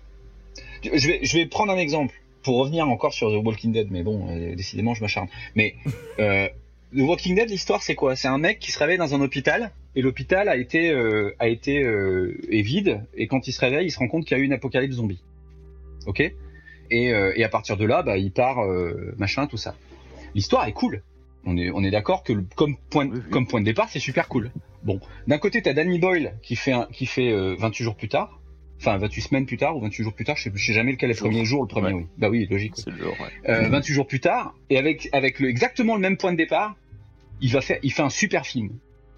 S6: je vais je vais prendre un exemple pour revenir encore sur The Walking Dead mais bon euh, décidément je m'acharne mais euh, The Walking Dead l'histoire c'est quoi? C'est un mec qui se réveille dans un hôpital et l'hôpital a été euh, a été euh, est vide et quand il se réveille il se rend compte qu'il y a eu une apocalypse zombie. Ok? Et, euh, et à partir de là bah il part machin tout ça. L'histoire est cool. On est on est d'accord que le- comme point de, comme point de départ c'est super cool. Bon d'un côté t'as Danny Boyle qui fait un, qui fait euh, 28 jours plus tard. Enfin 28 semaines plus tard ou 28 jours plus tard je sais, je sais jamais lequel est le
S4: Jour.
S6: premier jour le premier
S4: Ouais.
S6: oui. Bah oui logique
S4: C'est le genre, ouais.
S6: euh, 28 jours plus tard, et avec, avec le, exactement le même point de départ, il va faire, il fait un super film.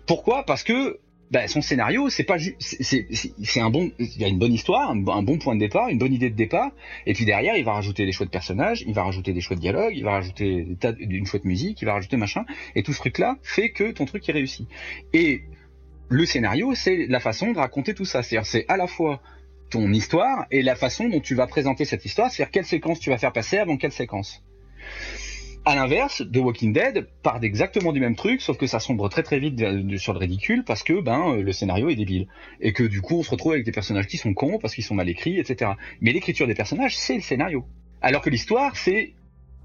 S6: Pourquoi? Parce que bah, son scénario, c'est pas c'est- c'est c'est- c'est un bon, il y a une bonne histoire, un, bon- point de départ, une bonne idée de départ, et puis derrière, il va rajouter des choix de personnages, il va rajouter des choix de dialogue, il va rajouter des tas une chouette musique, il va rajouter machin, et tout ce truc-là fait que ton truc est réussi. Et le scénario, c'est la façon de raconter tout ça. C'est-à-dire, c'est à la fois ton histoire et la façon dont tu vas présenter cette histoire, c'est-à-dire quelle séquence tu vas faire passer avant quelle séquence. À l'inverse, The Walking Dead part exactement du même truc, sauf que ça sombre très très vite sur le ridicule parce que ben euh, le scénario est débile et que du coup on se retrouve avec des personnages qui sont cons parce qu'ils sont mal écrits, etc. Mais l'écriture des personnages, c'est le scénario, alors que l'histoire, c'est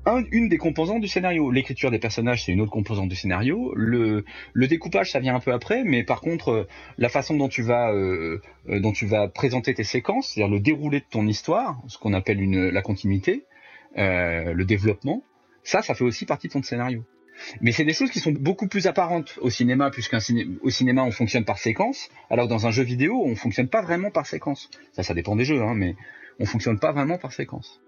S6: un- une des composantes du scénario. L'écriture des personnages, c'est une autre composante du scénario. Le, le découpage, ça vient un peu après, mais par contre, euh, la façon dont tu vas, euh, euh, dont tu vas présenter tes séquences, c'est-à-dire le déroulé de ton histoire, ce qu'on appelle une, la continuité, euh, le développement, ça, ça fait aussi partie de ton scénario. Mais c'est des choses qui sont beaucoup plus apparentes au cinéma, puisqu'au ciné au cinéma, on fonctionne par séquence, alors que dans un jeu vidéo, on fonctionne pas vraiment par séquence. Ça, ça dépend des jeux, hein, mais on fonctionne pas vraiment par séquence.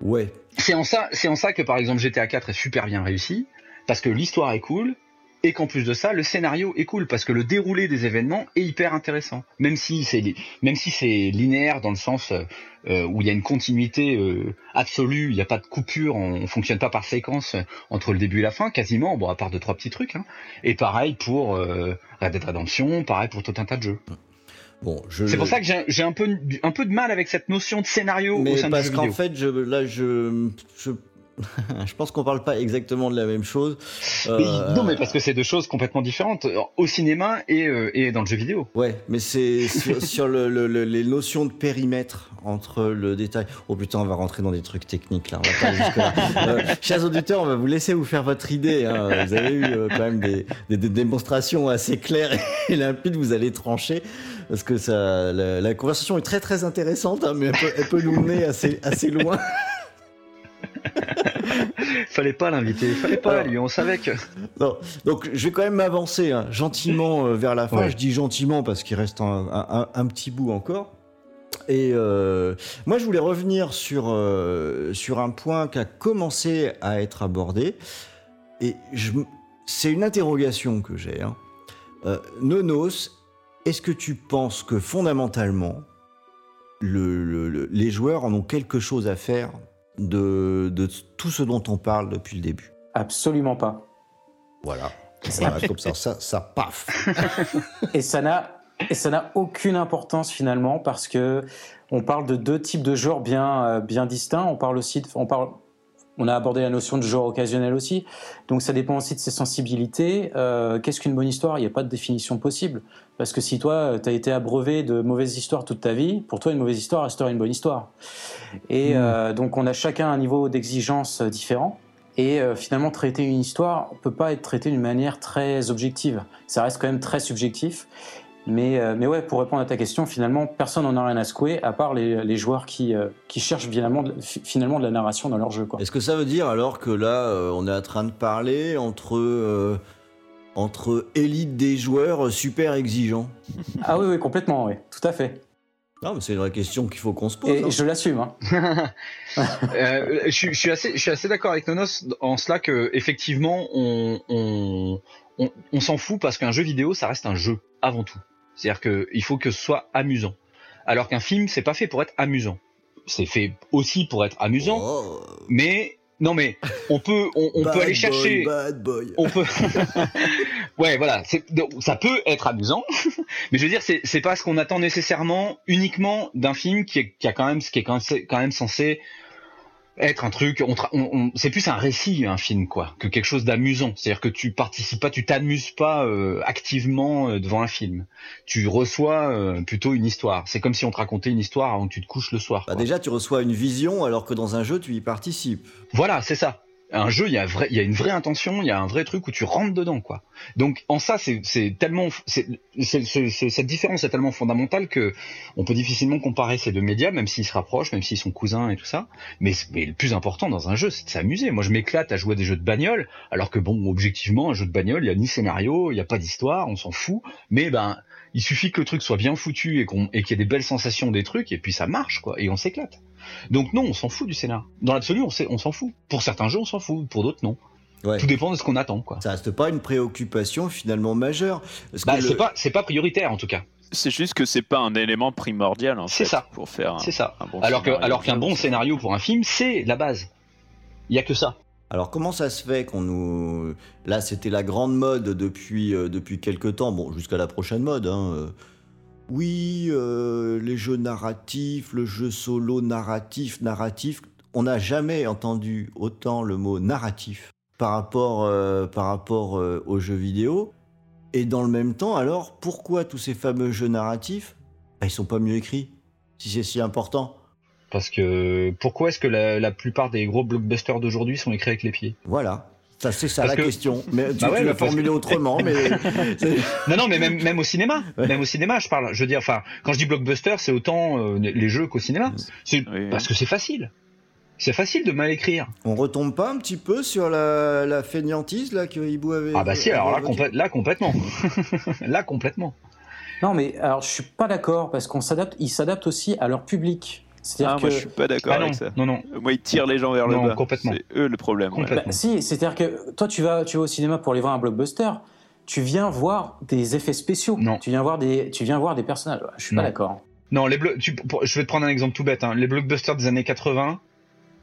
S3: Ouais.
S6: C'est en ça, c'est en ça que par exemple GTA 4 est super bien réussi, parce que l'histoire est cool, et qu'en plus de ça, le scénario est cool, parce que le déroulé des événements est hyper intéressant. Même si c'est, même si c'est linéaire dans le sens euh, où il y a une continuité euh, absolue, il n'y a pas de coupure, on, on fonctionne pas par séquence euh, entre le début et la fin, quasiment, bon à part deux trois petits trucs. Hein. Et pareil pour euh, Red Dead Redemption, pareil pour tout un tas de jeux.
S3: Bon, je.
S6: C'est pour ça que j'ai un peu, un peu de mal avec cette notion de scénario
S3: Mais
S6: au sein du
S3: parce qu'en fait, je, là, je, je, je pense qu'on parle pas exactement de la même chose. Euh,
S6: non, mais parce que c'est deux choses complètement différentes, au cinéma et, euh, et dans le jeu vidéo.
S3: Ouais, mais c'est sur, sur le, le- le- les notions de périmètre entre le détail. Oh putain, on va rentrer dans des trucs techniques là. On va. Euh, chers auditeurs, on va vous laisser vous faire votre idée. hein. Vous avez eu quand même des, des- des démonstrations assez claires et limpides. Vous allez trancher parce que ça, la, la conversation est très très intéressante, hein, mais elle peut, elle peut nous mener assez assez loin.
S6: Fallait pas l'inviter, fallait pas lui, on savait que.
S3: Non, donc je vais quand même m'avancer hein, gentiment euh, vers la fin.
S6: Ouais.
S3: Je dis gentiment parce qu'il reste un, un- un petit bout encore. Et euh, moi, je voulais revenir sur, euh, sur un point qui a commencé à être abordé. Et c'est une interrogation que j'ai. hein. Nonos, est-ce que tu penses que fondamentalement, le- le- le- les joueurs en ont quelque chose à faire de, de tout ce dont on parle depuis le début
S5: Absolument pas.
S3: Voilà. Voilà, comme ça, ça, ça paf.
S5: Et ça n'a et ça n'a aucune importance finalement parce que on parle de deux types de joueurs bien euh, bien distincts. On parle aussi, de- on parle, on a abordé la notion de joueur occasionnel aussi. Donc ça dépend aussi de ses sensibilités. Euh, Qu'est-ce qu'une bonne histoire? Il n'y a pas de définition possible parce que si toi tu as été abreuvé de mauvaises histoires toute ta vie, pour toi une mauvaise histoire restera une bonne histoire. Et euh, donc on a chacun un niveau d'exigence euh, différent. Et euh, finalement, traiter une histoire peut pas être traité d'une manière très objective. Ça reste quand même très subjectif. Mais, euh, mais ouais, pour répondre à ta question, finalement, personne n'en a rien à secouer, à part les, les joueurs qui, euh, qui cherchent finalement de, fi- finalement de la narration dans leur jeu.
S3: Est-ce que ça veut dire alors que là, euh, on est en train de parler entre, euh, entre élite des joueurs super exigeants?
S5: Ah oui, oui, complètement, oui, tout à fait.
S3: Non, mais c'est une vraie question qu'il faut qu'on se pose.
S5: Et
S3: hein.
S5: je l'assume. Hein.
S6: Euh, je, suis- je suis assez, je suis assez d'accord avec Nonos en cela que effectivement on, on, on, on s'en fout parce qu'un jeu vidéo ça reste un jeu avant tout. C'est-à-dire que il faut que ce soit amusant. Alors qu'un film c'est pas fait pour être amusant. C'est fait aussi pour être amusant,
S3: Oh,
S6: mais non mais on peut on, peut aller
S3: boy,
S6: chercher.
S3: Bad boy.
S6: on peut ouais voilà donc, ça peut être amusant mais je veux dire c'est c'est pas ce qu'on attend nécessairement uniquement d'un film qui est qui a quand même ce qui est quand même, quand même censé être un truc on, on- on- c'est plus un récit un film quoi que quelque chose d'amusant c'est à dire que tu participes pas tu t'amuses pas euh, activement euh, devant un film tu reçois euh, plutôt une histoire c'est comme si on te racontait une histoire avant que tu te couches le soir
S3: Bah, déjà, tu reçois une vision alors que dans un jeu, tu y participes.
S6: Voilà, c'est ça. Un jeu, il y a une vraie intention, il y a un vrai truc où tu rentres dedans, quoi. Donc, en ça, c'est, tellement, cette différence est tellement fondamentale que on peut difficilement comparer ces deux médias, même s'ils se rapprochent, même s'ils sont cousins et tout ça. Mais, mais le plus important dans un jeu, c'est de s'amuser. Moi, je m'éclate à jouer à des jeux de bagnole, alors que bon, objectivement, un jeu de bagnole, il y a ni scénario, il y a pas d'histoire, on s'en fout. Mais ben, il suffit que le truc soit bien foutu et et qu'il y ait des belles sensations des trucs, et puis ça marche, quoi, et on s'éclate. Donc non, on s'en fout du scénar. Dans l'absolu, on, s'en fout. Pour certains jeux, on s'en fout. Pour d'autres, non.
S3: Ouais.
S6: Tout dépend de ce qu'on attend, quoi.
S3: Ça reste pas une préoccupation finalement majeure.
S6: Bah,
S3: le-
S6: c'est pas, prioritaire en tout cas.
S4: C'est juste que c'est pas un élément primordial en
S6: C'est ça.
S4: pour faire un,
S6: C'est ça.
S4: un bon
S6: alors que,
S4: scénario.
S6: alors qu'un bon scénario pour un film, c'est la base. Il y a que ça.
S3: Alors comment ça se fait qu'on nous... Là, c'était la grande mode depuis, euh, depuis quelques temps, bon, jusqu'à la prochaine mode. Hein. euh. Oui, euh, les jeux narratifs, le jeu solo narratif, narratif. On n'a jamais entendu autant le mot narratif par rapport, euh, par rapport euh, aux jeux vidéo. Et dans le même temps, alors, pourquoi tous ces fameux jeux narratifs, bah, ils sont pas mieux écrits, si c'est si important?
S6: Parce que pourquoi est-ce que la, la plupart des gros blockbusters d'aujourd'hui sont écrits avec les pieds?
S3: Voilà. Ça, c'est ça
S6: Parce
S3: la
S6: que-
S3: question. Mais tu,
S6: Bah ouais,
S3: tu l'as
S6: parce
S3: formulé
S6: que-
S3: autrement, mais.
S6: Non, non, mais même, même au cinéma.
S3: Ouais.
S6: Même au cinéma, je parle. Je veux dire, enfin, quand je dis blockbuster, c'est autant euh, les jeux qu'au cinéma. C'est
S4: Oui.
S6: parce que c'est facile. C'est facile de mal écrire.
S3: On retombe pas un petit peu sur la, la fainéantise là que Hibou avait.
S6: Ah bah si, alors là, complè- là complètement. là complètement.
S5: Non, mais alors je suis pas d'accord parce qu'on s'adapte, ils s'adaptent aussi à leur public. C'est-à-dire
S4: Ah,
S5: que
S4: moi je suis pas d'accord
S6: Ah non,
S4: avec ça.
S6: non, non.
S4: Moi ils tirent les gens vers
S6: Non,
S4: le bas.
S6: complètement.
S4: C'est eux le problème. ouais.
S6: Complètement.
S5: Bah, si, c'est-à-dire que toi, tu vas, tu vas au cinéma pour aller voir un blockbuster, tu viens voir des effets spéciaux.
S6: Non.
S5: Tu viens voir des, tu viens voir des personnages. Je suis
S6: Non.
S5: pas d'accord.
S6: Non, les blo- tu, pour- je vais te prendre un exemple tout bête. Hein. Les blockbusters des années 80,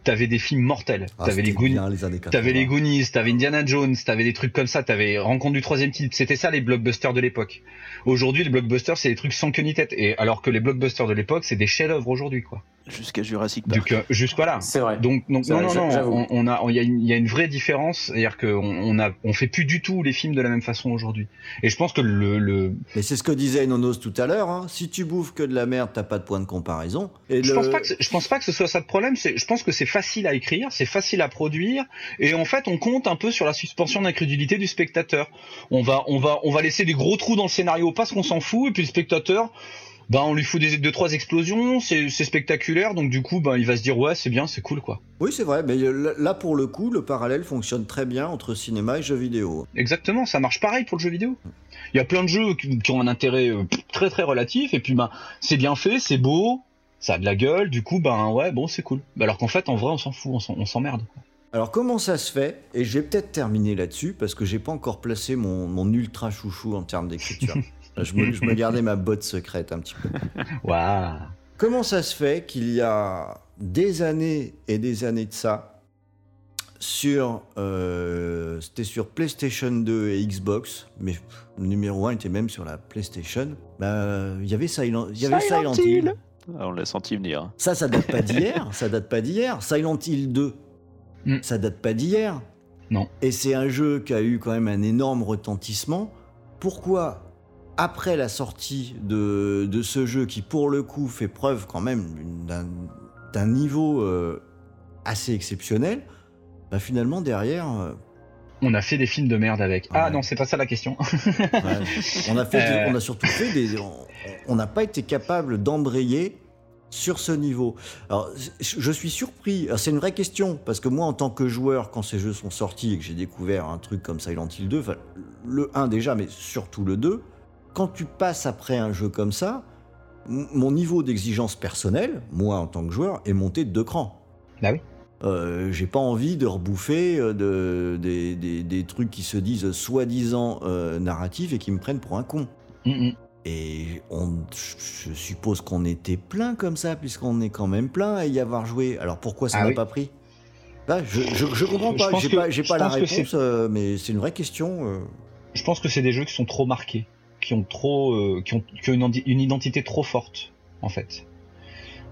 S6: t'avais des films mortels.
S3: Ah,
S6: t'avais les Goonies.
S3: bien, les années 80.
S6: T'avais les Goonies, t'avais Indiana Jones, t'avais des trucs comme ça, t'avais Rencontre du troisième type. C'était ça les blockbusters de l'époque. Aujourd'hui, les blockbusters, c'est des trucs sans queue ni tête. Et alors que les blockbusters de l'époque, c'est des chefs-d'œuvre aujourd'hui, quoi.
S4: Jusqu'à Jurassic Park.
S6: Donc, euh, jusqu'à là.
S5: C'est vrai.
S6: Donc, donc non, non,
S5: j'a-
S6: non,
S5: j'avoue.
S6: on, on a, il y a une, il y a une vraie différence, c'est-à-dire qu'on on a, on fait plus du tout les films de la même façon aujourd'hui. Et je pense que le, le,
S3: Mais c'est ce que disait Nonos tout à l'heure. hein. Si tu bouffes que de la merde, t'as pas de point de comparaison. Et
S6: je
S3: le-
S6: pense pas que, je pense pas que ce soit ça le problème. C'est, je pense que c'est facile à écrire, c'est facile à produire, et en fait, on compte un peu sur la suspension d'incrédulité du spectateur. On va, on va, on va laisser des gros trous dans le scénario parce qu'on s'en fout, et puis le spectateur. Bah, on lui fout des deux trois explosions, c'est spectaculaire, donc du coup, bah, il va se dire ouais, c'est bien, c'est cool quoi.
S3: Oui, c'est vrai, mais euh, là pour le coup, le parallèle fonctionne très bien entre cinéma et jeux vidéo.
S6: Exactement, ça marche pareil pour le jeu vidéo. Il y a plein de jeux qui, qui ont un intérêt euh, très très relatif, et puis bah, c'est bien fait, c'est beau, ça a de la gueule, du coup, ben ouais, bon, c'est cool. Alors qu'en fait, en vrai, on s'en fout, on s'en- on s'emmerde.
S3: Alors comment ça se fait Et je vais peut-être terminer là-dessus parce que j'ai pas encore placé mon, mon ultra chouchou en termes d'écriture. je, me, je me gardais ma botte secrète un petit peu.
S6: Waouh
S3: Comment ça se fait qu'il y a des années et des années de ça sur euh, c'était sur PlayStation 2 et Xbox, mais pff, le numéro 1 était même sur la PlayStation. Bah, il y avait Silent, il y avait Silent Hill.
S4: Ah, on l'a senti venir.
S3: Ça, ça date pas d'hier. ça date pas d'hier. Silent Hill 2,
S6: Hmm.
S3: ça date pas d'hier.
S6: Non.
S3: Et c'est un jeu qui a eu quand même un énorme retentissement. Pourquoi, après la sortie de, de ce jeu qui, pour le coup, fait preuve quand même d'un- niveau euh, assez exceptionnel, bah finalement, derrière, euh,
S6: On a fait des films de merde avec. Ah
S3: Ouais.
S6: non, c'est pas ça la question.
S3: Ouais. on, a fait
S6: Euh.
S3: on a surtout fait des. On n'a pas été capable d'embrayer sur ce niveau. Alors, je suis surpris. C'est une vraie question parce que moi, en tant que joueur, quand ces jeux sont sortis et que j'ai découvert un truc comme Silent Hill 2, enfin, le 1 déjà, mais surtout le 2, quand tu passes après un jeu comme ça, mon niveau d'exigence personnelle, moi en tant que joueur, est monté de deux crans.
S6: Bah oui.
S3: Euh, j'ai pas envie de rebouffer euh, de, des, des- des trucs qui se disent soi-disant euh, narratifs et qui me prennent pour un con.
S6: Mm, mm.
S3: Et on, je suppose qu'on était plein comme ça, puisqu'on est quand même plein à y avoir joué. Alors pourquoi ça
S6: Ah
S3: n'a
S6: oui.
S3: pas pris? Là, je, je, je comprends pas, j'ai pas, pas la réponse, euh, mais c'est une vraie question.
S6: Je pense que c'est des jeux qui sont trop marqués, qui ont trop, euh, qui ont, qui ont une, identité trop forte, en fait.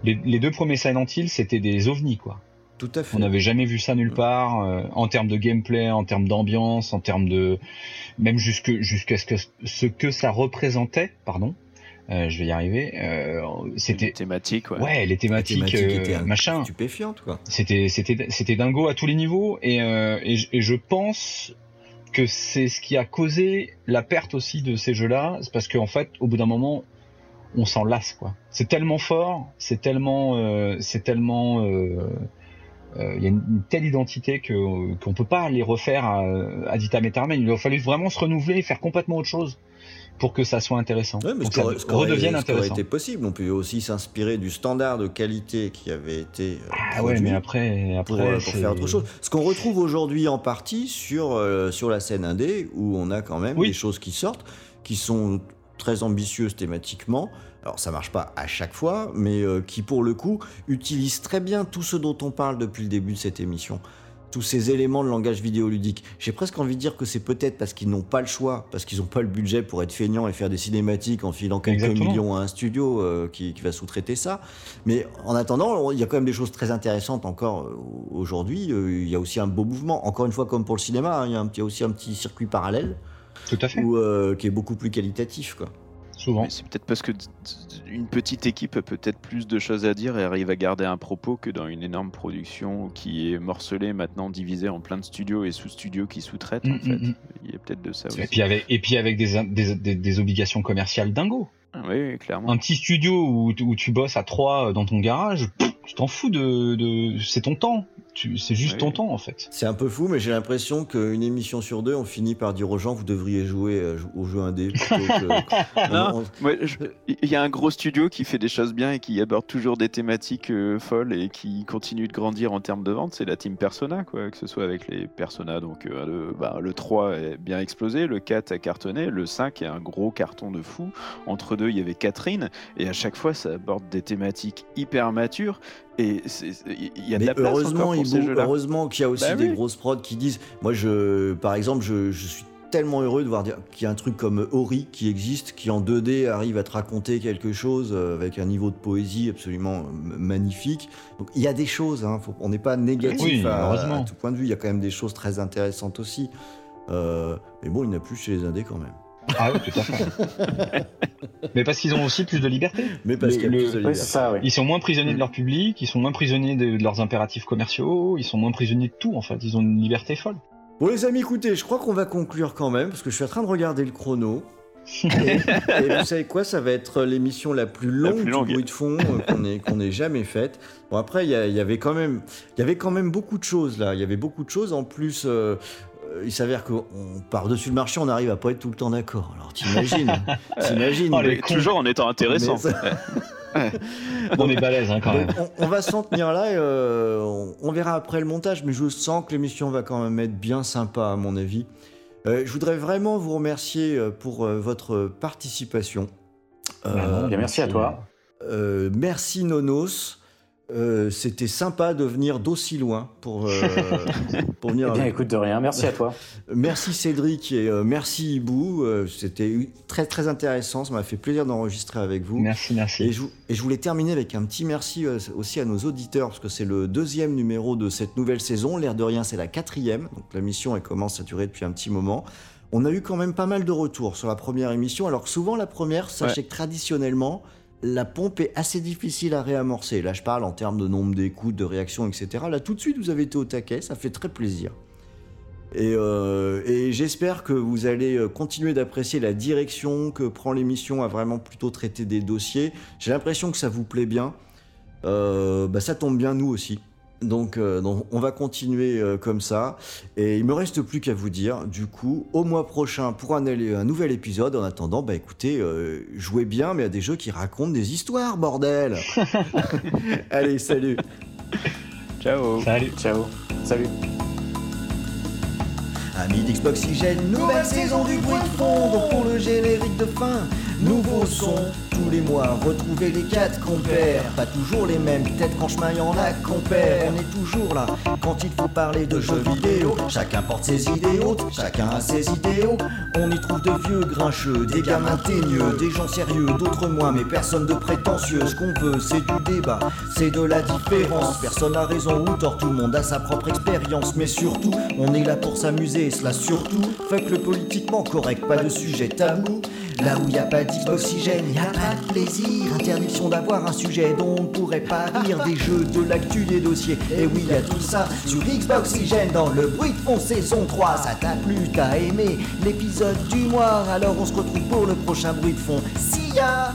S6: Les, les deux premiers Silent Hill, c'était des ovnis, quoi.
S3: Tout à fait.
S6: On n'avait jamais vu ça nulle part, euh, en termes de gameplay, en termes d'ambiance, en termes de, même jusque jusqu'à ce que ce que ça représentait, pardon. Euh, je vais y arriver. Euh, c'était,
S4: thématique, ouais.
S6: ouais, les thématiques,
S3: thématique
S6: euh,
S3: était un-
S6: machin.
S3: stupéfiante, quoi.
S6: C'était c'était c'était dingo à tous les niveaux et euh, et je pense que c'est ce qui a causé la perte aussi de ces jeux-là, c'est parce qu'en fait au bout d'un moment on s'en lasse. C'est tellement fort, c'est tellement euh, c'est tellement euh, euh, il y a une, telle identité que qu'on peut pas les refaire à, à vitam. Il a fallu vraiment se renouveler faire complètement autre chose pour que ça soit intéressant.
S3: Ouais, mais
S6: pour que ça redevienne
S3: ce qu'aurait
S6: intéressant.
S3: été possible. On pouvait aussi s'inspirer du standard de qualité qui avait été euh,
S6: Ah ouais, mais après après
S3: pour, euh, pour faire autre chose. Ce qu'on retrouve aujourd'hui en partie sur, euh, sur la scène indé, où on a quand même
S6: Oui.
S3: des choses qui sortent, qui sont très ambitieuses thématiquement. Alors ça marche pas à chaque fois, mais euh, qui pour le coup utilisent très bien tout ce dont on parle depuis le début de cette émission. Tous ces éléments de langage vidéoludique. J'ai presque envie de dire que c'est peut-être parce qu'ils n'ont pas le choix, parce qu'ils n'ont pas le budget pour être feignants et faire des cinématiques en filant quelques
S6: Exactement.
S3: millions à un studio euh, qui, qui va sous-traiter ça. Mais en attendant, il y a quand même des choses très intéressantes encore euh, aujourd'hui. Euh, Il y a aussi un beau mouvement. Encore une fois, comme pour le cinéma, hein, il y a, un aussi un petit circuit parallèle
S6: tout à fait.
S3: où, euh, qui est beaucoup plus qualitatif. Quoi.
S6: Souvent.
S4: C'est peut-être parce que une petite équipe a peut-être plus de choses à dire et arrive à garder un propos que dans une énorme production qui est morcelée maintenant, divisée en plein de studios et sous-studios qui sous-traitent en
S6: Mm,
S4: fait.
S6: mm, mm.
S4: Il y a peut-être de ça
S6: Et
S4: aussi.
S6: puis avec, et puis avec des, des, des, des obligations commerciales dingo.
S4: Ah Oui, clairement.
S6: Un petit studio où, tu- où tu bosses à trois dans ton garage, pff, tu t'en fous de, de c'est ton temps. C'est juste ton temps en fait.
S3: C'est un peu fou, mais j'ai l'impression qu'une émission sur deux, on finit par dire aux gens vous devriez jouer euh, au jeu indé.
S4: Il y a un gros studio qui fait des choses bien et qui aborde toujours des thématiques euh, folles et qui continue de grandir en termes de vente, c'est la team Persona, quoi. Que ce soit avec les Persona, donc euh, le, bah, le 3 est bien explosé, le 4 a cartonné, le 5 est un gros carton de fou. Entre deux, il y avait Catherine, et à chaque fois, ça aborde des thématiques hyper matures. Et il y a de
S3: Mais
S4: la place
S3: heureusement,
S4: encore pour
S3: il-
S4: ces jeux-là.
S3: heureusement qu'il y a aussi
S4: Bah
S3: des
S4: oui.
S3: grosses prods qui disent. Moi, je, par exemple, je, je suis tellement heureux de voir qu'il y a un truc comme Ori qui existe, qui en 2D arrive à te raconter quelque chose euh, avec un niveau de poésie absolument euh, magnifique. Donc il y a des choses, hein, faut- on n'est pas négatif
S6: Oui,
S3: à,
S6: heureusement.
S3: à tout point de vue. Il y a quand même des choses très intéressantes aussi. Euh, mais bon, il n'y en a plus chez les indés quand même.
S6: Ah oui, tout à fait. Mais parce qu'ils ont aussi plus de liberté.
S3: Mais parce qu'il y a
S6: le-
S3: plus de
S5: Oui,
S3: liberté.
S5: c'est ça, oui.
S6: Ils sont moins prisonniers de leur public, ils sont moins prisonniers de, de leurs impératifs commerciaux, ils sont moins prisonniers de tout en fait. Ils ont une liberté folle.
S3: Bon les amis, écoutez, je crois qu'on va conclure quand même parce que je suis en train de regarder le chrono. Et, et vous savez quoi, ça va être l'émission la plus longue,
S4: plus longue.
S3: du bruit de fond euh, qu'on ait, jamais faite. Bon après, il y, avait quand même, il y avait quand même beaucoup de choses là. Il y avait beaucoup de choses. En plus, euh, il s'avère qu'on par dessus le marché, on arrive à pas être tout le temps d'accord. Alors t'imagines, t'imagines.
S6: Oh,
S4: toujours en étant intéressant.
S6: On est balèze hein, quand même.
S3: On, on va s'en tenir là. et, euh, on, on verra après le montage, mais je sens que l'émission va quand même être bien sympa à mon avis. Euh, je voudrais vraiment vous remercier euh, pour euh, votre participation. Euh,
S6: Bah non,
S5: Bien, merci à toi.
S3: euh, merci Nonos. Euh, C'était sympa de venir d'aussi loin pour, euh, pour venir.
S5: Eh bien, écoute, de rien. Merci à toi.
S3: Merci Cédric et euh, merci Ibou. Euh, C'était très très intéressant. Ça m'a fait plaisir d'enregistrer avec vous.
S6: Merci,
S3: Et
S6: merci.
S3: je, et je voulais terminer avec un petit merci aussi à nos auditeurs, parce que c'est le deuxième numéro de cette nouvelle saison. L'air de rien, c'est la quatrième. Donc la mission, elle commence à durer depuis un petit moment. On a eu quand même pas mal de retours sur la première émission, alors que souvent la première, sachez que traditionnellement, la pompe est assez difficile à réamorcer. Là, je parle en termes de nombre d'écoutes, de réactions, etc. Là, tout de suite, vous avez été au taquet, ça fait très plaisir. Et, euh, j'espère que vous allez euh, continuer d'apprécier la direction que prend l'émission à vraiment plutôt traiter des dossiers. J'ai l'impression que ça vous plaît bien. Euh, bah, ça tombe bien nous aussi. Donc, euh, donc, on va continuer euh, comme ça. Et il me reste plus qu'à vous dire, du coup, au mois prochain pour un, un nouvel épisode. En attendant, bah écoutez, euh, jouez bien, mais à des jeux qui racontent des histoires, bordel. Allez, salut.
S4: Ciao.
S6: Salut.
S5: Ciao. Salut.
S3: Amis d'Xboxygène, nouvelle saison du bruit de fond. Donc pour le générique de fin, nouveau son. Tous les mois, retrouvez les quatre compères. Pas toujours les mêmes, peut-être qu'en chemin y en a compères. On est toujours là quand il faut parler de jeux vidéo. Chacun porte ses idéaux, chacun a ses idéaux. On y trouve de vieux grincheux, des gamins teigneux, des gens sérieux, d'autres moins, mais personne de prétentieux. Ce qu'on veut, c'est du débat, c'est de la différence. Personne a raison ou tort, tout le monde a sa propre expérience. Mais surtout, on est là pour s'amuser, cela surtout. Fuck le politiquement correct, pas de sujet tabou. Là où y a pas d'oxygène, y a pas plaisir. Interdiction d'avoir un sujet dont on pourrait pas rire. Des jeux, de l'actu, des dossiers. Et oui, y a tout ça sur Xboxygène dans le bruit de fond saison 3. Ça t'a plu, t'as aimé l'épisode du mois. Alors on se retrouve pour le prochain bruit de fond. See ya!